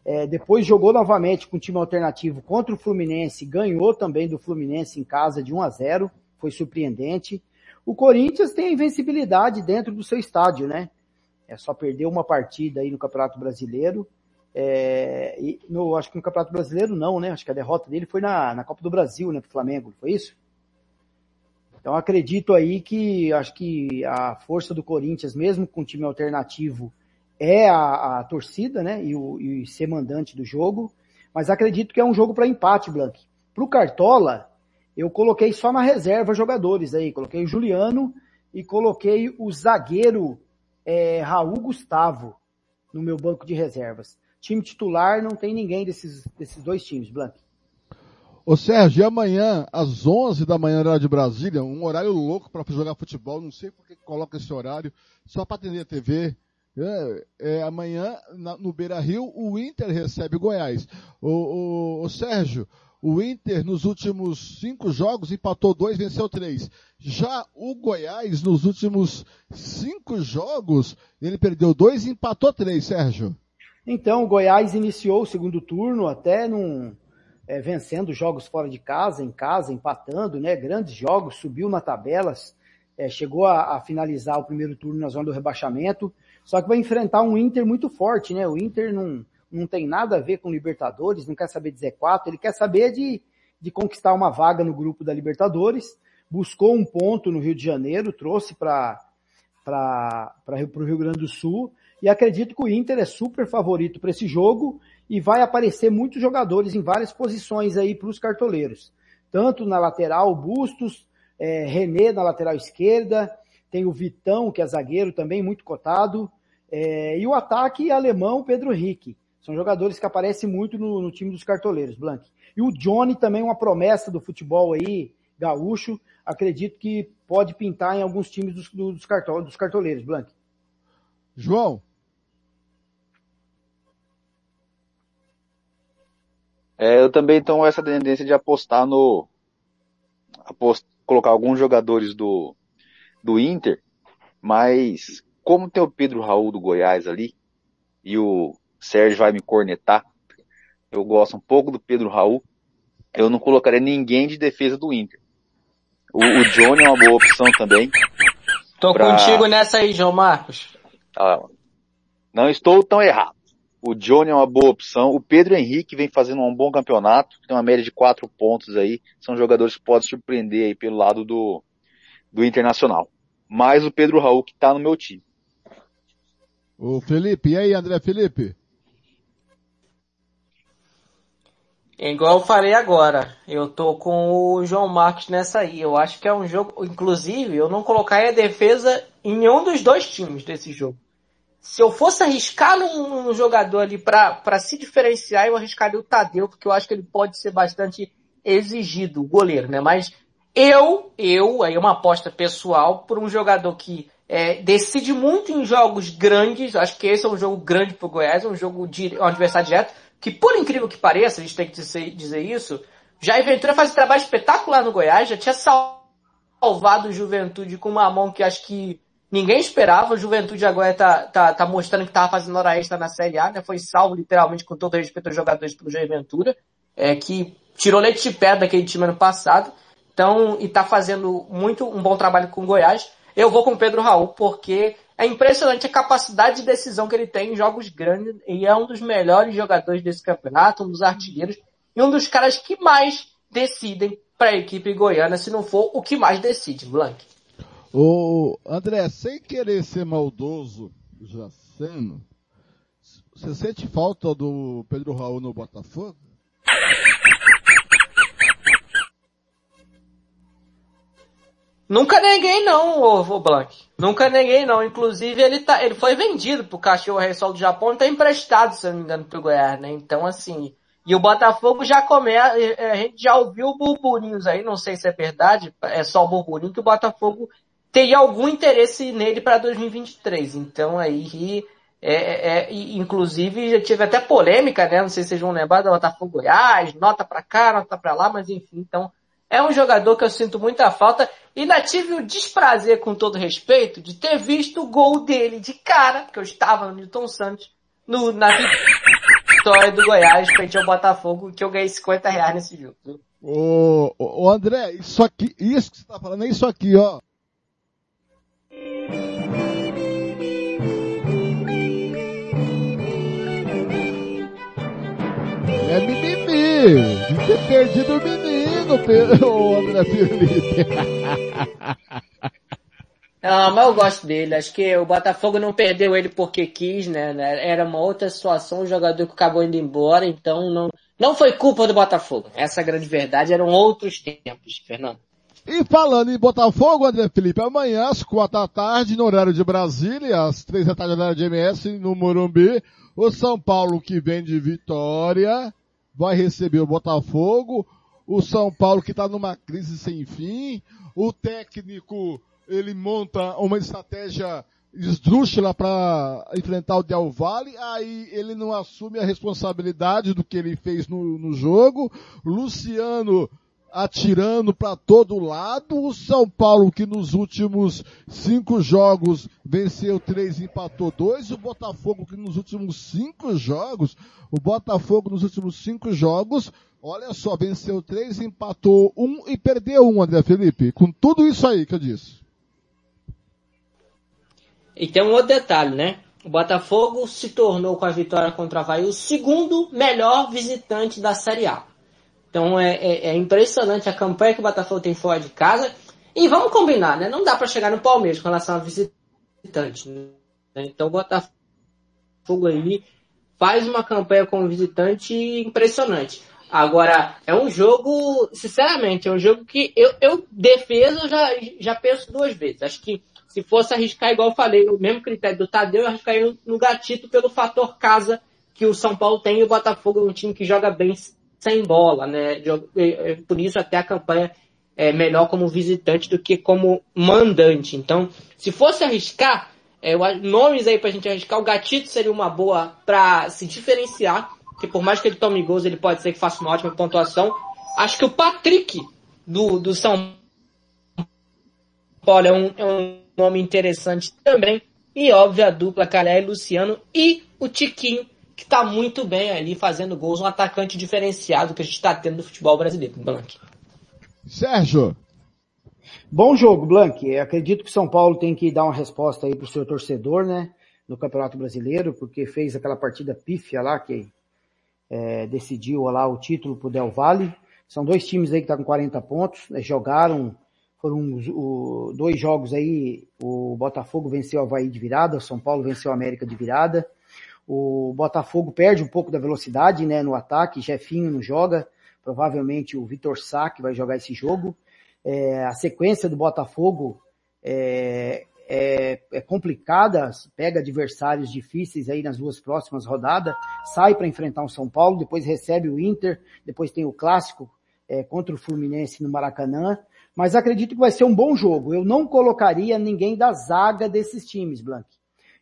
É, depois jogou novamente com o time alternativo contra o Fluminense, ganhou também do Fluminense em casa de 1 a 0, foi surpreendente. O Corinthians tem a invencibilidade dentro do seu estádio, né? É só perdeu uma partida aí no Campeonato Brasileiro. É, e no, acho que no Campeonato Brasileiro não, né? Acho que a derrota dele foi na, na Copa do Brasil, né? Pro Flamengo, foi isso? Então acredito aí que acho que a força do Corinthians, mesmo com time alternativo, é a, a torcida, né? E, o, e ser mandante do jogo. Mas acredito que é um jogo para empate, Blank. Pro Cartola, eu coloquei só na reserva jogadores aí. Coloquei o Juliano e coloquei o zagueiro é, Raul Gustavo no meu banco de reservas. Time titular não tem ninguém desses, desses dois times, Blank. Ô Sérgio, amanhã, às 11 da manhã, horário de Brasília, um horário louco para jogar futebol, não sei por que coloca esse horário, só para atender a TV. É, é, amanhã, na- no Beira Rio, o Inter recebe o Goiás. Ô, ô, Sérgio, o Inter nos últimos cinco jogos empatou dois, venceu três. Já o Goiás, nos últimos cinco jogos, ele perdeu dois e empatou três, Sérgio. Então, o Goiás iniciou o segundo turno até num, é, vencendo jogos fora de casa, em casa, empatando, né? Grandes jogos, subiu na tabelas, é, chegou a, a finalizar o primeiro turno na zona do rebaixamento, só que vai enfrentar um Inter muito forte, né? O Inter não, não tem nada a ver com Libertadores, não quer saber de Z4, ele quer saber de, de conquistar uma vaga no grupo da Libertadores, buscou um ponto no Rio de Janeiro, trouxe para o Rio Grande do Sul, e acredito que o Inter é super favorito para esse jogo e vai aparecer muitos jogadores em várias posições aí para os cartoleiros. Tanto na lateral, Bustos, é, René na lateral esquerda, tem o Vitão, que é zagueiro também muito cotado, é, e o ataque alemão Pedro Henrique. São jogadores que aparecem muito no, no time dos cartoleiros, Blank. E o Johnny também uma promessa do futebol aí, gaúcho, acredito que pode pintar em alguns times dos, dos, cartol, dos cartoleiros, Blank. João. É, eu também tenho essa tendência de apostar no. Apost, colocar alguns jogadores do, do Inter, mas como tem o Pedro Raul do Goiás ali, e o Sérgio vai me cornetar, eu gosto um pouco do Pedro Raul, eu não colocaria ninguém de defesa do Inter. O, o Johnny é uma boa opção também. Tô pra- contigo nessa aí, João Marcos. Ah, não estou tão errado. O Johnny é uma boa opção. O Pedro Henrique vem fazendo um bom campeonato, tem uma média de quatro pontos aí. São jogadores que podem surpreender aí pelo lado do, do Internacional. Mais o Pedro Raul que tá no meu time. Ô Felipe, e aí André Felipe? É igual eu falei agora, eu tô com o João Marcos nessa aí. Eu acho que é um jogo, inclusive, eu não colocaria a defesa em nenhum dos dois times desse jogo. Se eu fosse arriscar num, num jogador ali para se diferenciar, eu arriscaria o Tadeu, porque eu acho que ele pode ser bastante exigido, o goleiro, né? Mas eu, eu, aí é uma aposta pessoal, por um jogador que é, decide muito em jogos grandes, acho que esse é um jogo grande pro Goiás, é um jogo de um adversário direto, que por incrível que pareça, a gente tem que dizer, dizer isso, Jair Ventura faz um trabalho espetacular no Goiás, já tinha salvado o Juventude com uma mão que acho que ninguém esperava, o Juventude agora tá, tá, tá mostrando que tava fazendo hora extra na Série A, né? Foi salvo literalmente com todo respeito aos jogadores pelo Jair Ventura, é, que tirou leite de pedra daquele time ano passado, então, e tá fazendo muito, um bom trabalho com o Goiás. Eu vou com o Pedro Raul, porque é impressionante a capacidade de decisão que ele tem em jogos grandes e é um dos melhores jogadores desse campeonato, um dos artilheiros e um dos caras que mais decidem para a equipe goiana, se não for o que mais decide, Blank. Ô, André, sem querer ser maldoso, já sendo, você sente falta do Pedro Raul no Botafogo? Nunca neguei não, ô, ô Blank. Nunca neguei não. Inclusive ele tá, ele foi vendido pro Cachorro Rei Sol do Japão e tá emprestado, se eu não me engano, pro Goiás, né? Então assim, e o Botafogo já começa, a gente já ouviu burburinhos aí, não sei se é verdade, é só burburinho que o Botafogo teria algum interesse nele para 2023. Então aí, é, é, é, inclusive já tive até polêmica, né? Não sei se vocês vão lembrar do Botafogo Goiás, nota para cá, nota para lá, mas enfim, então é um jogador que eu sinto muita falta e ainda tive o desprazer, com todo respeito, de ter visto o gol dele de cara, porque eu estava no Newton Santos, no, na vitória do Goiás frente ao Botafogo, que eu ganhei 50 reais nesse jogo. Ô, ô, André, isso aqui, isso que você tá falando é isso aqui, ó. É mimimi, ter perdido o menino, o André Felipe. Não, mas eu gosto dele. Acho que o Botafogo não perdeu ele porque quis, né? Era uma outra situação, o jogador que acabou indo embora, então não, não foi culpa do Botafogo. Essa é grande verdade, eram outros tempos, Fernando. E falando em Botafogo, André Felipe, amanhã às quatro da tarde, no horário de Brasília, às três da tarde no horário de MS, no Morumbi, o São Paulo que vem de vitória, vai receber o Botafogo, o São Paulo que está numa crise sem fim, o técnico ele monta uma estratégia esdrúxula para enfrentar o Del Valle, aí ele não assume a responsabilidade do que ele fez no, no jogo, Luciano atirando para todo lado, o São Paulo que nos últimos cinco jogos venceu três, empatou dois, o Botafogo que nos últimos cinco jogos, o Botafogo nos últimos cinco jogos, olha só, venceu três, empatou um e perdeu um, André Felipe, com tudo isso aí que eu disse. E tem um outro detalhe, né? O Botafogo se tornou com a vitória contra o Havaí o segundo melhor visitante da Série A. Então é, é, é, impressionante a campanha que o Botafogo tem fora de casa. E vamos combinar, né? Não dá para chegar no Palmeiras com relação a visitante. Né? Então o Botafogo aí faz uma campanha como visitante impressionante. Agora, é um jogo, sinceramente, é um jogo que eu, eu defesa, já, já penso duas vezes. Acho que se fosse arriscar, igual eu falei, o mesmo critério do Tadeu, eu arriscaria no gatito pelo fator casa que o São Paulo tem e o Botafogo é um time que joga bem sem bola, né? Por isso até a campanha é melhor como visitante do que como mandante. Então, se fosse arriscar, é, nomes aí pra gente arriscar, o Gatito seria uma boa para se diferenciar, que por mais que ele tome gols, ele pode ser que faça uma ótima pontuação. Acho que o Patrick do, do São Paulo é um, é um nome interessante também. E óbvio a dupla Calé e Luciano e o Tiquinho, que está muito bem ali fazendo gols, um atacante diferenciado que a gente está tendo no futebol brasileiro, Blank. Sérgio. Bom jogo, Blank. Eu acredito que o São Paulo tem que dar uma resposta aí pro seu torcedor, né? no Campeonato Brasileiro, porque fez aquela partida pífia lá que é, decidiu lá o título pro Del Valle. São dois times aí que estão tá com 40 pontos, né, jogaram, foram o, dois jogos aí, o Botafogo venceu o Havaí de virada, o São Paulo venceu o América de virada. O Botafogo perde um pouco da velocidade né, no ataque, Jefinho não joga, provavelmente o Vitor Sá vai jogar esse jogo. É, a sequência do Botafogo é, é, é, complicada, pega adversários difíceis aí nas duas próximas rodadas, sai para enfrentar o São Paulo, depois recebe o Inter, depois tem o clássico é, contra o Fluminense no Maracanã, mas acredito que vai ser um bom jogo. Eu não colocaria ninguém da zaga desses times, Blank.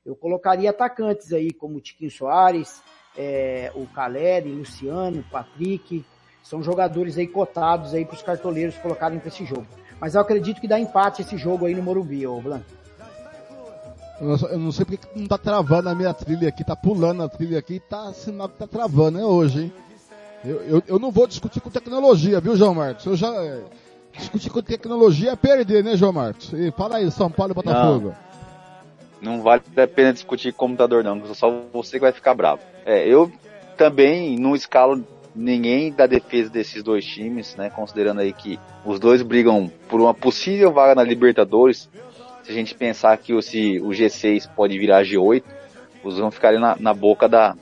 Eu colocaria atacantes aí como o Tiquinho Soares, é, o Caleri, Luciano, Patrick, são jogadores aí cotados aí para os cartoleiros colocarem para esse jogo. Mas eu acredito que dá empate esse jogo aí no Morumbi, ô Blanco. Eu não sei porque não tá travando a minha trilha aqui, tá pulando a trilha aqui e tá sinal que tá travando, é hoje, hein? Eu, eu, eu, não vou discutir com tecnologia, viu, João Marcos? Eu já é, discutir com tecnologia é perder, né, João Marcos? E fala aí, São Paulo e Botafogo. Não, não vale a pena discutir com computador, não, só você que vai ficar bravo. É, eu também não escalo ninguém da defesa desses dois times, né? Considerando aí que os dois brigam por uma possível vaga na Libertadores. Se a gente pensar que o, se o G6 pode virar G8, os vão ficar na, na boca da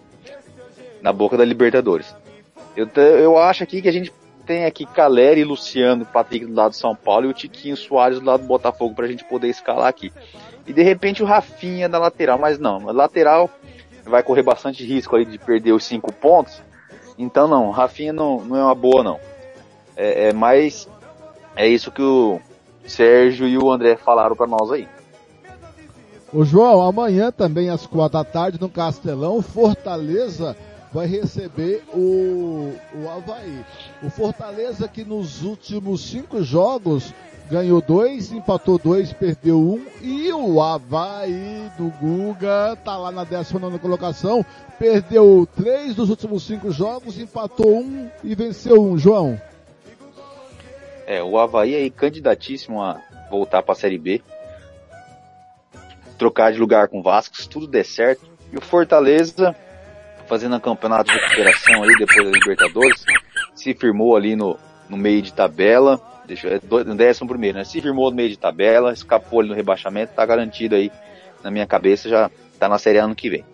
na boca da Libertadores. Eu, eu acho aqui que a gente tem aqui Caleri, Luciano, Patrick do lado do São Paulo e o Tiquinho Soares do lado do Botafogo para a gente poder escalar aqui. E de repente o Rafinha na lateral, mas não, a lateral vai correr bastante risco ali de perder os cinco pontos então não, Rafinha não, não é uma boa não. É, é mais é isso que o Sérgio e o André falaram para nós aí. O João, amanhã também às quatro da tarde no Castelão, Fortaleza vai receber o, o Havaí. O Fortaleza que nos últimos cinco jogos ganhou dois, empatou dois, perdeu um. E o Havaí do Guga tá lá na 19 colocação, perdeu três dos últimos cinco jogos, empatou um e venceu um. João. É, o Havaí aí candidatíssimo a voltar para a Série B. Trocar de lugar com o Vasco, se tudo der certo. E o Fortaleza, fazendo a campeonato de recuperação aí depois da Libertadores, se firmou ali no, no meio de tabela deixa, é décimo primeiro, né? Se firmou no meio de tabela, escapou ali no rebaixamento, tá garantido aí, na minha cabeça, já tá na Série ano que vem.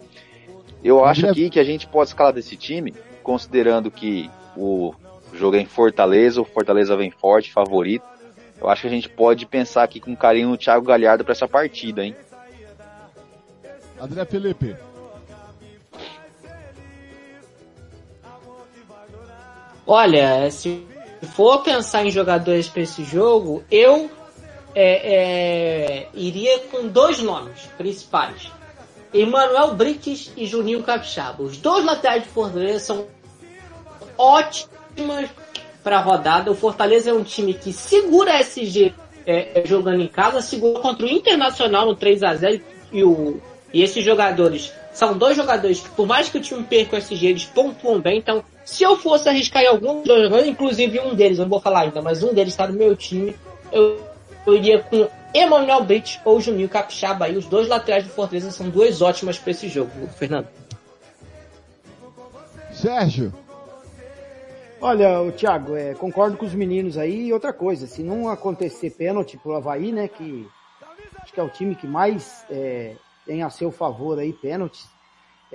Eu acho aqui que a gente pode escalar desse time, considerando que o jogo é em Fortaleza, o Fortaleza vem forte, favorito. Eu acho que a gente pode pensar aqui com carinho no Thiago Galhardo para essa partida, hein? André Felipe. Olha, se for pensar em jogadores para esse jogo, eu é, é, iria com dois nomes principais. Emmanuel Brites e Juninho Capixaba. Os dois laterais de Fortaleza são ótimas para a rodada. O Fortaleza é um time que segura a SG é, é, jogando em casa, segurou contra o Internacional no 3 a 0 e, o, e esses jogadores são dois jogadores que, por mais que o time perca o SG, eles pontuam bem. Então, se eu fosse arriscar em algum jogador, inclusive um deles, eu não vou falar ainda, mas um deles está no meu time, eu, eu iria com Emanuel Brits ou Juninho Capixaba. Aí, os dois laterais do Fortaleza são duas ótimas para esse jogo, Fernando. Sérgio. Olha, o Thiago, é, concordo com os meninos aí. E outra coisa, se não acontecer pênalti pro Havaí, né, que acho que é o time que mais é, tem a seu favor aí pênaltis.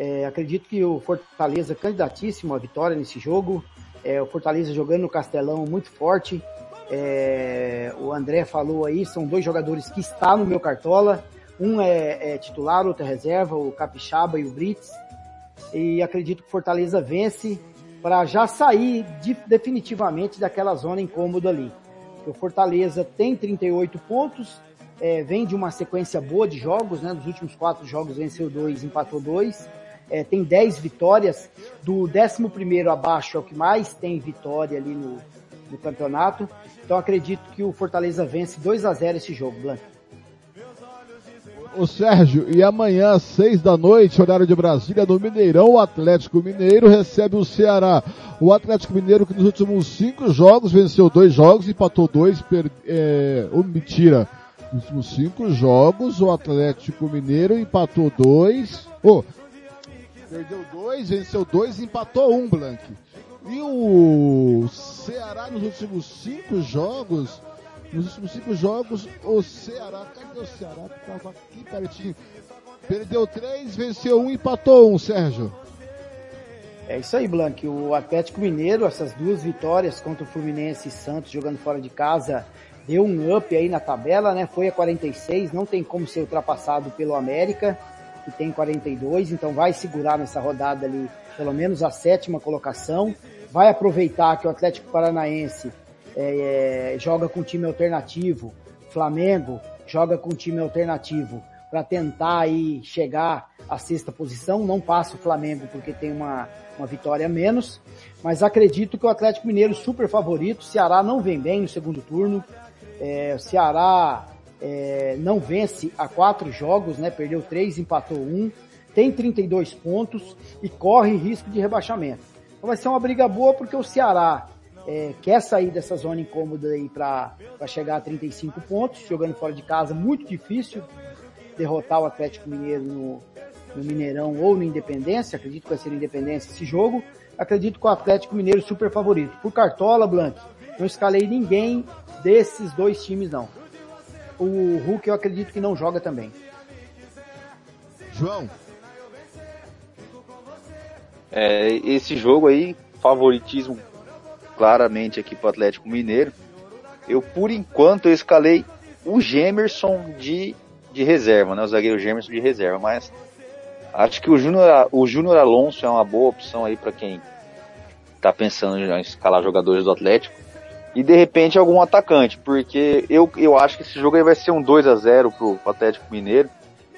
É, acredito que o Fortaleza candidatíssimo à vitória nesse jogo. É, o Fortaleza jogando no Castelão muito forte. É, o André falou aí, são dois jogadores que estão no meu cartola. Um é, é titular, outro é reserva, o Capixaba e o Brits. E acredito que o Fortaleza vence para já sair de, definitivamente daquela zona incômoda ali. O Fortaleza tem 38 pontos, é, vem de uma sequência boa de jogos, né? Nos últimos quatro jogos venceu dois, empatou dois. É, tem dez vitórias. Do décimo primeiro abaixo é o que mais tem vitória ali no, no campeonato. Então acredito que o Fortaleza vence 2 a 0 esse jogo, Blanco. O Sérgio, e amanhã às seis da noite, horário de Brasília, no Mineirão, o Atlético Mineiro recebe o Ceará. O Atlético Mineiro que nos últimos cinco jogos venceu dois jogos, empatou dois, per, é, oh, mentira, Nos últimos cinco jogos, o Atlético Mineiro empatou dois. Oh, perdeu dois, venceu dois empatou um, Blank. E o Ceará nos últimos cinco jogos, nos últimos cinco jogos, o Ceará, cadê o Ceará? Tava aqui pertinho. Perdeu três, venceu um, empatou um, Sérgio. É isso aí, Blank. O Atlético Mineiro, essas duas vitórias contra o Fluminense e Santos jogando fora de casa, deu um up aí na tabela, né? Foi a 46, não tem como ser ultrapassado pelo América, que tem 42, então vai segurar nessa rodada ali, pelo menos a sétima colocação. Vai aproveitar que o Atlético Paranaense é, é, joga com time alternativo, Flamengo joga com time alternativo para tentar aí chegar à sexta posição. Não passa o Flamengo porque tem uma, uma vitória a menos, mas acredito que o Atlético Mineiro super favorito. O Ceará não vem bem no segundo turno. É, o Ceará é, não vence há quatro jogos, né? Perdeu três, empatou um, tem 32 pontos e corre risco de rebaixamento. Então vai ser uma briga boa porque o Ceará é, quer sair dessa zona incômoda aí para chegar a 35 pontos, jogando fora de casa, muito difícil derrotar o Atlético Mineiro no, no Mineirão ou no Independência, acredito que vai ser Independência esse jogo, acredito que o Atlético Mineiro super favorito. Por Cartola, Blanc, não escalei ninguém desses dois times não. O Hulk eu acredito que não joga também. João. É, esse jogo aí, favoritismo claramente aqui para o Atlético Mineiro. Eu, por enquanto, eu escalei o Gemerson de, de reserva, né? O zagueiro Gemerson de reserva, mas acho que o Júnior o Júnior Alonso é uma boa opção aí para quem está pensando em escalar jogadores do Atlético. E de repente algum atacante, porque eu, eu acho que esse jogo aí vai ser um 2 a 0 pro, Atlético Mineiro.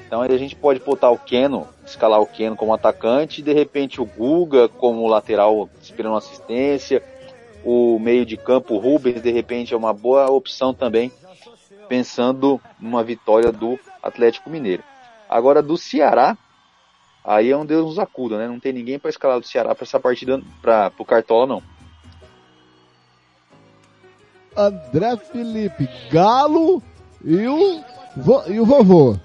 Então aí a gente pode botar o Keno, escalar o Keno como atacante, e de repente o Guga como lateral esperando assistência, o meio de campo, o Rubens, de repente é uma boa opção também, pensando numa vitória do Atlético Mineiro. Agora do Ceará, aí é um Deus nos acuda, né? Não tem ninguém para escalar do Ceará para essa partida, para o Cartola não. André Felipe, Galo e o, e o vovô.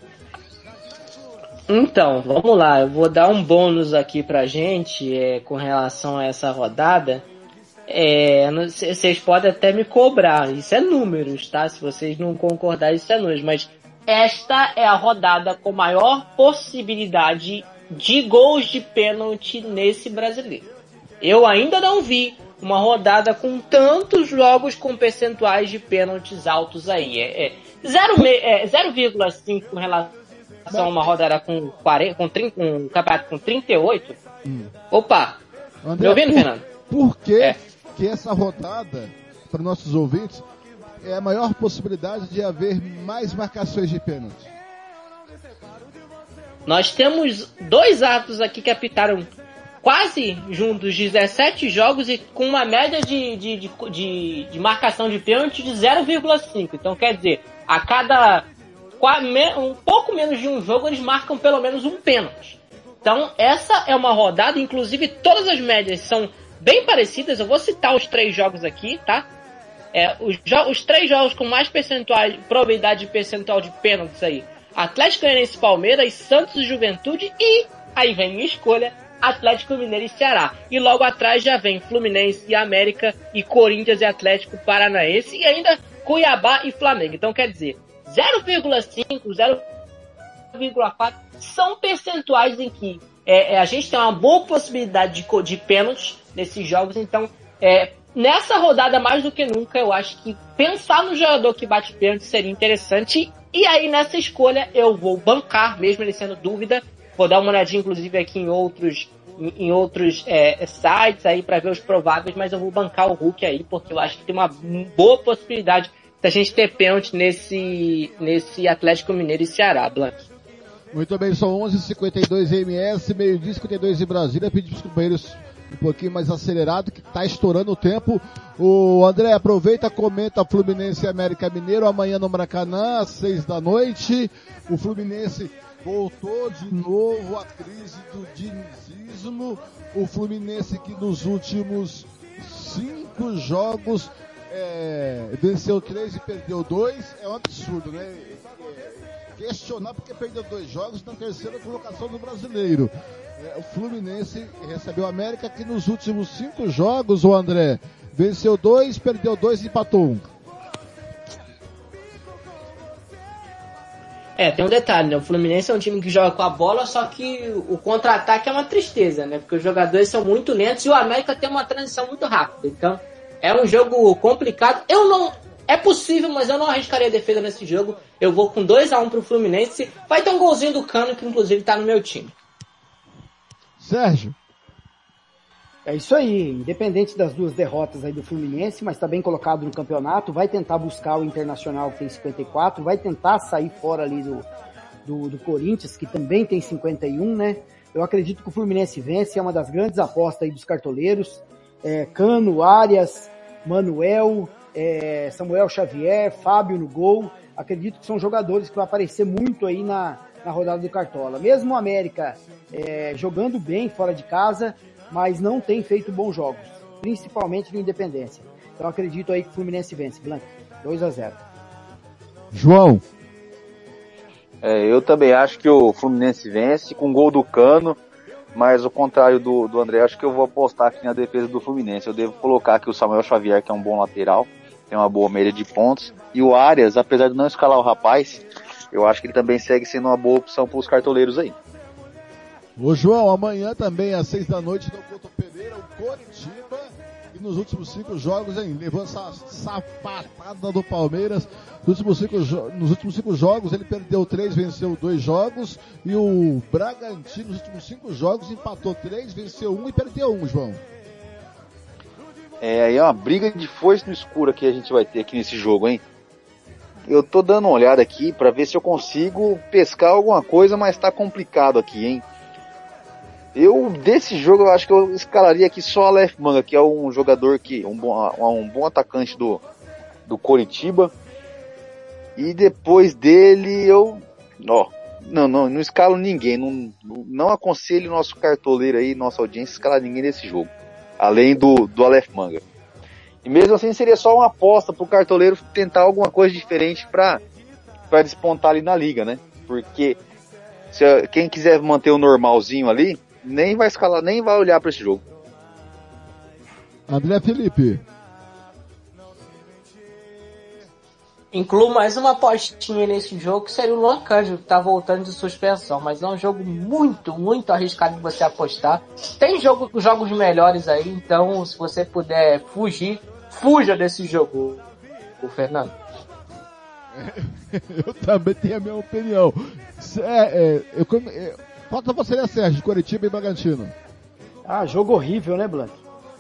Então, vamos lá, eu vou dar um bônus aqui pra gente é, com relação a essa rodada. É, vocês podem até me cobrar, isso é números, tá? Se vocês não concordarem, isso é números, mas esta é a rodada com maior possibilidade de gols de pênalti nesse brasileiro. Eu ainda não vi uma rodada com tantos jogos com percentuais de pênaltis altos aí. É, é 0,5 é, com relação a uma rodada com 40, com 30, um campeonato com 38. Hum. Opa! André, me ouvindo, por, Fernando? Por que, é. que essa rodada, para nossos ouvintes, é a maior possibilidade de haver mais marcações de pênalti? Nós temos dois árbitros aqui que apitaram quase juntos 17 jogos e com uma média de, de, de, de, de marcação de pênalti de 0,5. Então quer dizer, a cada um pouco menos de um jogo eles marcam pelo menos um pênalti. Então essa é uma rodada, inclusive todas as médias são bem parecidas. Eu vou citar os três jogos aqui, tá? É, os, os três jogos com mais percentual, probabilidade de percentual de pênaltis aí. Atlético Goianiense Palmeiras, Santos e Juventude e aí vem minha escolha, Atlético Mineiro e Ceará. E logo atrás já vem Fluminense e América e Corinthians e Atlético Paranaense e ainda Cuiabá e Flamengo. Então quer dizer, 0,5, 0,4 são percentuais em que é, é, a gente tem uma boa possibilidade de, de pênaltis nesses jogos. Então, é, nessa rodada mais do que nunca, eu acho que pensar no jogador que bate pênalti seria interessante. E aí nessa escolha eu vou bancar, mesmo ele sendo dúvida, Vou dar uma olhadinha, inclusive, aqui em outros, em, em outros é, sites aí para ver os prováveis, mas eu vou bancar o Hulk aí, porque eu acho que tem uma boa possibilidade da gente ter pênalti nesse, nesse Atlético Mineiro e Ceará, Blanc. Muito bem, são 11h52 MS, meio-dia 52 em Brasília. Pedi para os companheiros um pouquinho mais acelerado, que está estourando o tempo. O André, aproveita, comenta Fluminense e América Mineiro amanhã no Maracanã, às 6 da noite. O Fluminense voltou de novo a crise do dinizismo. O Fluminense que nos últimos cinco jogos é, venceu três e perdeu dois, é um absurdo, né? Questionar porque perdeu dois jogos na terceira colocação do brasileiro. É, o Fluminense recebeu o América que nos últimos cinco jogos, o André, venceu dois, perdeu dois e empatou um. É, tem um detalhe, né? O Fluminense é um time que joga com a bola, só que o contra-ataque é uma tristeza, né? Porque os jogadores são muito lentos e o América tem uma transição muito rápida. Então, é um jogo complicado. Eu não. É possível, mas eu não arriscaria defesa nesse jogo. Eu vou com 2 a 1 um pro Fluminense. Vai ter um golzinho do Cano, que inclusive tá no meu time. Sérgio. É isso aí, independente das duas derrotas aí do Fluminense, mas está bem colocado no campeonato, vai tentar buscar o Internacional que tem 54, vai tentar sair fora ali do, do, do Corinthians, que também tem 51, né? Eu acredito que o Fluminense vence, é uma das grandes apostas aí dos cartoleiros. É, Cano, Arias, Manuel, é, Samuel Xavier, Fábio no gol. Acredito que são jogadores que vão aparecer muito aí na, na rodada do Cartola. Mesmo o América é, jogando bem fora de casa, mas não tem feito bons jogos, principalmente no Independência. Então acredito aí que o Fluminense vence, Blanco. 2 a 0 João. É, eu também acho que o Fluminense vence com gol do Cano, mas ao contrário do, do André, acho que eu vou apostar aqui na defesa do Fluminense. Eu devo colocar aqui o Samuel Xavier, que é um bom lateral, tem uma boa média de pontos, e o Arias, apesar de não escalar o rapaz, eu acho que ele também segue sendo uma boa opção para os cartoleiros aí. Ô João, amanhã também às seis da noite no Couto Pereira, o Coritiba, e nos últimos cinco jogos, hein, levou essa sapatada do Palmeiras. Nos últimos, cinco, nos últimos cinco jogos ele perdeu três, venceu dois jogos, e o Bragantino nos últimos cinco jogos empatou três, venceu um e perdeu um, João. É, aí é uma briga de foice no escuro que a gente vai ter aqui nesse jogo, hein? Eu tô dando uma olhada aqui para ver se eu consigo pescar alguma coisa, mas tá complicado aqui, hein? Eu, desse jogo, eu acho que eu escalaria aqui só Aleph Manga, que é um jogador que, um bom, um bom atacante do, do Coritiba. E depois dele, eu, ó, não, não, não escalo ninguém, não, não aconselho nosso cartoleiro aí, nossa audiência, escalar ninguém nesse jogo. Além do, do Aleph Manga. E mesmo assim seria só uma aposta pro cartoleiro tentar alguma coisa diferente para para despontar ali na liga, né? Porque se quem quiser manter o normalzinho ali, nem vai escalar, nem vai olhar para esse jogo. André Felipe. Incluo mais uma apostinha nesse jogo, que seria o Luan Cândido, que tá voltando de suspensão. Mas é um jogo muito, muito arriscado de você apostar. Tem jogo, jogos melhores aí, então se você puder fugir, fuja desse jogo, o Fernando. eu também tenho a minha opinião. É, é, eu, é, Falta você, né, Sérgio, Curitiba e Bragantino. Ah, jogo horrível, né, Blanco?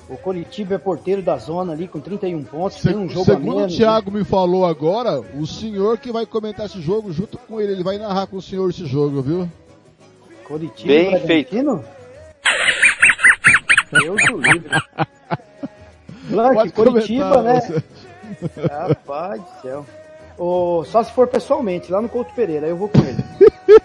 O Curitiba é porteiro da zona ali com 31 pontos, Se, tem um jogo Segundo menos, o Thiago né? me falou agora, o senhor que vai comentar esse jogo junto com ele, ele vai narrar com o senhor esse jogo, viu? Curitiba Bem Bragantino? Deus do livre. Blank, Curitiba, né? Você. Rapaz do céu. Oh, só se for pessoalmente, lá no Couto Pereira, eu vou com ele.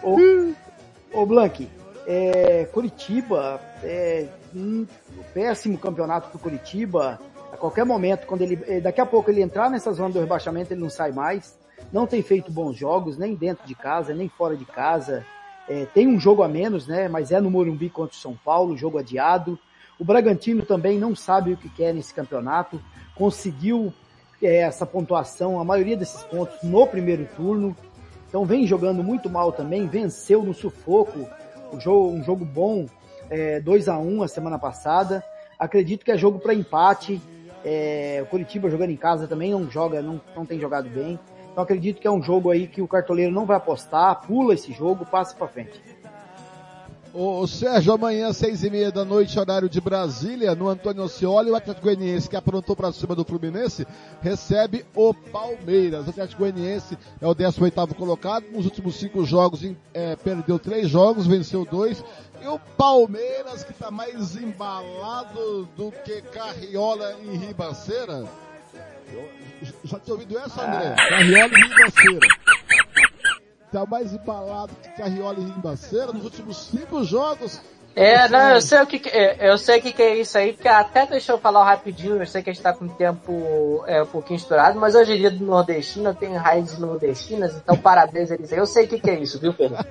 oh, Ô Blank, é, Curitiba, é um péssimo campeonato pro Curitiba. A qualquer momento, quando ele, é, daqui a pouco ele entrar nessa zona do rebaixamento, ele não sai mais. Não tem feito bons jogos, nem dentro de casa, nem fora de casa. É, tem um jogo a menos, né? Mas é no Morumbi contra o São Paulo, jogo adiado. O Bragantino também não sabe o que quer nesse campeonato. Conseguiu é, essa pontuação, a maioria desses pontos no primeiro turno. Então vem jogando muito mal também, venceu no sufoco, um jogo, um jogo bom, é, 2 a 1 a semana passada. Acredito que é jogo para empate. É, o Curitiba jogando em casa também não joga, não, não tem jogado bem. Então acredito que é um jogo aí que o cartoleiro não vai apostar, pula esse jogo, passa para frente. O Sérgio, amanhã, seis e meia da noite, horário de Brasília, no Antônio Oscioli, o Atlético Goianiense, que aprontou para cima do Fluminense, recebe o Palmeiras. O Atlético Goianiense é o 18º colocado, nos últimos cinco jogos é, perdeu três jogos, venceu dois. E o Palmeiras, que está mais embalado do que Carriola em Ribaceira. Já tinha ouvido essa, André? Ah. Carriola em Ribaceira tá mais embalado que Carriola e Rimbaceira. Nos últimos cinco jogos, É, não, eu sei o que, que é, eu sei o que, que é isso aí, porque até deixa eu falar rapidinho, eu sei que a gente tá com o tempo é, um pouquinho estourado, mas hoje é dia do nordestino, tem raízes nordestinas, então parabéns a eles aí. Eu sei o que, que é isso, viu, Fernando?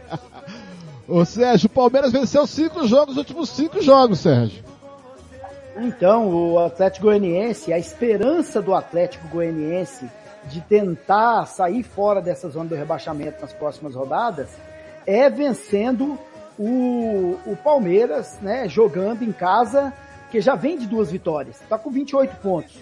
Ô Sérgio, o Palmeiras venceu cinco jogos, os últimos cinco jogos, Sérgio. Então, o Atlético Goianiense, a esperança do Atlético Goianiense de tentar sair fora dessa zona do rebaixamento nas próximas rodadas é vencendo o, o Palmeiras, né, jogando em casa, que já vem de duas vitórias, está com 28 pontos.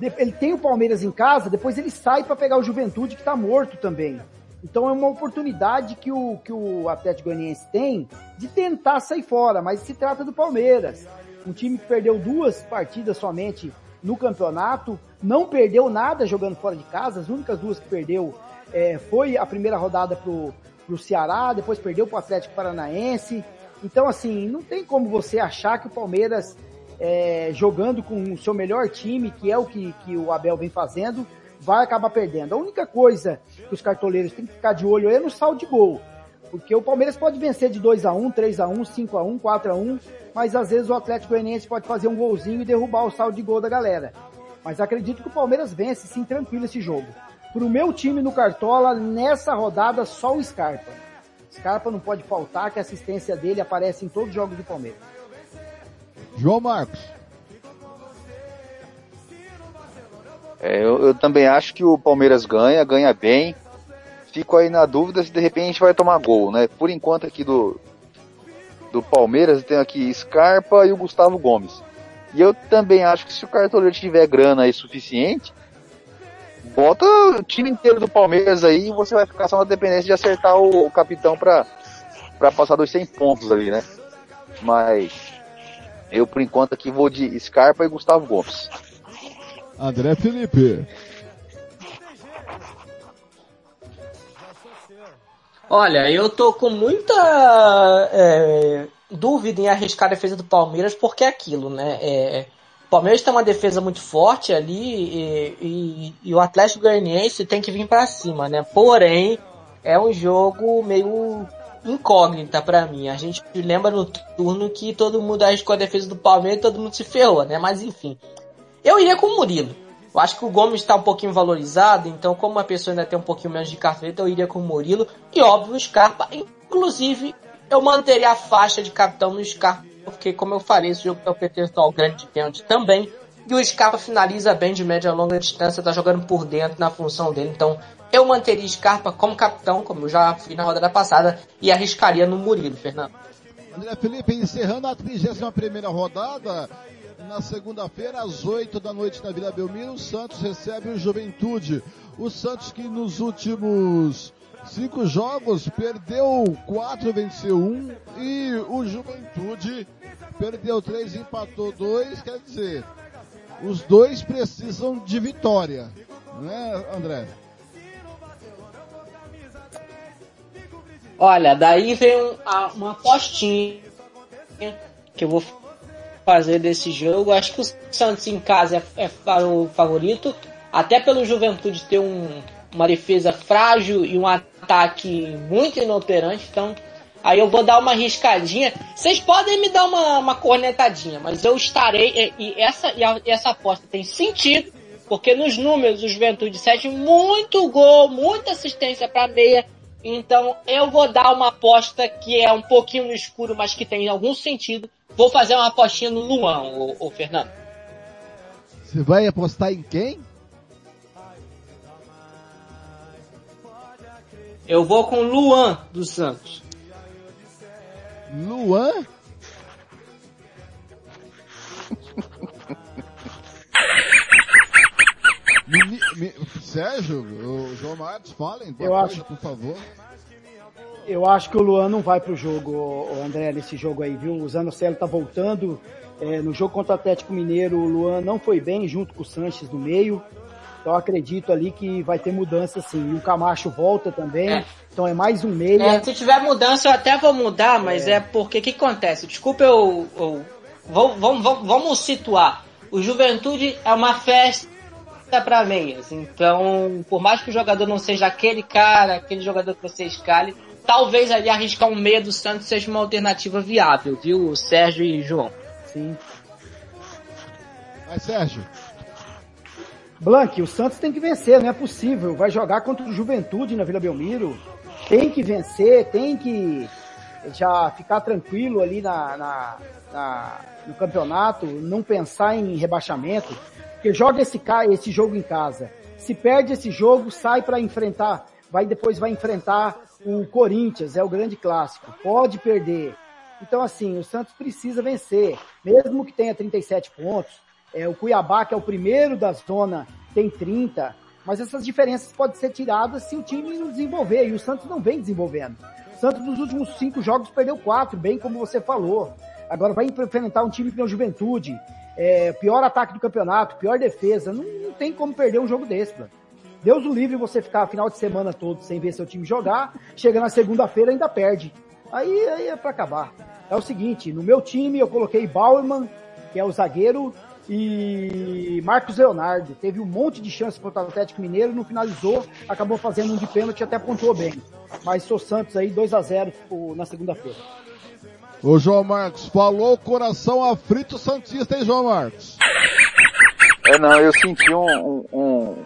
Ele tem o Palmeiras em casa, depois ele sai para pegar o Juventude, que está morto também. Então é uma oportunidade que o, que o Atlético Goianiense tem de tentar sair fora, mas se trata do Palmeiras. Um time que perdeu duas partidas somente no campeonato, não perdeu nada jogando fora de casa, as únicas duas que perdeu é, foi a primeira rodada pro, pro Ceará, depois perdeu pro Atlético Paranaense. Então, assim, não tem como você achar que o Palmeiras, é, jogando com o seu melhor time, que é o que, que o Abel vem fazendo, vai acabar perdendo. A única coisa que os cartoleiros têm que ficar de olho é no saldo de gol. Porque o Palmeiras pode vencer de 2 a 1 3 a 1 5 a 1 4 a 1 mas às vezes o Atlético Goianiense pode fazer um golzinho e derrubar o saldo de gol da galera. Mas acredito que o Palmeiras vence sim tranquilo esse jogo. Pro meu time no Cartola, nessa rodada, só o Scarpa. Scarpa não pode faltar, que a assistência dele aparece em todos os jogos do Palmeiras. João Marcos. É, eu, eu também acho que o Palmeiras ganha, ganha bem. Fico aí na dúvida se de repente a gente vai tomar gol, né? Por enquanto aqui do, do Palmeiras tem aqui Scarpa e o Gustavo Gomes. E eu também acho que se o cartoleiro tiver grana aí suficiente, bota o time inteiro do Palmeiras aí e você vai ficar só na dependência de acertar o, o capitão para para passar dos 100 pontos ali, né? Mas eu por enquanto aqui vou de Scarpa e Gustavo Gomes. André Felipe. Olha, eu tô com muita é, dúvida em arriscar a defesa do Palmeiras, porque é aquilo, né? É, o Palmeiras tem uma defesa muito forte ali e, e, e o Atlético Goianiense tem que vir para cima, né? Porém, é um jogo meio incógnita para mim. A gente lembra no turno que todo mundo arriscou a defesa do Palmeiras e todo mundo se ferrou, né? Mas enfim. Eu iria com o Murilo. Eu acho que o Gomes está um pouquinho valorizado, então como a pessoa ainda tem um pouquinho menos de cartoleta, eu iria com o Murilo. E óbvio, o Scarpa. Inclusive, eu manteria a faixa de capitão no Scarpa, porque como eu falei, esse jogo é o ao grande de pênalti também. E o Scarpa finaliza bem de média a longa distância, tá jogando por dentro na função dele. Então, eu manteria Scarpa como capitão, como eu já fiz na rodada passada, e arriscaria no Murilo, Fernando. André Felipe, encerrando a 31 primeira rodada, na segunda-feira, às 8 da noite na Vila Belmiro, o Santos recebe o Juventude. O Santos que nos últimos cinco jogos perdeu quatro, venceu um e o Juventude perdeu três, empatou dois. Quer dizer, os dois precisam de vitória, né, André? Olha, daí vem um, uma apostinha que eu vou fazer desse jogo. Acho que o Santos em casa é, é o favorito, até pelo Juventude ter um, uma defesa frágil e um ataque muito inoperante. Então, aí eu vou dar uma riscadinha. Vocês podem me dar uma, uma cornetadinha, mas eu estarei. E, e essa, e, a, e essa aposta tem sentido, porque nos números o Juventude cede muito gol, muita assistência para meia. Então eu vou dar uma aposta que é um pouquinho no escuro, mas que tem algum sentido. Vou fazer uma apostinha no Luan, o, o Fernando. Você vai apostar em quem? Eu vou com Luan dos Santos. Luan? Me, Sérgio, o João Marcos, falem, eu acho, por favor. Eu acho que o Luan não vai pro jogo, o André, nesse jogo aí, viu? O Zanocelo tá voltando. É, no jogo contra o Atlético Mineiro, o Luan não foi bem, junto com o Sanches no meio. Então acredito ali que vai ter mudança sim. E o Camacho volta também. É. Então é mais um meia. É, se tiver mudança eu até vou mudar, mas é, é porque o que acontece? Desculpa eu. eu vamos, vamos, vamos situar. O Juventude é uma festa para meias. Então, por mais que o jogador não seja aquele cara, aquele jogador que você escale, talvez ali arriscar um meia do Santos seja uma alternativa viável, viu, Sérgio e João? Sim. Vai, Sérgio. Blank, o Santos tem que vencer, não é possível. Vai jogar contra o Juventude na Vila Belmiro. Tem que vencer, tem que já ficar tranquilo ali na, na, na no campeonato, não pensar em rebaixamento. Porque joga esse, esse jogo em casa. Se perde esse jogo, sai para enfrentar, vai depois vai enfrentar o Corinthians, é o grande clássico. Pode perder. Então assim, o Santos precisa vencer, mesmo que tenha 37 pontos. É, o Cuiabá, que é o primeiro da zona, tem 30. Mas essas diferenças podem ser tiradas se o time não desenvolver. E o Santos não vem desenvolvendo. O Santos nos últimos cinco jogos perdeu quatro, bem como você falou. Agora vai enfrentar um time que tem juventude. É, pior ataque do campeonato, pior defesa. Não, não tem como perder um jogo desse, mano. Deus o livre você ficar final de semana todo sem ver seu time jogar, chega na segunda-feira ainda perde. Aí, aí é para acabar. É o seguinte, no meu time eu coloquei Bauerman, que é o zagueiro, e Marcos Leonardo. Teve um monte de chance contra o Atlético Mineiro, não finalizou, acabou fazendo um de pênalti até pontuou bem. Mas sou Santos aí 2 a 0 na segunda-feira. O João Marcos falou coração aflito Santista, hein, João Marcos? É, não, eu senti um, um,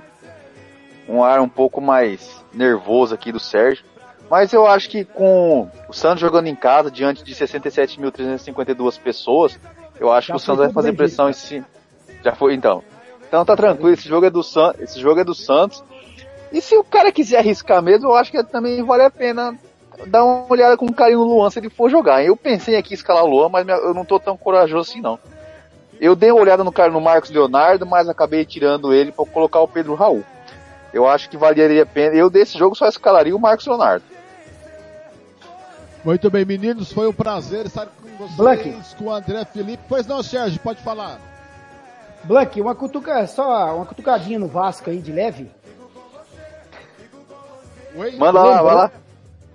um ar um pouco mais nervoso aqui do Sérgio. Mas eu acho que com o Santos jogando em casa diante de 67.352 pessoas, eu acho Já que o Santos vai fazer pressão em cima. Já foi então. Então tá tranquilo, esse jogo é do San... esse jogo é do Santos. E se o cara quiser arriscar mesmo, eu acho que também vale a pena dar uma olhada com carinho no Luan se ele for jogar. Eu pensei aqui em escalar o Luan, mas eu não tô tão corajoso assim não. Eu dei uma olhada no cara no Marcos Leonardo, mas acabei tirando ele para colocar o Pedro Raul. Eu acho que valeria a pena. Eu desse jogo só escalaria o Marcos Leonardo. Muito bem, meninos, foi um prazer estar com vocês, Black. com o André Felipe. Pois não, Sérgio, pode falar. Black, uma cutuca, só uma cutucadinha no Vasco aí de leve. Oi? Manda lá, vai lá.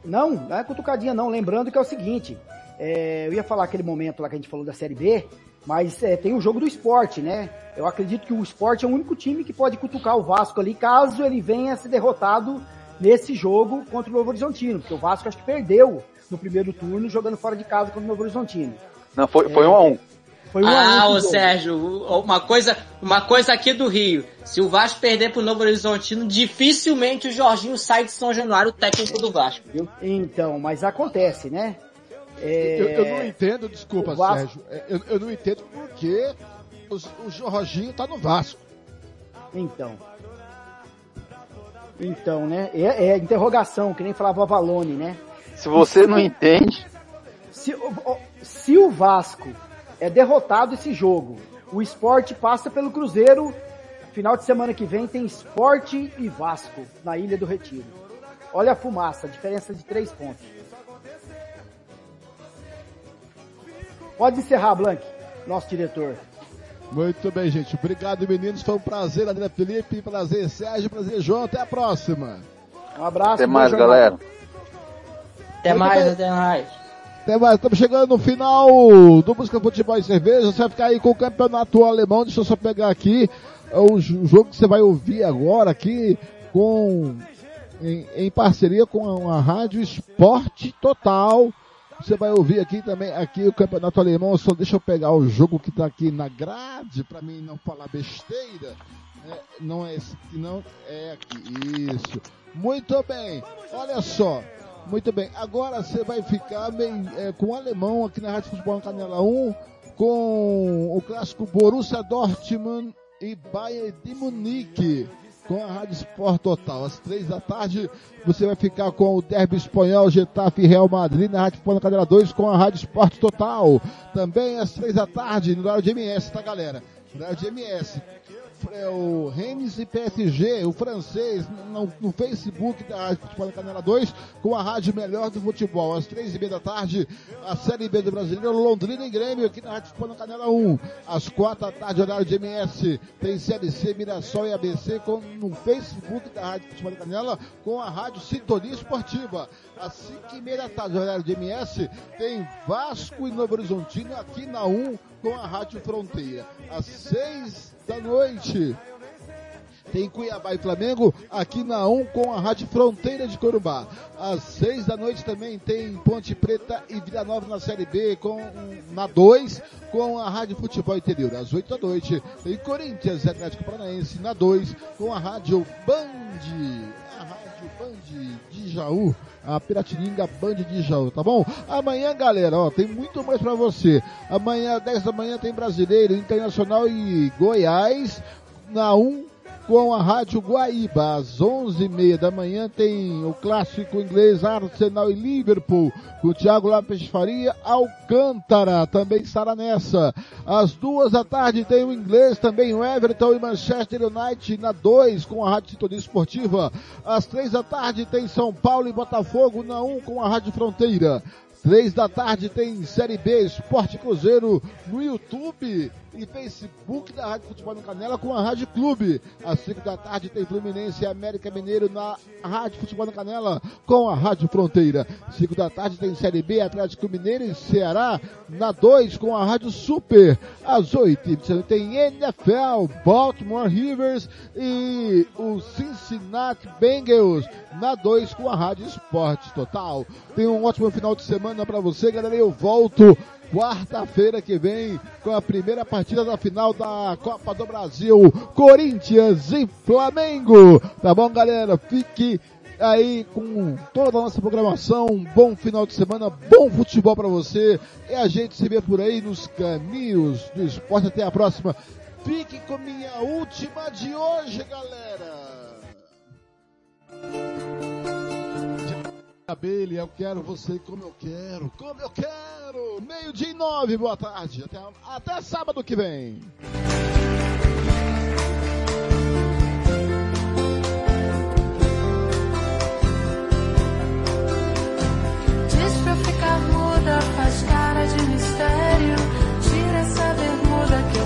Não, não é cutucadinha não, lembrando que é o seguinte, é, eu ia falar aquele momento lá que a gente falou da Série B, mas é, tem o jogo do esporte, né? Eu acredito que o esporte é o único time que pode cutucar o Vasco ali, caso ele venha a ser derrotado nesse jogo contra o Novo Horizontino, porque o Vasco acho que perdeu no primeiro turno jogando fora de casa contra o Novo Horizontino. Não, foi, foi é, um a um. Foi um ah, ô Sérgio, uma coisa, uma coisa aqui do Rio. Se o Vasco perder pro Novo Horizontino, dificilmente o Jorginho sai de São Januário, técnico do Vasco, viu? Então, mas acontece, né? É... Eu, eu, não entendo, desculpa, Vasco... Sérgio. É, eu, eu, não entendo por que o, o Jorginho tá no Vasco. Então. Então, né? É, é interrogação, que nem falava o Valone, né? Se você não entende. Se, se o Vasco é derrotado esse jogo, o esporte passa pelo Cruzeiro. Final de semana que vem tem esporte e Vasco na Ilha do Retiro. Olha a fumaça, diferença de três pontos. Pode encerrar, Blank, nosso diretor. Muito bem, gente. Obrigado, meninos. Foi um prazer, André Felipe. Prazer, Sérgio. Prazer, João. Até a próxima. Um abraço. Até mais, galera. Até Muito mais, bem. até mais. Estamos chegando no final do Música Futebol e Cerveja. Você vai ficar aí com o campeonato alemão. Deixa eu só pegar aqui o jogo que você vai ouvir agora aqui com em, em parceria com a Rádio Esporte Total. Você vai ouvir aqui também aqui o campeonato alemão. Só deixa eu pegar o jogo que está aqui na grade para mim não falar besteira. É, não é esse, não é aqui. Isso. Muito bem. Olha só. Muito bem, agora você vai ficar bem, é, com o alemão aqui na Rádio Futebol Canela 1, com o clássico Borussia Dortmund e Bayern de Munique, com a Rádio Sport Total. Às três da tarde você vai ficar com o Derby Espanhol, Getafe e Real Madrid na Rádio Futebol Canela 2 com a Rádio Sport Total. Também às três da tarde, no horário de MS, tá galera? Horário de MS é, o Rennes e PSG, o francês, no, no Facebook da Rádio Futebol Canela 2, com a rádio melhor do futebol. Às três e meia da tarde, a Série B do Brasileiro, Londrina e Grêmio, aqui na Rádio Futebol Canela 1. Às quatro da tarde, horário de MS, tem CLC, Mirassol e ABC com, no Facebook da Rádio Futebol Canela, com a rádio Sintonia Esportiva. Às cinco e meia da tarde, horário de MS, tem Vasco e Novo Horizontino aqui na 1 com a Rádio Fronteira. Às seis da noite. tem Cuiabá e Flamengo aqui na 1 com a Rádio Fronteira de Corumbá. Às 6 da noite também tem Ponte Preta e Vila Nova na Série B com na 2 com a Rádio Futebol Interior. Às 8 da noite tem Corinthians e Atlético Paranaense na 2 com a Rádio Band. A Rádio Band de Jaú a Piratininga Band de Jaú, tá bom? Amanhã, galera, ó, tem muito mais para você. Amanhã, 10 da manhã, tem Brasileiro, Internacional e Goiás na 1 com a Rádio Guaíba. Às 11h30 da manhã tem o clássico inglês Arsenal e Liverpool, com o Thiago Lopes Faria Alcântara, também estará nessa. Às duas da tarde tem o inglês também, o Everton e Manchester United na 2 com a Rádio Sintonia Esportiva. Às três da tarde tem São Paulo e Botafogo na 1 um, com a Rádio Fronteira. Três da tarde tem Série B Esporte Cruzeiro no YouTube e Facebook da Rádio Futebol no Canela com a Rádio Clube. Às 5 da tarde tem Fluminense e América Mineiro na Rádio Futebol no Canela com a Rádio Fronteira. 5 da tarde tem Série B Atlético Mineiro e Ceará na 2 com a Rádio Super. Às 8 tem NFL, Baltimore Rivers e o Cincinnati Bengals na 2 com a Rádio Esporte Total. Tem um ótimo final de semana para você, galera. Eu volto quarta-feira que vem com a primeira partida da final da Copa do Brasil, Corinthians e Flamengo. Tá bom, galera? Fique aí com toda a nossa programação. Um bom final de semana, bom futebol para você. E a gente se vê por aí nos caminhos do esporte. Até a próxima. Fique com minha última de hoje, galera. Abelha, eu quero você como eu quero, como eu quero. Meio dia e nove, boa tarde. Até, até sábado que vem. Diz pra ficar muda, faz cara de mistério. Tira essa bermuda que eu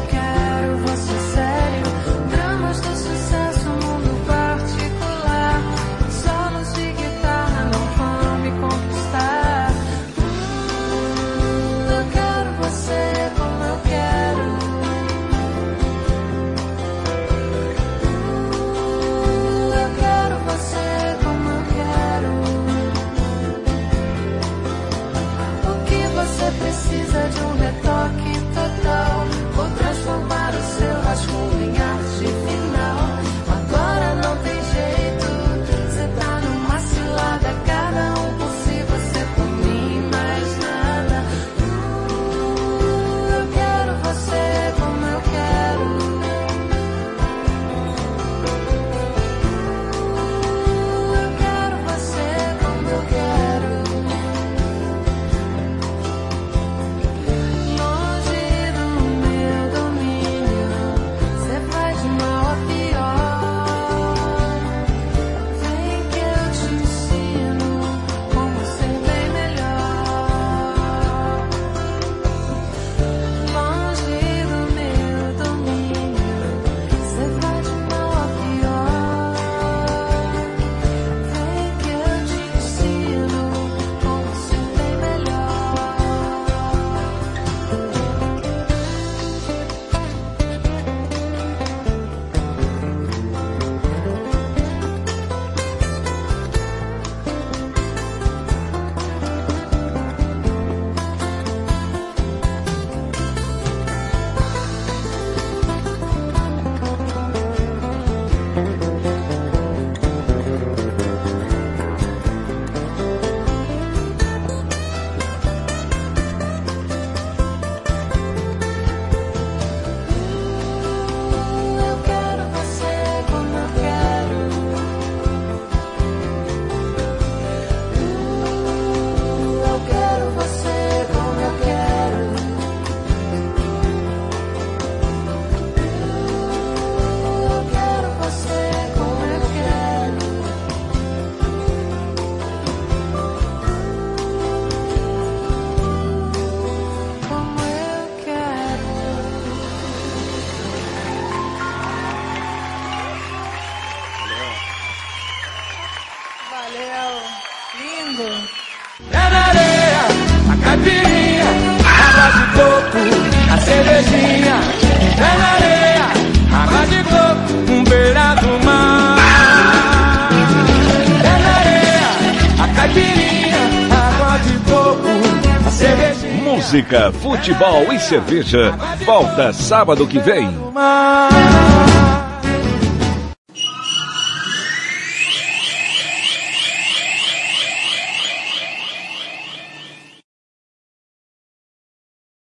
pé na areia, água de coco, um beira do mar. Pé na areia, a caipirinha, água de coco, a cervejinha. Música, futebol e cerveja. Volta sábado que vem.